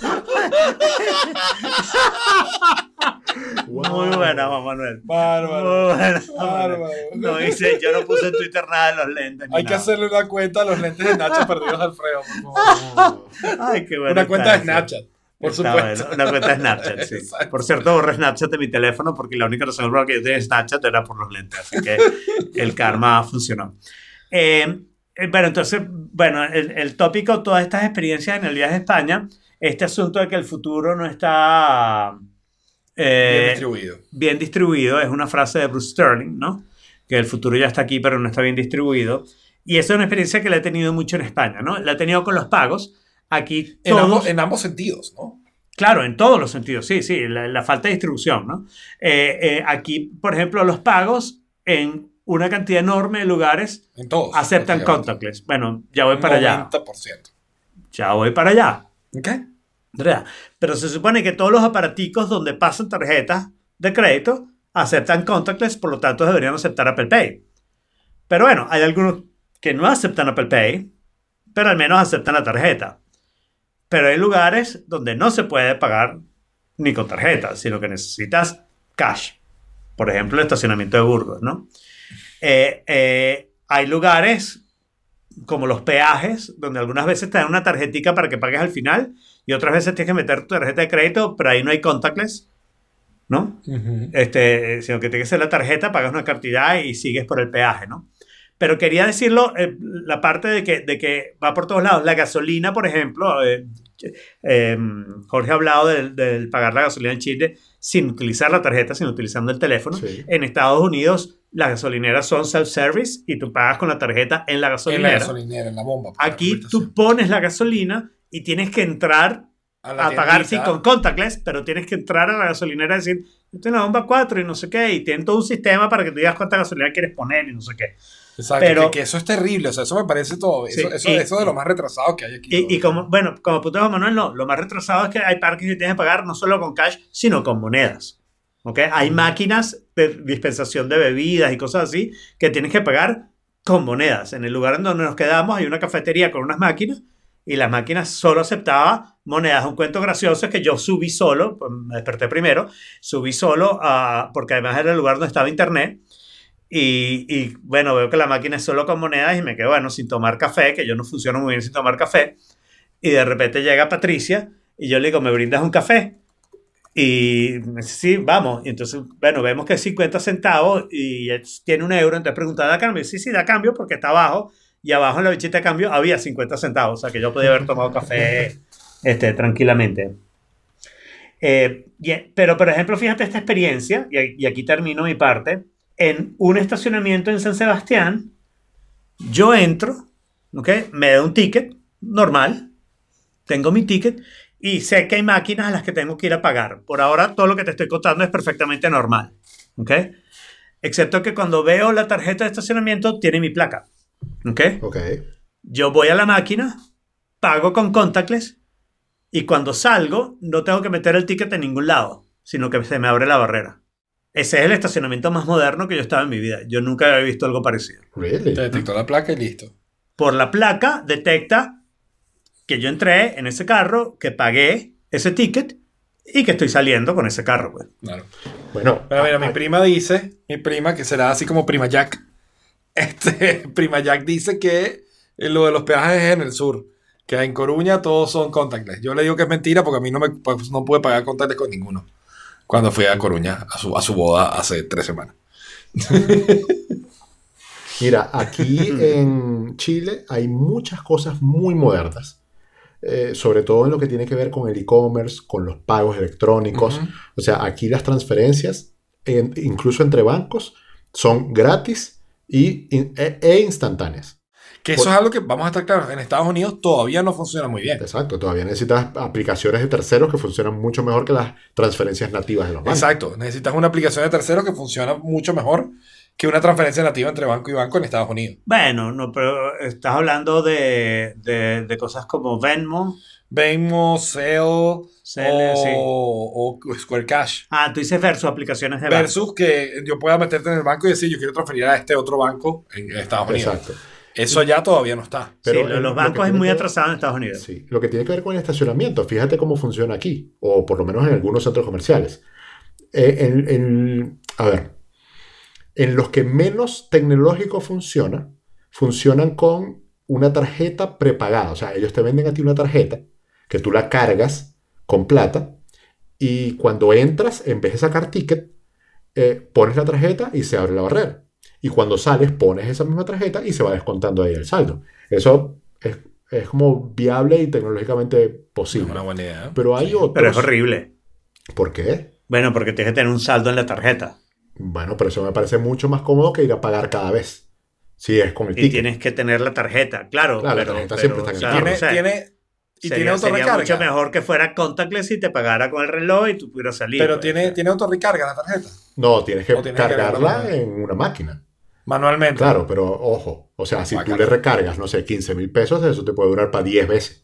Speaker 4: Muy buena, Juan Manuel.
Speaker 2: Bárbaro.
Speaker 4: Muy buena.
Speaker 2: Bárbaro.
Speaker 4: No hice, yo no puse en Twitter nada de los lentes. ni
Speaker 2: Hay que hacerle una cuenta a los lentes de Nacho perdidos al Alfredo, por favor.
Speaker 4: Ay, qué bueno.
Speaker 2: Una cuenta de. Snapchat, por
Speaker 4: Está
Speaker 2: supuesto.
Speaker 4: Una cuenta de Snapchat, sí. Por cierto, borré Snapchat de mi teléfono porque la única razón por la que yo tenía Snapchat era por los lentes. Así que el karma funcionó. Eh, eh, bueno, entonces, bueno, el, el tópico, todas estas experiencias en el viaje a España, este asunto de que el futuro no está eh,
Speaker 2: Bien distribuido.
Speaker 4: bien distribuido, es una frase de Bruce Sterling, ¿no? Que el futuro ya está aquí, pero no está bien distribuido. Y esa es una experiencia que la he tenido mucho en España, ¿no? La he tenido con los pagos. Aquí
Speaker 2: En ambos, en ambos sentidos, ¿no?
Speaker 4: Claro, en todos los sentidos, sí, sí, la, la falta de distribución, ¿no? Eh, eh, aquí, por ejemplo, los pagos en una cantidad enorme de lugares
Speaker 2: En todos.
Speaker 4: aceptan contactless. Bueno, ya voy para allá.
Speaker 2: 90%.
Speaker 4: Ya voy para allá. Pero se supone que todos los aparaticos donde pasan tarjetas de crédito aceptan contactless, por lo tanto deberían aceptar Apple Pay. Pero bueno, hay algunos que no aceptan Apple Pay, pero al menos aceptan la tarjeta. Pero hay lugares donde no se puede pagar ni con tarjeta, sino que necesitas cash. Por ejemplo, el estacionamiento de Burgos, ¿no? Eh, eh, hay lugares como los peajes, donde algunas veces te dan una tarjetica para que pagues al final y otras veces tienes que meter tu tarjeta de crédito, pero ahí no hay contactless, ¿no? Este, sino que tienes que ser la tarjeta, pagas una cantidad y sigues por el peaje, ¿no? Pero quería decirlo, eh, la parte de que, de que va por todos lados. La gasolina, por ejemplo, eh, eh, Jorge ha hablado del, del pagar la gasolina en Chile sin utilizar la tarjeta, sino utilizando el teléfono.
Speaker 3: Sí.
Speaker 4: En Estados Unidos, las gasolineras son self-service y tú pagas con la tarjeta en la
Speaker 2: En
Speaker 4: gasolinera.
Speaker 2: la gasolinera, en la bomba.
Speaker 4: Aquí
Speaker 2: la
Speaker 4: tú pones la gasolina y tienes que entrar
Speaker 2: la
Speaker 4: a pagar sí con contactless, pero tienes que entrar a la gasolinera y decir, yo tengo la bomba 4 y no sé qué, y tienen todo un sistema para que tú digas cuánta gasolina quieres poner y no sé qué.
Speaker 2: Exacto,
Speaker 4: pero-
Speaker 2: que, que eso es terrible, o sea, eso me parece todo, eso,
Speaker 4: Sí,
Speaker 2: eso,
Speaker 4: y-
Speaker 2: eso de lo más retrasado que hay aquí.
Speaker 4: Y, y como, bueno, como punto de Manuel, no, lo más retrasado es que hay parques que tienes que pagar no solo con cash, sino con monedas. ¿Ok? Hay máquinas de dispensación de bebidas y cosas así que tienes que pagar con monedas. En el lugar en donde nos quedamos hay una cafetería con unas máquinas y las máquinas solo aceptaba monedas. Un cuento gracioso es que yo subí solo, pues, me desperté primero, subí solo a, porque además era el lugar donde estaba internet. Y, y, bueno, veo que la máquina es solo con monedas y me quedo, bueno, sin tomar café, que yo no funciono muy bien sin tomar café. Y de repente llega Patricia y yo le digo, ¿me brindas un café? Y sí, vamos. Y entonces, bueno, vemos que es 50 centavos y tiene un euro. Entonces pregunta, ¿da cambio? Sí, sí, da cambio porque está abajo. Y abajo en la bichita de cambio había 50 centavos. O sea que yo podía haber tomado café este, tranquilamente. Eh, y- pero, por ejemplo, fíjate esta experiencia, y, y aquí termino mi parte. En un estacionamiento en San Sebastián, yo entro, ¿ok? Me da un ticket normal, tengo mi ticket y sé que hay máquinas a las que tengo que ir a pagar. Por ahora, todo lo que te estoy contando es perfectamente normal, ¿ok? Excepto que cuando veo la tarjeta de estacionamiento, tiene mi placa, ¿ok?
Speaker 3: Ok.
Speaker 4: Yo voy a la máquina, pago con contactless y cuando salgo no tengo que meter el ticket en ningún lado, sino que se me abre la barrera. Ese es el estacionamiento más moderno que yo estaba en mi vida. Yo nunca había visto algo parecido.
Speaker 3: Really?
Speaker 2: Te detectó la placa y listo.
Speaker 4: Por la placa detecta que yo entré en ese carro, que pagué ese ticket y que estoy saliendo con ese carro. pues.
Speaker 2: Claro.
Speaker 3: Bueno,
Speaker 2: Pero mira, mi
Speaker 3: ah,
Speaker 2: prima dice, mi prima, que será así como prima Jack. Este, prima Jack dice que lo de los peajes es en el sur. Que en Coruña todos son contactless. Yo le digo que es mentira porque a mí no, me, pues, no pude pagar contactless con ninguno. Cuando fui a Coruña a su, a su boda hace tres semanas.
Speaker 3: Mira, aquí en Chile hay muchas cosas muy modernas, eh, sobre todo en lo que tiene que ver con el e-commerce, con los pagos electrónicos.
Speaker 2: Ujú.
Speaker 3: O sea, aquí las transferencias, en- incluso entre bancos, son gratis y, e, e instantáneas.
Speaker 2: Que eso
Speaker 3: Por-
Speaker 2: es algo que, vamos a estar claros, en Estados Unidos todavía no funciona muy bien.
Speaker 3: Exacto, todavía necesitas aplicaciones de terceros que funcionan mucho mejor que las transferencias nativas de los bancos.
Speaker 2: Exacto. Necesitas una aplicación de terceros que funciona mucho mejor que una transferencia nativa entre banco y banco en Estados Unidos.
Speaker 4: Bueno, no, pero estás hablando de, de- de cosas como Venmo.
Speaker 2: Venmo, Zelle
Speaker 4: Zelle, sí.
Speaker 2: o, o Square Cash.
Speaker 4: Ah, tú dices versus aplicaciones de banco.
Speaker 2: Versus que yo pueda meterte en el banco y decir, yo quiero transferir a este otro banco en Estados Unidos.
Speaker 3: Exacto.
Speaker 2: Eso ya todavía no está.
Speaker 3: Pero
Speaker 4: sí, lo
Speaker 3: en
Speaker 4: los
Speaker 3: lo
Speaker 4: bancos es
Speaker 3: tiene
Speaker 4: muy
Speaker 3: que-
Speaker 4: atrasado en Estados Unidos.
Speaker 3: Sí, lo que tiene que ver con el estacionamiento, fíjate cómo funciona aquí, o por lo menos en algunos centros comerciales. Eh, en- en- a ver, en los que menos tecnológico funciona, funcionan con una tarjeta prepagada. O sea, ellos te venden a ti una tarjeta que tú la cargas con plata y cuando entras, en vez de sacar ticket, eh, pones la tarjeta y se abre la barrera. Y cuando sales, pones esa misma tarjeta y se va descontando ahí el saldo. Eso es, es como viable y tecnológicamente
Speaker 2: Es
Speaker 3: posible.
Speaker 2: una buena idea.
Speaker 3: Pero hay otros.
Speaker 4: Pero es horrible.
Speaker 3: ¿Por qué?
Speaker 4: Bueno, porque tienes que tener un saldo en la tarjeta.
Speaker 3: Bueno, pero eso me parece mucho más cómodo que ir a pagar cada vez. Si es con el
Speaker 4: Y
Speaker 3: ticket.
Speaker 4: tienes que tener la tarjeta, claro.
Speaker 3: Claro, la tarjeta
Speaker 4: pero,
Speaker 3: siempre está en el carro.
Speaker 2: tiene,
Speaker 4: o sea,
Speaker 2: tiene, y tiene
Speaker 4: sería, sería
Speaker 2: autorrecarga.
Speaker 4: mucho mejor que fuera contactless y te pagara con el reloj y tú pudieras salir.
Speaker 2: Pero
Speaker 4: pues.
Speaker 2: tiene, tiene autorrecarga la tarjeta.
Speaker 3: No, tienes que
Speaker 2: tienes
Speaker 3: cargarla. en una máquina.
Speaker 2: Manualmente.
Speaker 3: Claro, pero ojo. O sea, si tú le recargas, no sé, 15 mil pesos, eso te puede durar para 10 veces.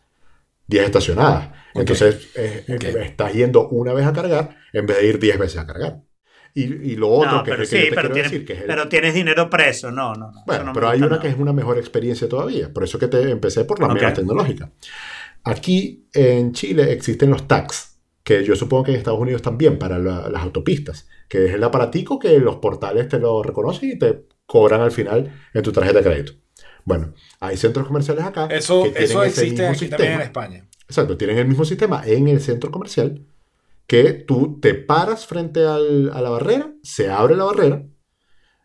Speaker 3: 10 estacionadas.
Speaker 2: Ok.
Speaker 3: Entonces, eh, eh,
Speaker 2: Ok.
Speaker 3: estás yendo una vez a cargar en vez de ir 10 veces a cargar. Y, y lo otro
Speaker 4: No,
Speaker 3: que,
Speaker 4: pero
Speaker 3: es el que
Speaker 4: sí,
Speaker 3: yo te
Speaker 4: pero,
Speaker 3: quiero
Speaker 4: tienes,
Speaker 3: decir, que es el-
Speaker 4: pero tienes dinero preso. No, no, no.
Speaker 3: Bueno,
Speaker 4: no
Speaker 3: pero hay una
Speaker 4: nada.
Speaker 3: que es una mejor experiencia todavía. Por eso que te empecé por la
Speaker 4: Ok.
Speaker 3: menos tecnológica. Aquí en Chile existen los tags, que yo supongo que en Estados Unidos también para la- las autopistas, que es el aparatico que los portales te lo reconocen y te cobran al final en tu tarjeta de crédito. Bueno, hay centros comerciales acá
Speaker 2: Eso,
Speaker 3: que tienen
Speaker 2: eso existe
Speaker 3: mismo
Speaker 2: aquí también en
Speaker 3: sistema.
Speaker 2: España.
Speaker 3: Exacto, tienen el mismo sistema en el centro comercial que tú te paras frente al- a la barrera, se abre la barrera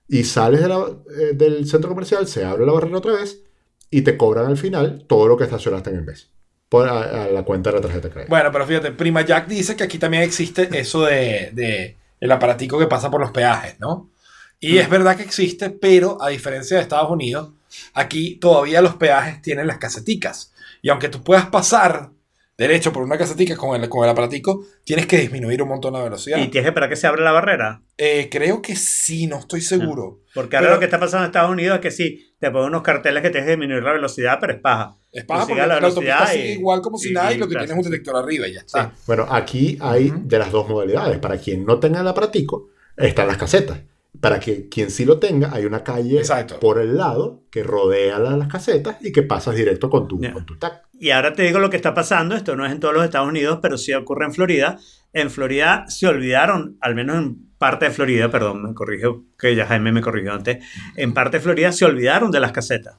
Speaker 3: y sales de la- eh, del centro comercial, se abre la barrera otra vez y te cobran al final todo lo que estacionaste en el mes por a, a la cuenta de la tarjeta de crédito.
Speaker 2: Bueno, pero fíjate, Prima Jack dice que aquí también existe eso de, de el aparatico que pasa por los peajes, ¿no? Y
Speaker 3: Mm.
Speaker 2: es verdad que existe, pero a diferencia de Estados Unidos, aquí todavía los peajes tienen las caseticas. Y aunque tú puedas pasar derecho por una casetica con el, con el aparatico, tienes que disminuir un montón la velocidad.
Speaker 4: Y tienes que esperar que se abra la barrera.
Speaker 2: Eh, creo que sí, no estoy seguro.
Speaker 4: Porque ahora
Speaker 2: Pero-
Speaker 4: lo que está pasando en Estados Unidos es que sí, te ponen unos carteles que tienes que disminuir la velocidad, pero es paja.
Speaker 2: Es paja porque
Speaker 4: la velocidad y-
Speaker 2: igual como si
Speaker 4: y-
Speaker 2: nada y
Speaker 4: y
Speaker 2: lo que
Speaker 4: claro,
Speaker 2: tienes es un detector arriba y ya está.
Speaker 3: Bueno, aquí hay de las dos modalidades. Para quien no tenga el aparatico, están las casetas. Para que quien sí lo tenga, hay una calle
Speaker 2: Exacto.
Speaker 3: por el lado que rodea la- las casetas y que pasas directo con tu,
Speaker 4: Ya.
Speaker 3: con tu tag.
Speaker 4: Y ahora te digo lo que está pasando. Esto no es en todos los Estados Unidos, pero sí ocurre en Florida. En Florida se olvidaron, al menos en parte de Florida, perdón, me corrigió, que ya Jaime me corrigió antes. En parte de Florida se olvidaron de las casetas.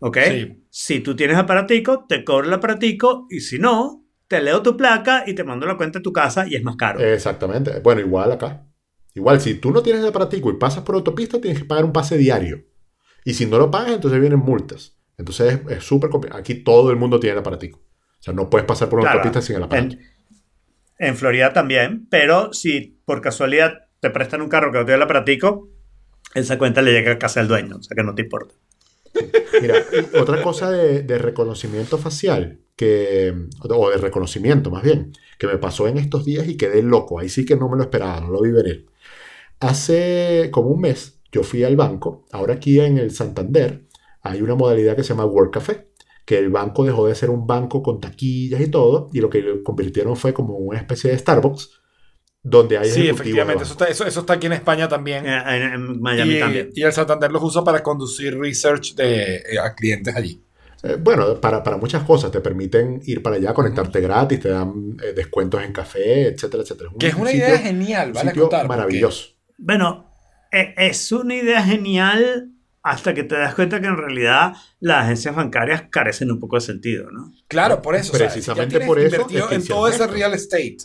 Speaker 4: ¿Ok?
Speaker 2: Sí.
Speaker 4: Si tú tienes aparatico, te cobro el aparatico y si no, te leo tu placa y te mando la cuenta de tu casa y es más caro.
Speaker 3: Exactamente. Bueno, igual acá. Igual, si tú no tienes el aparatico y pasas por autopista, tienes que pagar un pase diario. Y si no lo pagas, entonces vienen multas. Entonces es- súper complicado. Aquí todo el mundo tiene el aparatico. O sea, no puedes pasar por una
Speaker 4: Claro.
Speaker 3: autopista sin el aparato.
Speaker 4: En, en Florida también, pero si por casualidad te prestan un carro que no tiene el aparatico, esa cuenta le llega a casa del dueño, o sea que no te importa.
Speaker 3: Mira, otra cosa de, de reconocimiento facial, que, o de reconocimiento más bien, que me pasó en estos días y quedé loco. Ahí sí que no me lo esperaba, no lo vi venir. Hace como un mes yo fui al banco, ahora aquí en el Santander hay una modalidad que se llama Work Café, que el banco dejó de ser un banco con taquillas y todo, y lo que lo convirtieron fue como una especie de Starbucks, donde hay
Speaker 2: Sí, efectivamente. Eso está, eso, eso está aquí en España también.
Speaker 4: En, en- en Miami
Speaker 2: y,
Speaker 4: también.
Speaker 2: y el Santander los usa para conducir research de, eh, a clientes allí.
Speaker 3: Eh, bueno, para, para muchas cosas, te permiten ir para allá, conectarte gratis, te dan eh, descuentos en café, etcétera, etcétera.
Speaker 2: Que es
Speaker 3: un
Speaker 2: una
Speaker 3: sitio-
Speaker 2: idea genial,
Speaker 3: un
Speaker 2: ¿vale?
Speaker 3: maravilloso.
Speaker 4: Bueno, e- es una idea genial hasta que te das cuenta que en realidad las agencias bancarias carecen un poco de sentido, ¿no?
Speaker 2: Claro, por eso. o sea,
Speaker 3: Precisamente
Speaker 2: ya
Speaker 3: por eso
Speaker 2: invertido
Speaker 3: es que
Speaker 2: en todo ese real estate.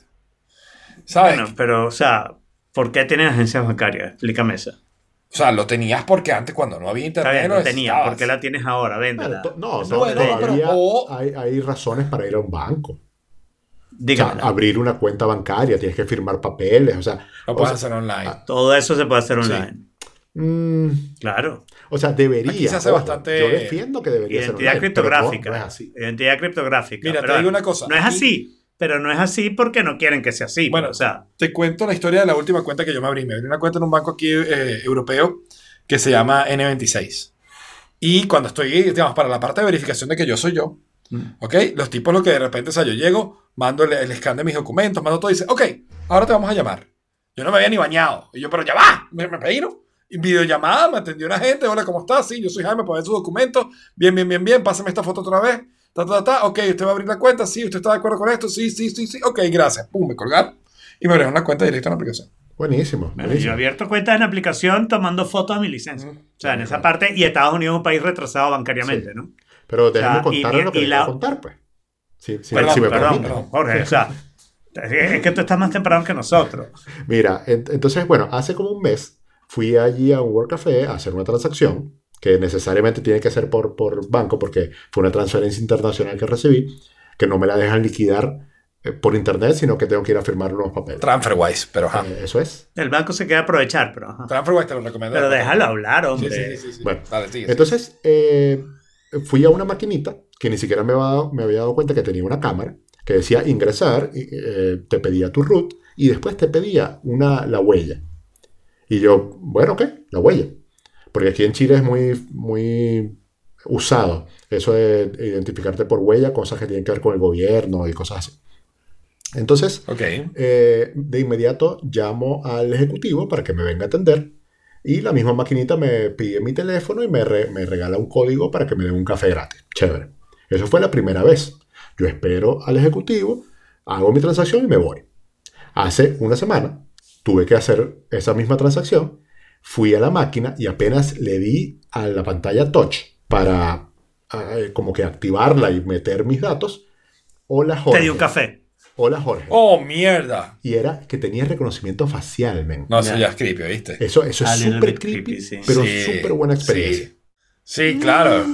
Speaker 2: ¿Sabes?
Speaker 4: Bueno, pero, o sea, ¿por qué tienen agencias bancarias? Explícame eso.
Speaker 2: o sea, lo tenías porque antes, cuando no había internet,
Speaker 4: bien,
Speaker 2: lo
Speaker 4: tenía. ¿Por qué la tienes ahora? Véndela.
Speaker 3: no, no,
Speaker 2: pero-
Speaker 3: todavía hay razones para ir a un banco. O sea, abrir una cuenta bancaria, tienes que firmar papeles, o sea,
Speaker 2: Lo
Speaker 3: o
Speaker 2: puedes
Speaker 3: sea,
Speaker 2: hacer online.
Speaker 4: Todo eso se puede hacer online.
Speaker 3: mm,
Speaker 4: Claro.
Speaker 3: o sea, debería.
Speaker 2: Aquí se hace
Speaker 3: ojo,
Speaker 2: bastante-
Speaker 3: Yo defiendo que debería ser
Speaker 4: Identidad
Speaker 3: online, pero no-
Speaker 4: criptográfica.
Speaker 3: no es así.
Speaker 4: Identidad criptográfica.
Speaker 2: Mira, te
Speaker 4: Pero
Speaker 2: digo una cosa,
Speaker 4: No es
Speaker 2: aquí-
Speaker 4: así. Pero no es así porque no quieren que sea así.
Speaker 2: Bueno,
Speaker 4: o sea,
Speaker 2: Te cuento la historia de la última cuenta que yo me abrí. Me abrí una cuenta en un banco aquí eh, europeo que se llama N26. Y cuando estoy, digamos, para la parte de verificación de que yo soy yo,
Speaker 4: Mm.
Speaker 2: ¿ok? Los tipos, lo que de repente, o sea, yo llego, mando el, el scan de mis documentos, mando todo y dice, ok, ahora te vamos a llamar. Yo no me había ni bañado. Y yo, pero ya va, me, me peino. Y videollamada, me atendió una gente, hola, ¿cómo estás? Sí, yo soy Jaime, para ver sus documentos. Bien, bien, bien, bien, pásame esta foto otra vez. Ta, ta, ta, ok, usted va a abrir la cuenta, sí, usted está de acuerdo con esto, sí, sí, sí, sí, ok, gracias. Pum, me colgaron y me abrieron una cuenta directa en la aplicación.
Speaker 3: Buenísimo.
Speaker 4: bueno, yo he
Speaker 3: buenísimo.
Speaker 4: abierto cuentas en la aplicación tomando fotos a mi licencia. O sea, en esa parte. Y Estados Unidos es un país retrasado bancariamente, ¿no?
Speaker 3: Pero déjame
Speaker 4: O sea, y-
Speaker 3: contar lo que
Speaker 4: y la-
Speaker 3: contar, pues. Si, si-
Speaker 2: Perdón,
Speaker 3: si me
Speaker 4: Perdón. Jorge. O sea, es que tú estás más temprano que nosotros.
Speaker 3: Mira, ent- entonces, bueno, hace como un mes fui allí a un World Café a hacer una transacción que necesariamente tiene que ser por, por banco porque fue una transferencia internacional que recibí, que no me la dejan liquidar eh, por internet, sino que tengo que ir a firmar unos papeles.
Speaker 2: TransferWise, pero ajá.
Speaker 3: Eh, eso es.
Speaker 4: El banco se queda a aprovechar, pero. ajá.
Speaker 2: TransferWise te lo recomiendo.
Speaker 4: Pero déjalo hablar,
Speaker 2: Sí,
Speaker 4: hombre.
Speaker 2: sí, sí, sí.
Speaker 3: Bueno,
Speaker 2: Dale, sigue, sigue.
Speaker 3: Entonces, eh, fui a una maquinita que ni siquiera me, había dado- me había dado cuenta que tenía una cámara que decía ingresar, eh, te pedía tu root y después te pedía una, la huella. Y yo, bueno, ¿qué? La huella. Porque aquí en Chile es muy, muy usado eso de identificarte por huella, cosas que tienen que ver con el gobierno y cosas así. Entonces,
Speaker 2: Ok.
Speaker 3: eh, de inmediato llamo al ejecutivo para que me venga a atender y la misma maquinita me pide mi teléfono y me, re- me regala un código para que me den un café gratis. Chévere. Eso fue la primera vez. Yo espero al ejecutivo, hago mi transacción y me voy. Hace una semana tuve que hacer esa misma transacción, fui a la máquina y apenas le di a la pantalla touch para eh, como que activarla y meter mis datos. Hola Jorge.
Speaker 4: Te di un café.
Speaker 3: Hola Jorge.
Speaker 2: Oh, mierda.
Speaker 3: Y era que tenía reconocimiento facial, men.
Speaker 2: No, eso
Speaker 4: Ya.
Speaker 2: es creepy, ¿viste?
Speaker 3: Eso, eso es
Speaker 4: little
Speaker 3: súper creepy,
Speaker 4: creepy, sí.
Speaker 3: pero
Speaker 2: Sí,
Speaker 3: súper buena experiencia.
Speaker 2: Sí, Sí, claro.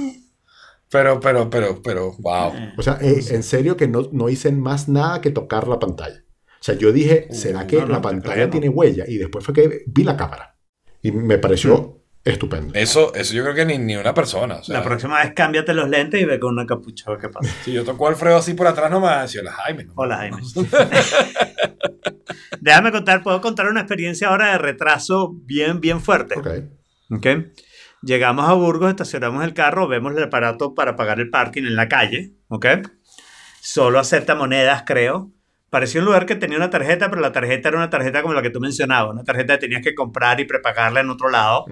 Speaker 2: Pero, pero, pero, pero, wow.
Speaker 3: O sea, eh, en serio que no, no hice más nada que tocar la pantalla. O sea, yo dije, ¿será que
Speaker 4: no, no,
Speaker 3: la pantalla
Speaker 4: creo.
Speaker 3: tiene huella? Y después fue que vi la cámara. Y me pareció estupendo.
Speaker 2: Eso, eso yo creo que ni, ni una persona. O sea,
Speaker 4: La próxima vez cámbiate los lentes y ve con una capucha a ver qué pasa.
Speaker 2: Si yo toco a Alfredo así por atrás, no me va a decir, hola Jaime. ¿no?
Speaker 4: Hola, Jaime. Déjame contar, puedo contar una experiencia ahora de retraso bien, bien fuerte.
Speaker 3: Ok.
Speaker 4: ¿Ok? Llegamos a Burgos, estacionamos el carro, vemos el aparato para pagar el parking en la calle. ¿Ok? Solo acepta monedas, creo. Parecía un lugar que tenía una tarjeta, pero la tarjeta era una tarjeta como la que tú mencionabas, una tarjeta que tenías que comprar y prepagarla en otro lado,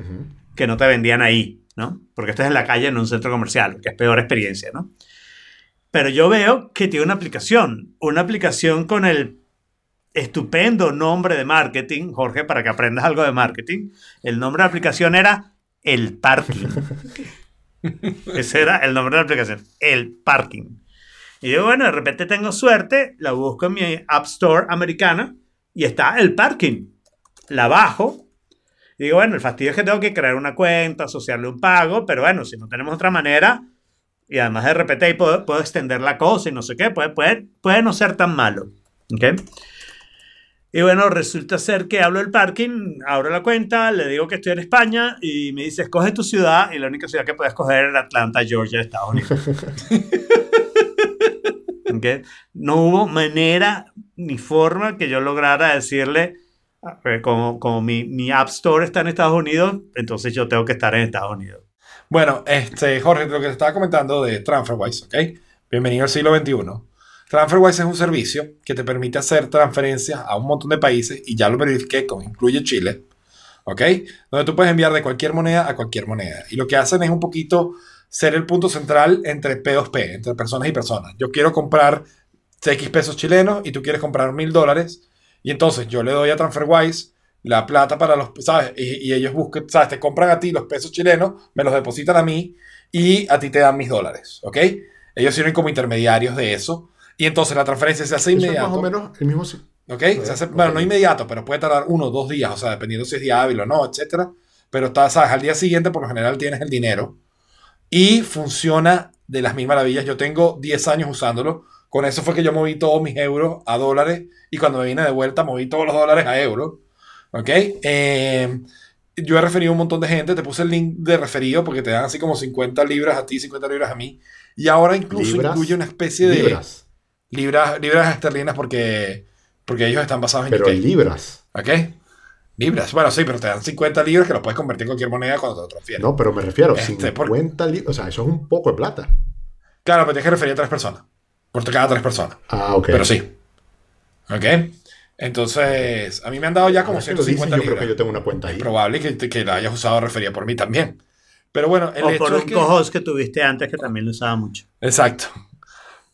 Speaker 4: que no te vendían ahí, ¿no? Porque esto es en la calle, en un centro comercial, que es peor experiencia, ¿no? Pero yo veo que tiene una aplicación, una aplicación con el estupendo nombre de marketing, Jorge, para que aprendas algo de marketing. El nombre de la aplicación era El Parking. Ese era el nombre de la aplicación, El Parking. Y digo, bueno, de repente tengo suerte, la busco en mi App Store americana y está El Parking. La bajo. Y digo, bueno, el fastidio es que tengo que crear una cuenta, asociarle un pago, pero bueno, si no tenemos otra manera, y además de repente ahí puedo, puedo extender la cosa y no sé qué, puede, puede, puede no ser tan malo. ¿Ok? Y bueno, resulta ser que hablo del parking, abro la cuenta, le digo que estoy en España y me dice, escoge tu ciudad y la única ciudad que puedes escoger era Atlanta, Georgia, Estados Unidos. No hubo manera ni forma que yo lograra decirle, eh, como, como mi, mi App Store está en Estados Unidos, entonces yo tengo que estar en Estados Unidos.
Speaker 2: Bueno, este, Jorge, lo que te estaba comentando de TransferWise, ¿ok? Bienvenido al siglo XXI. TransferWise es un servicio que te permite hacer transferencias a un montón de países y ya lo verifiqué incluye Chile, ¿ok? Donde tú puedes enviar de cualquier moneda a cualquier moneda. Y lo que hacen es un poquito ser el punto central entre P2P, entre personas y personas. Yo quiero comprar X pesos chilenos y tú quieres comprar mil dólares. Y entonces yo le doy a TransferWise la plata para los, ¿sabes? Y, y ellos buscan, ¿sabes? Te compran a ti los pesos chilenos, me los depositan a mí y a ti te dan mis dólares, ¿ok? Ellos sirven como intermediarios de eso. Y entonces la transferencia se hace
Speaker 3: es
Speaker 2: inmediato.
Speaker 3: más o menos el mismo.
Speaker 2: ¿Ok? Se hace- bueno, no inmediato, pero puede tardar uno o dos días, o sea, dependiendo si es día hábil o no, etcétera. Pero está, sabes, al día siguiente, por lo general, tienes el dinero y funciona de las mil maravillas. Yo tengo 10 años usándolo. Con eso fue que yo moví todos mis euros a dólares y cuando me vine de vuelta moví todos los dólares a euros. ¿Ok? Eh, yo he referido a un montón de gente, te puse el link de referido porque te dan así como 50 libras a ti, 50 libras a mí. Y ahora incluso
Speaker 3: Libras,
Speaker 2: incluye una especie de
Speaker 3: Libras.
Speaker 2: libras, libras esterlinas porque, porque ellos están basados en
Speaker 3: Pero
Speaker 2: UK.
Speaker 3: libras.
Speaker 2: ¿Ok? Libras. Bueno, sí, pero te dan 50 libras que los puedes convertir en cualquier moneda cuando te lo transfieres.
Speaker 3: No, pero me refiero,
Speaker 2: Este, por-
Speaker 3: 50 libras. O sea, eso es un poco de plata.
Speaker 2: Claro, pero tienes que referir a tres personas. Por cada tres personas.
Speaker 3: Ah, ok.
Speaker 2: Pero sí. ¿Ok? Entonces, a mí me han dado ya como
Speaker 3: Ahora que lo dices,
Speaker 2: 150
Speaker 3: yo creo
Speaker 2: libras.
Speaker 3: que yo tengo una cuenta
Speaker 2: Es
Speaker 3: ahí.
Speaker 2: probable que, que la hayas usado referida por mí también. Pero bueno, el
Speaker 4: o
Speaker 2: hecho
Speaker 4: por
Speaker 2: es
Speaker 4: un
Speaker 2: que...
Speaker 4: co-host que tuviste antes que también lo usaba mucho.
Speaker 2: Exacto.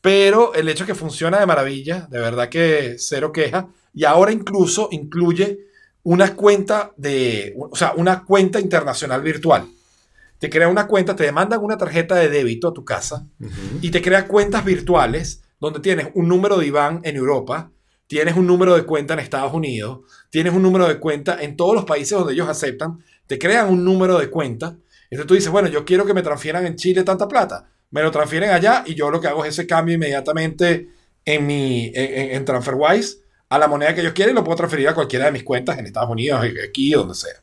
Speaker 2: Pero el hecho que funciona de maravilla, de verdad que cero queja. Y ahora incluso incluye una cuenta de, o sea, una cuenta internacional virtual. Te crea una cuenta, te demandan una tarjeta de débito a tu casa y te crea cuentas virtuales donde tienes un número de IBAN en Europa, tienes un número de cuenta en Estados Unidos, tienes un número de cuenta en todos los países donde ellos aceptan, te crean un número de cuenta. Entonces tú dices, bueno, yo quiero que me transfieran en Chile tanta plata. Me lo transfieren allá y yo lo que hago es ese cambio inmediatamente en mi en TransferWise a la moneda que yo quiera y lo puedo transferir a cualquiera de mis cuentas en Estados Unidos, aquí, donde sea.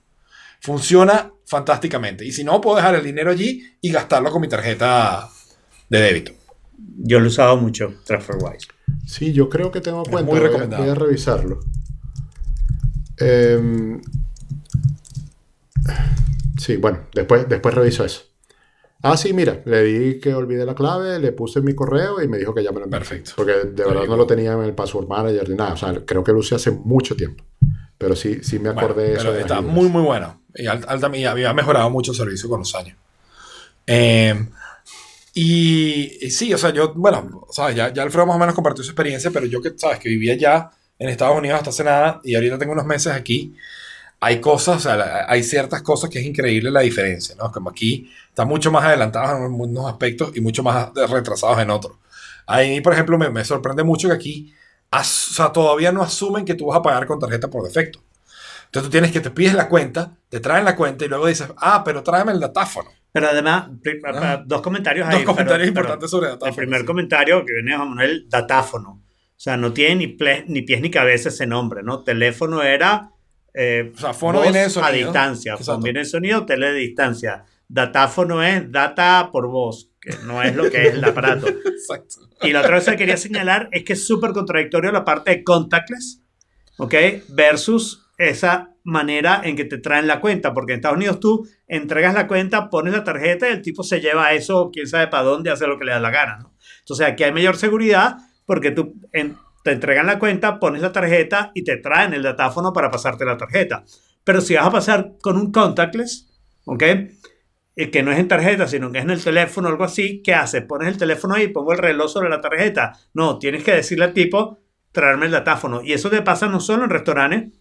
Speaker 2: Funciona fantásticamente. Y si no, puedo dejar el dinero allí y gastarlo con mi tarjeta de débito.
Speaker 4: Yo lo he usado mucho, TransferWise.
Speaker 3: Sí, yo creo que tengo cuenta.
Speaker 2: muy
Speaker 3: voy a-
Speaker 2: recomendado.
Speaker 3: Voy a revisarlo. Em, sí, bueno, después, después reviso eso. Ah, sí, mira, le di que olvidé la clave, le puse mi correo y me dijo que ya me lo envió.
Speaker 2: Perfecto.
Speaker 3: Porque de verdad no lo tenía en el Password Manager ni nada. O sea, creo que lo usé hace mucho tiempo. Pero sí, sí me
Speaker 2: Bueno,
Speaker 3: acordé de eso.
Speaker 2: pero
Speaker 3: de las
Speaker 2: está
Speaker 3: libras.
Speaker 2: muy, muy bueno. Y al- alta- y había mejorado mucho el servicio con los años. Eh, y, y sí, o sea, yo, bueno, ¿sabes? Ya, ya Alfredo más o menos compartió su experiencia, pero yo que, ¿sabes? Que vivía ya en Estados Unidos hasta hace nada y ahorita tengo unos meses aquí. Hay cosas, hay ciertas cosas que es increíble la diferencia, ¿no? Como aquí está mucho más adelantados en unos aspectos y mucho más retrasados en otros. Ahí, por ejemplo, me, me sorprende mucho que aquí, as- o sea, todavía no asumen que tú vas a pagar con tarjeta por defecto. Entonces tú tienes que te pides la cuenta, te traen la cuenta y luego dices, ah, pero tráeme el datáfono.
Speaker 4: Pero además,
Speaker 2: Ah.
Speaker 4: dos comentarios ahí.
Speaker 2: Dos comentarios
Speaker 4: pero- pero
Speaker 2: importantes sobre datáfono.
Speaker 4: El primer
Speaker 2: sí.
Speaker 4: comentario que viene de Juan Manuel, datáfono. O sea, no tiene ni, ni pies ni cabeza ese nombre, ¿no? Teléfono era... eh,
Speaker 2: O sea, fono viene de sonido.
Speaker 4: A distancia.
Speaker 2: Exacto.
Speaker 4: Viene de sonido, tele de distancia. Datáfono es data por voz, que no es lo que es el aparato.
Speaker 2: Exacto.
Speaker 4: Y la otra cosa que quería señalar es que es súper contradictorio la parte de contactless, ¿ok? Versus esa manera en que te traen la cuenta, porque en Estados Unidos tú entregas la cuenta, pones la tarjeta y el tipo se lleva eso, quién sabe para dónde, hace lo que le da la gana, ¿no? Entonces aquí hay mayor seguridad porque tú en- te entregan la cuenta, pones la tarjeta y te traen el datáfono para pasarte la tarjeta. Pero si vas a pasar con un contactless, ¿ok? Y que no es en tarjeta, sino que es en el teléfono o algo así, ¿qué haces? Pones el teléfono ahí, pongo el reloj sobre la tarjeta. No, tienes que decirle al tipo, traerme el datáfono. Y eso te pasa no solo en restaurantes,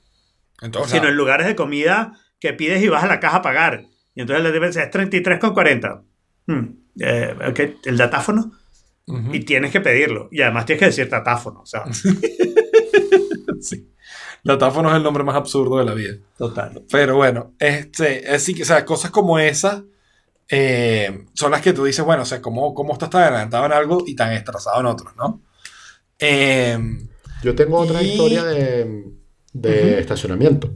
Speaker 2: Entonces,
Speaker 4: sino en lugares de comida que pides y vas a la caja a pagar. Y entonces le debes es 33,40. Hmm, eh, ok, el datáfono.
Speaker 2: Ujú.
Speaker 4: Y tienes que pedirlo. Y además tienes que decir datáfono. O sea,
Speaker 2: sí. Datáfono es el nombre más absurdo de la vida.
Speaker 4: total.
Speaker 2: Pero bueno, este, es sí que, o sea, cosas como esa eh, son las que tú dices, bueno, o sea, ¿cómo, cómo estás tan adelantado en algo y tan atrasado en otros, ¿no? Eh,
Speaker 3: Yo tengo otra
Speaker 2: Y-
Speaker 3: historia de, de
Speaker 2: Ujú.
Speaker 3: estacionamiento.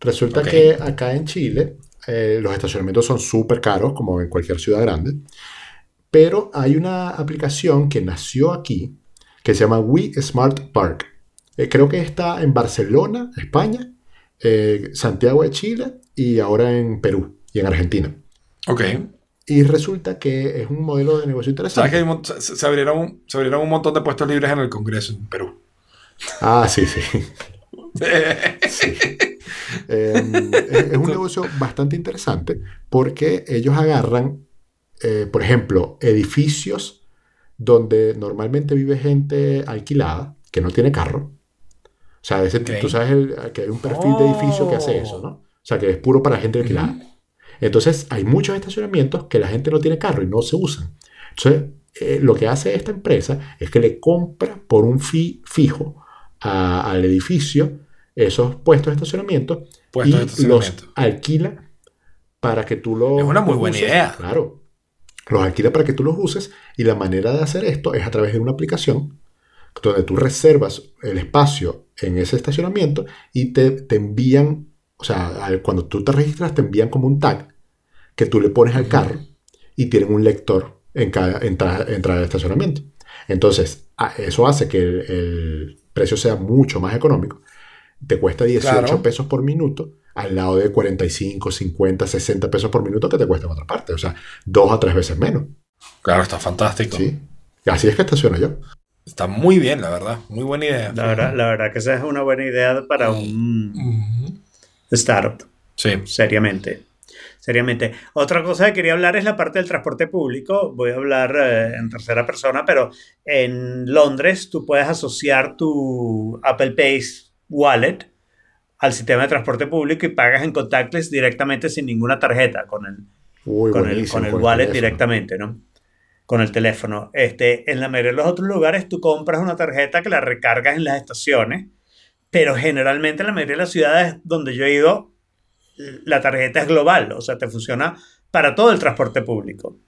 Speaker 3: Resulta
Speaker 2: Ok.
Speaker 3: que acá en Chile eh, los estacionamientos son súper caros, como en cualquier ciudad grande, pero hay una aplicación que nació aquí que se llama We Smart Park. Eh, creo que está en Barcelona, España, eh, Santiago de Chile y ahora en Perú y en Argentina.
Speaker 2: ok.
Speaker 3: Y resulta que es un modelo de negocio
Speaker 2: ¿Sabes
Speaker 3: interesante.
Speaker 2: que un mon- se, se abrieron, un- se abrieron un montón de puestos libres en el Congreso en Perú?
Speaker 3: Ah, sí, sí. Sí. Eh, es, es un negocio bastante interesante porque ellos agarran, eh, por ejemplo, edificios donde normalmente vive gente alquilada que no tiene carro. O sea, ese- tú sabes el- que hay un perfil de edificio que hace eso, ¿no? O sea, que es puro para gente alquilada. Entonces, hay muchos estacionamientos que la gente no tiene carro y no se usan. Entonces, eh, lo que hace esta empresa es que le compra por un fee fijo a- al edificio esos puestos de estacionamiento
Speaker 2: Puestos de
Speaker 3: y
Speaker 2: estacionamiento.
Speaker 3: los alquila para que tú los
Speaker 2: Es una muy buena
Speaker 3: uses.
Speaker 2: idea.
Speaker 3: Claro. Los alquila para que tú los uses y la manera de hacer esto es a través de una aplicación donde tú reservas el espacio en ese estacionamiento y te, te envían, o sea, cuando tú te registras te envían como un tag que tú le pones al carro y tienen un lector en cada entrada, entrada de estacionamiento. Entonces, eso hace que el, el precio sea mucho más económico. Te cuesta 18
Speaker 2: Claro.
Speaker 3: pesos por minuto al lado de 45, 50, 60 pesos por minuto que te cuesta en otra parte. O sea, dos a tres veces menos.
Speaker 2: Claro, está fantástico.
Speaker 3: ¿sí? Y así es que estaciono yo.
Speaker 2: Está muy bien, la verdad. Muy buena idea.
Speaker 4: La verdad, la verdad que esa es una buena idea para un startup,
Speaker 2: Sí.
Speaker 4: seriamente. Seriamente. Otra cosa que quería hablar es la parte del transporte público. Voy a hablar eh, en tercera persona, pero en Londres tú puedes asociar tu Apple Pay Wallet al sistema de transporte público y pagas en contactless directamente sin ninguna tarjeta con el,
Speaker 3: Uy,
Speaker 4: con el, con el
Speaker 3: con
Speaker 4: wallet directamente, ¿no? Con el teléfono. Este, en la mayoría de los otros lugares tú compras una tarjeta que la recargas en las estaciones, pero generalmente en la mayoría de las ciudades donde yo he ido, la tarjeta es global, o sea, te funciona para todo el transporte público.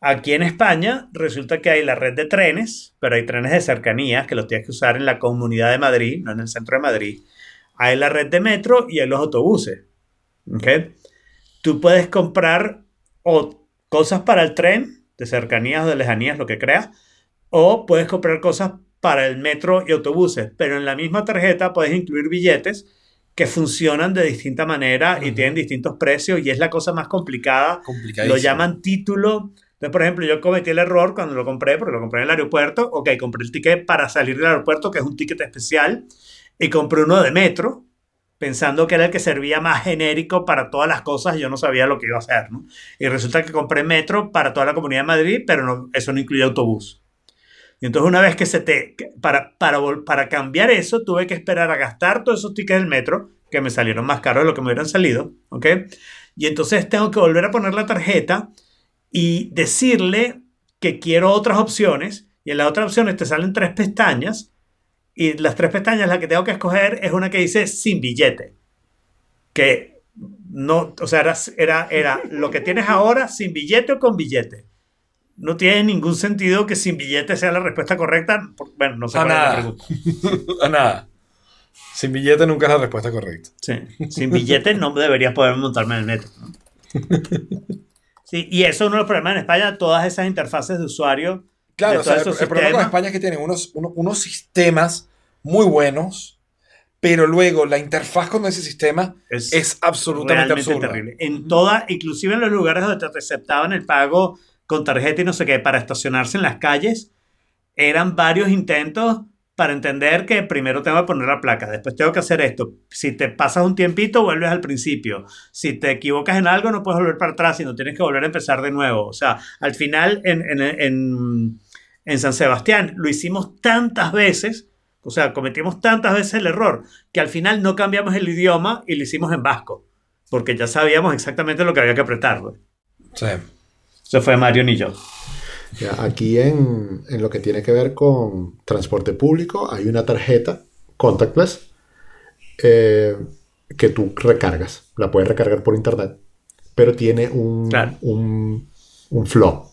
Speaker 4: Aquí en España resulta que hay la red de trenes, pero hay trenes de cercanías que los tienes que usar en la comunidad de Madrid, no en el centro de Madrid. Hay la red de metro y hay los autobuses. ¿ok? Tú puedes comprar o cosas para el tren, de cercanías o de lejanías, lo que creas, o puedes comprar cosas para el metro y autobuses, pero en la misma tarjeta puedes incluir billetes que funcionan de distinta manera y tienen distintos precios y es la cosa más complicada lo llaman título. Entonces, por ejemplo, yo cometí el error cuando lo compré, porque lo compré en el aeropuerto. Ok, compré el ticket para salir del aeropuerto, que es un ticket especial, y compré uno de metro, pensando que era el que servía más genérico para todas las cosas. Yo no sabía lo que iba a hacer. Y resulta que compré metro para toda la comunidad de Madrid, pero no, eso no incluye autobús. Y entonces, una vez que se te. Para, para, para cambiar eso, tuve que esperar a gastar todos esos tickets del metro, que me salieron más caros de lo que me hubieran salido, ¿ok? Y entonces tengo que volver a poner la tarjeta y decirle que quiero otras opciones. Y en las otras opciones te salen tres pestañas. Y las tres pestañas, la que tengo que escoger es una que dice sin billete. Que no, o sea, era, era, era lo que tienes ahora sin billete o con billete. No tiene ningún sentido que sin billete sea la respuesta correcta. por- Bueno, no sé
Speaker 2: A
Speaker 4: cuál es la
Speaker 2: nada.
Speaker 4: pregunta.
Speaker 2: A nada. Sin billete nunca es la respuesta correcta.
Speaker 4: Sí, sin billete no deberías poder montarme en el metro. ¿no? Sí, y eso es uno de los problemas en España, todas esas interfaces de usuario.
Speaker 2: Claro,
Speaker 4: de
Speaker 2: o sea, el, el problema con. España es que tienen unos, uno- unos sistemas muy buenos, pero luego la interfaz con ese sistema
Speaker 4: Es,
Speaker 2: es absolutamente absurda.
Speaker 4: terrible. En toda, inclusive en los lugares donde te aceptaban el pago con tarjeta y no sé qué, para estacionarse en las calles, eran varios intentos para entender que primero tengo que poner la placa, después tengo que hacer esto. Si te pasas un tiempito, vuelves al principio. Si te equivocas en algo, no puedes volver para atrás, sino tienes que volver a empezar de nuevo. O sea, al final en, en, en, en San Sebastián lo hicimos tantas veces, o sea, cometimos tantas veces el error, que al final no cambiamos el idioma y lo hicimos en vasco, porque ya sabíamos exactamente lo que había que apretar. güey.
Speaker 2: Sí.
Speaker 4: Eso fue Mario ni yo.
Speaker 3: Ya, aquí en, en lo que tiene que ver con transporte público hay una tarjeta contactless eh, que tú recargas. La puedes recargar por internet, pero tiene un,
Speaker 4: Claro.
Speaker 3: un, un flow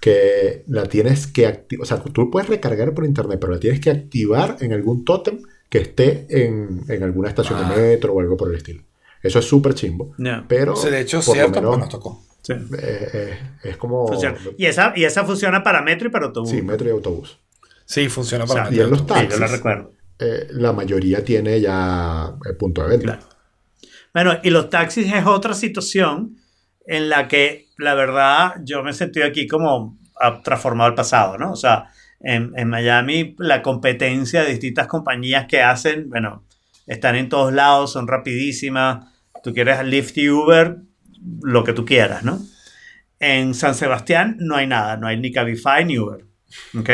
Speaker 3: que la tienes que activar. O sea, tú puedes recargar por internet, pero la tienes que activar en algún tótem que esté en, en alguna estación
Speaker 2: Ah.
Speaker 3: de metro o algo por el estilo. Eso es súper chimbo. Pero,
Speaker 2: de hecho,
Speaker 3: por lo
Speaker 2: cierto,
Speaker 3: menos,
Speaker 2: pues nos tocó.
Speaker 4: Sí.
Speaker 3: eh, eh, es como...
Speaker 4: Funciona. Y, esa, y esa funciona para metro y para autobús.
Speaker 3: Sí, metro y autobús.
Speaker 2: Sí, funciona
Speaker 4: O sea,
Speaker 2: para
Speaker 3: y en los
Speaker 2: metro.
Speaker 4: Sí, yo
Speaker 3: taxis.
Speaker 4: la recuerdo.
Speaker 3: eh, la mayoría tiene ya el punto de venta.
Speaker 4: Claro. Bueno, y los taxis es otra situación en la que, la verdad, yo me sentido aquí como transformado al pasado, ¿no? O sea, en, en Miami la competencia de distintas compañías que hacen, bueno, están en todos lados, son rapidísimas. Tú quieres Lyft y Uber, lo que tú quieras, ¿no? En San Sebastián no hay nada, no hay ni Cabify ni Uber, ¿ok?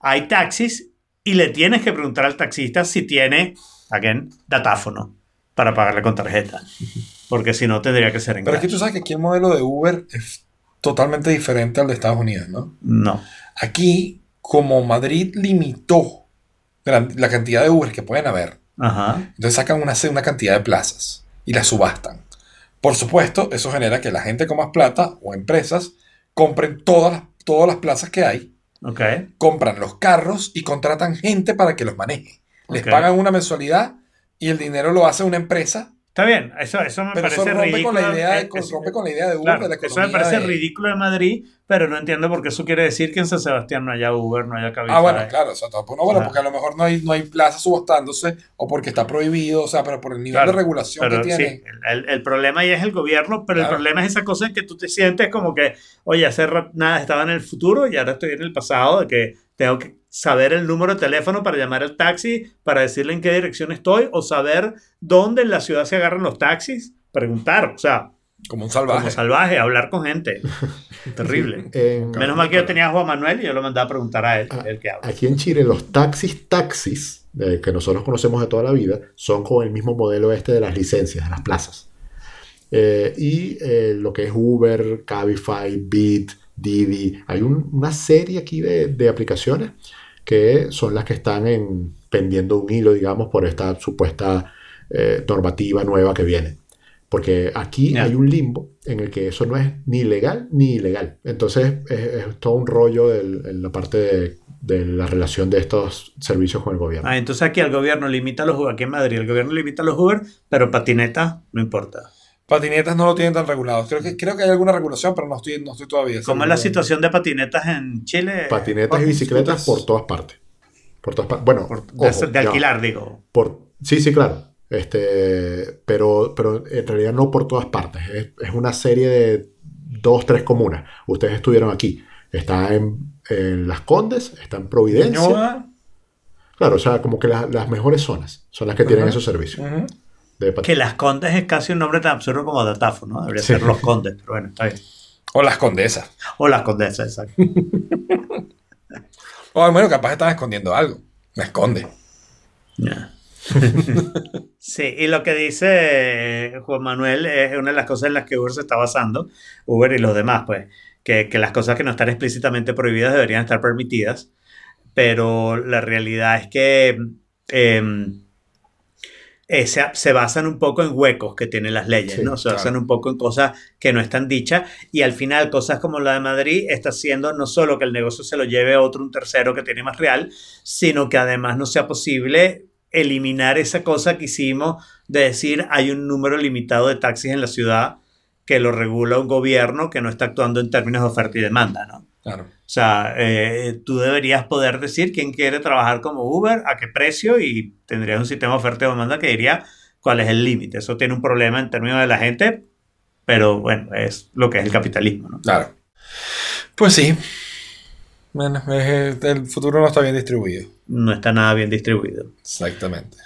Speaker 4: Hay taxis y le tienes que preguntar al taxista si tiene, again, datáfono para pagarle con tarjeta. Porque si no, tendría que ser en
Speaker 2: Pero es que tú sabes que aquí el modelo de Uber es totalmente diferente al de Estados Unidos, ¿no?
Speaker 4: No.
Speaker 2: Aquí, como Madrid limitó la cantidad de Uber que pueden haber,
Speaker 4: Ajá.
Speaker 2: entonces sacan una, una cantidad de plazas y las subastan. Por supuesto, eso genera que la gente con más plata o empresas compren todas las, todas las plazas que hay,
Speaker 4: Ok.
Speaker 2: compran los carros y contratan gente para que los maneje. Les pagan una mensualidad y el dinero lo hace una empresa,
Speaker 4: Está bien, eso, eso me
Speaker 2: pero eso
Speaker 4: parece
Speaker 2: rompe
Speaker 4: ridículo.
Speaker 2: con la idea de,
Speaker 4: Eh, es-
Speaker 2: rompe con la idea de Uber,
Speaker 4: claro,
Speaker 2: de la
Speaker 4: eso
Speaker 2: economía.
Speaker 4: me parece
Speaker 2: de-
Speaker 4: ridículo de Madrid, pero no entiendo por qué eso quiere decir que en San Sebastián no haya Uber, no haya Cabify.
Speaker 2: Ah, bueno, claro, o sea, tampoco- no, bueno, porque a lo mejor no hay, no hay plaza subastándose o porque está prohibido, o sea, pero por el nivel
Speaker 4: Claro,
Speaker 2: de regulación
Speaker 4: Pero
Speaker 2: que
Speaker 4: sí,
Speaker 2: tiene.
Speaker 4: el, el problema ahí es el gobierno, pero
Speaker 2: Claro.
Speaker 4: el problema es esa cosa en que tú te sientes como que, oye, hace nada estaba en el futuro y ahora estoy en el pasado, de que tengo que saber el número de teléfono para llamar al taxi, para decirle en qué dirección estoy, o saber dónde en la ciudad se agarran los taxis, preguntar, o sea,
Speaker 2: Como un salvaje.
Speaker 4: como salvaje, hablar con gente. Terrible.
Speaker 3: En-
Speaker 4: Menos mal que yo tenía a Juan Manuel y yo lo mandaba a preguntar a él,
Speaker 3: Ah,
Speaker 4: el que habla.
Speaker 3: Aquí en Chile los taxis taxis, que nosotros conocemos de toda la vida, son con el mismo modelo este de las licencias, de las plazas. Eh, y eh, lo que es Uber, Cabify, Bit, Didi, hay un- una serie aquí de, de aplicaciones que son las que están en, pendiendo un hilo, digamos, por esta supuesta eh, normativa nueva que viene. Porque aquí hay un limbo en el que eso no es ni legal ni ilegal. Entonces es, es todo un rollo del- en la parte de, de la relación de estos servicios con el gobierno.
Speaker 4: Ah, entonces aquí el gobierno limita los Uber, aquí en Madrid el gobierno limita los Uber, pero patinetas no importa.
Speaker 2: Patinetas no lo tienen tan regulados. Creo que, creo que hay alguna regulación, pero no estoy, no estoy todavía.
Speaker 4: ¿Cómo es la situación de patinetas en Chile?
Speaker 3: Patinetas y bicicletas por todas partes. Por todas partes. Bueno,
Speaker 4: por- de,
Speaker 3: ojo,
Speaker 4: de
Speaker 3: ya va.
Speaker 4: alquilar, digo.
Speaker 3: Por, sí, sí, claro. Este, pero, pero en realidad no por todas partes. Es, es una serie de dos, tres comunas. Ustedes estuvieron aquí. Está en, en Las Condes, está en Providencia.
Speaker 2: Ñuñoa,
Speaker 3: Claro, o sea, como que la- las mejores zonas son las que tienen
Speaker 2: Ajá.
Speaker 3: esos servicios.
Speaker 2: ujú.
Speaker 3: De
Speaker 4: Que Las Condes es casi un nombre tan absurdo como datáfono, ¿no? Debería
Speaker 3: Sí.
Speaker 4: ser Los Condes, pero bueno, está bien.
Speaker 2: O las condesas.
Speaker 4: O Las Condesas, exacto.
Speaker 2: O bueno, capaz están escondiendo algo. Me esconde.
Speaker 4: Sí, y lo que dice Juan Manuel es una de las cosas en las que Uber se está basando, Uber y los demás, pues, que, que las cosas que no están explícitamente prohibidas deberían estar permitidas, pero la realidad es que em, eh, se, se basan un poco en huecos que tienen las leyes,
Speaker 3: Sí,
Speaker 4: ¿no? Se
Speaker 2: claro.
Speaker 4: basan un poco en cosas que no están dichas y al final cosas como la de Madrid está haciendo no solo que el negocio se lo lleve a otro, un tercero que tiene más real, sino que además no sea posible eliminar esa cosa que hicimos de decir hay un número limitado de taxis en la ciudad que lo regula un gobierno que no está actuando en términos de oferta y demanda, ¿no?
Speaker 2: Claro.
Speaker 4: O sea, eh, tú deberías poder decir quién quiere trabajar como Uber, a qué precio y tendrías un sistema de oferta y demanda que diría cuál es el límite. Eso tiene un problema en términos de la gente, pero bueno, es lo que es el capitalismo, ¿no?
Speaker 2: Claro. Pues sí. Bueno, es- el futuro no está bien distribuido.
Speaker 4: No está nada bien distribuido.
Speaker 2: Exactamente.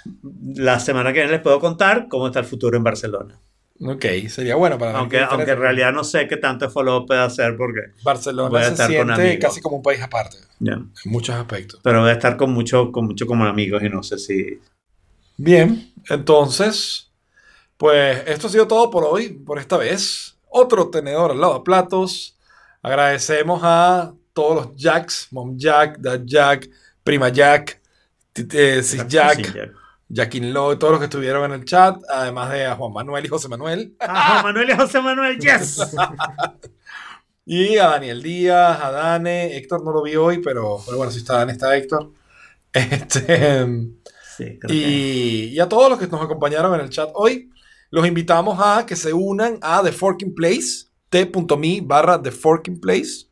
Speaker 4: La semana que viene les puedo contar cómo está el futuro en Barcelona.
Speaker 2: Ok, sería bueno para
Speaker 4: Aunque, aunque en realidad no sé qué tanto follow puede hacer porque
Speaker 2: Barcelona se siente casi como un país aparte,
Speaker 4: ya.
Speaker 2: en muchos aspectos.
Speaker 4: Pero voy a estar con mucho, con mucho como amigos y no sé si.
Speaker 2: Bien, entonces, pues esto ha sido todo por hoy, por esta vez. Otro tenedor al lado de platos. Agradecemos a todos los Jacks, Mom Jack, Dad Jack, Prima Jack, eh, Sis Jack, In Law, todos los que estuvieron en el chat, además de a Juan Manuel y José Manuel.
Speaker 4: Ah, Juan Manuel y José Manuel, yes.
Speaker 2: Y a Daniel Díaz, a Dane, Héctor no lo vi hoy, pero, pero bueno, si está Dane, está Héctor. Este,
Speaker 4: Sí, creo que-
Speaker 2: y, a todos los que nos acompañaron en el chat hoy, los invitamos a que se unan a The Forking Place, t.me barra The Forking Place.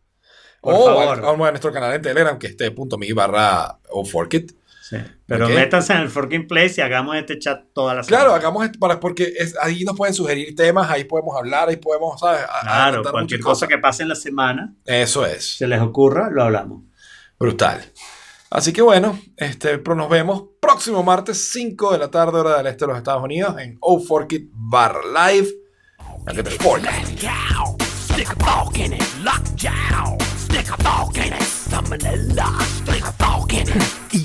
Speaker 4: Por
Speaker 2: o
Speaker 4: favor.
Speaker 2: a nuestro canal en Telegram, que es t.me barra o Forkit.
Speaker 4: Sí. Pero
Speaker 2: Ok.
Speaker 4: métanse en el Forking Place y hagamos este chat toda la semana.
Speaker 2: Claro, hagamos esto para, porque es- ahí nos pueden sugerir temas, ahí podemos hablar, ahí podemos, ¿sabes? A-
Speaker 4: Claro, cualquier cosa que pase en la semana,
Speaker 2: Eso es.
Speaker 4: se les ocurra, lo hablamos.
Speaker 2: Brutal. Así que bueno, este, pero nos vemos próximo martes 5 de la tarde hora del este de los Estados Unidos en O Forkit Bar Live.
Speaker 1: Stick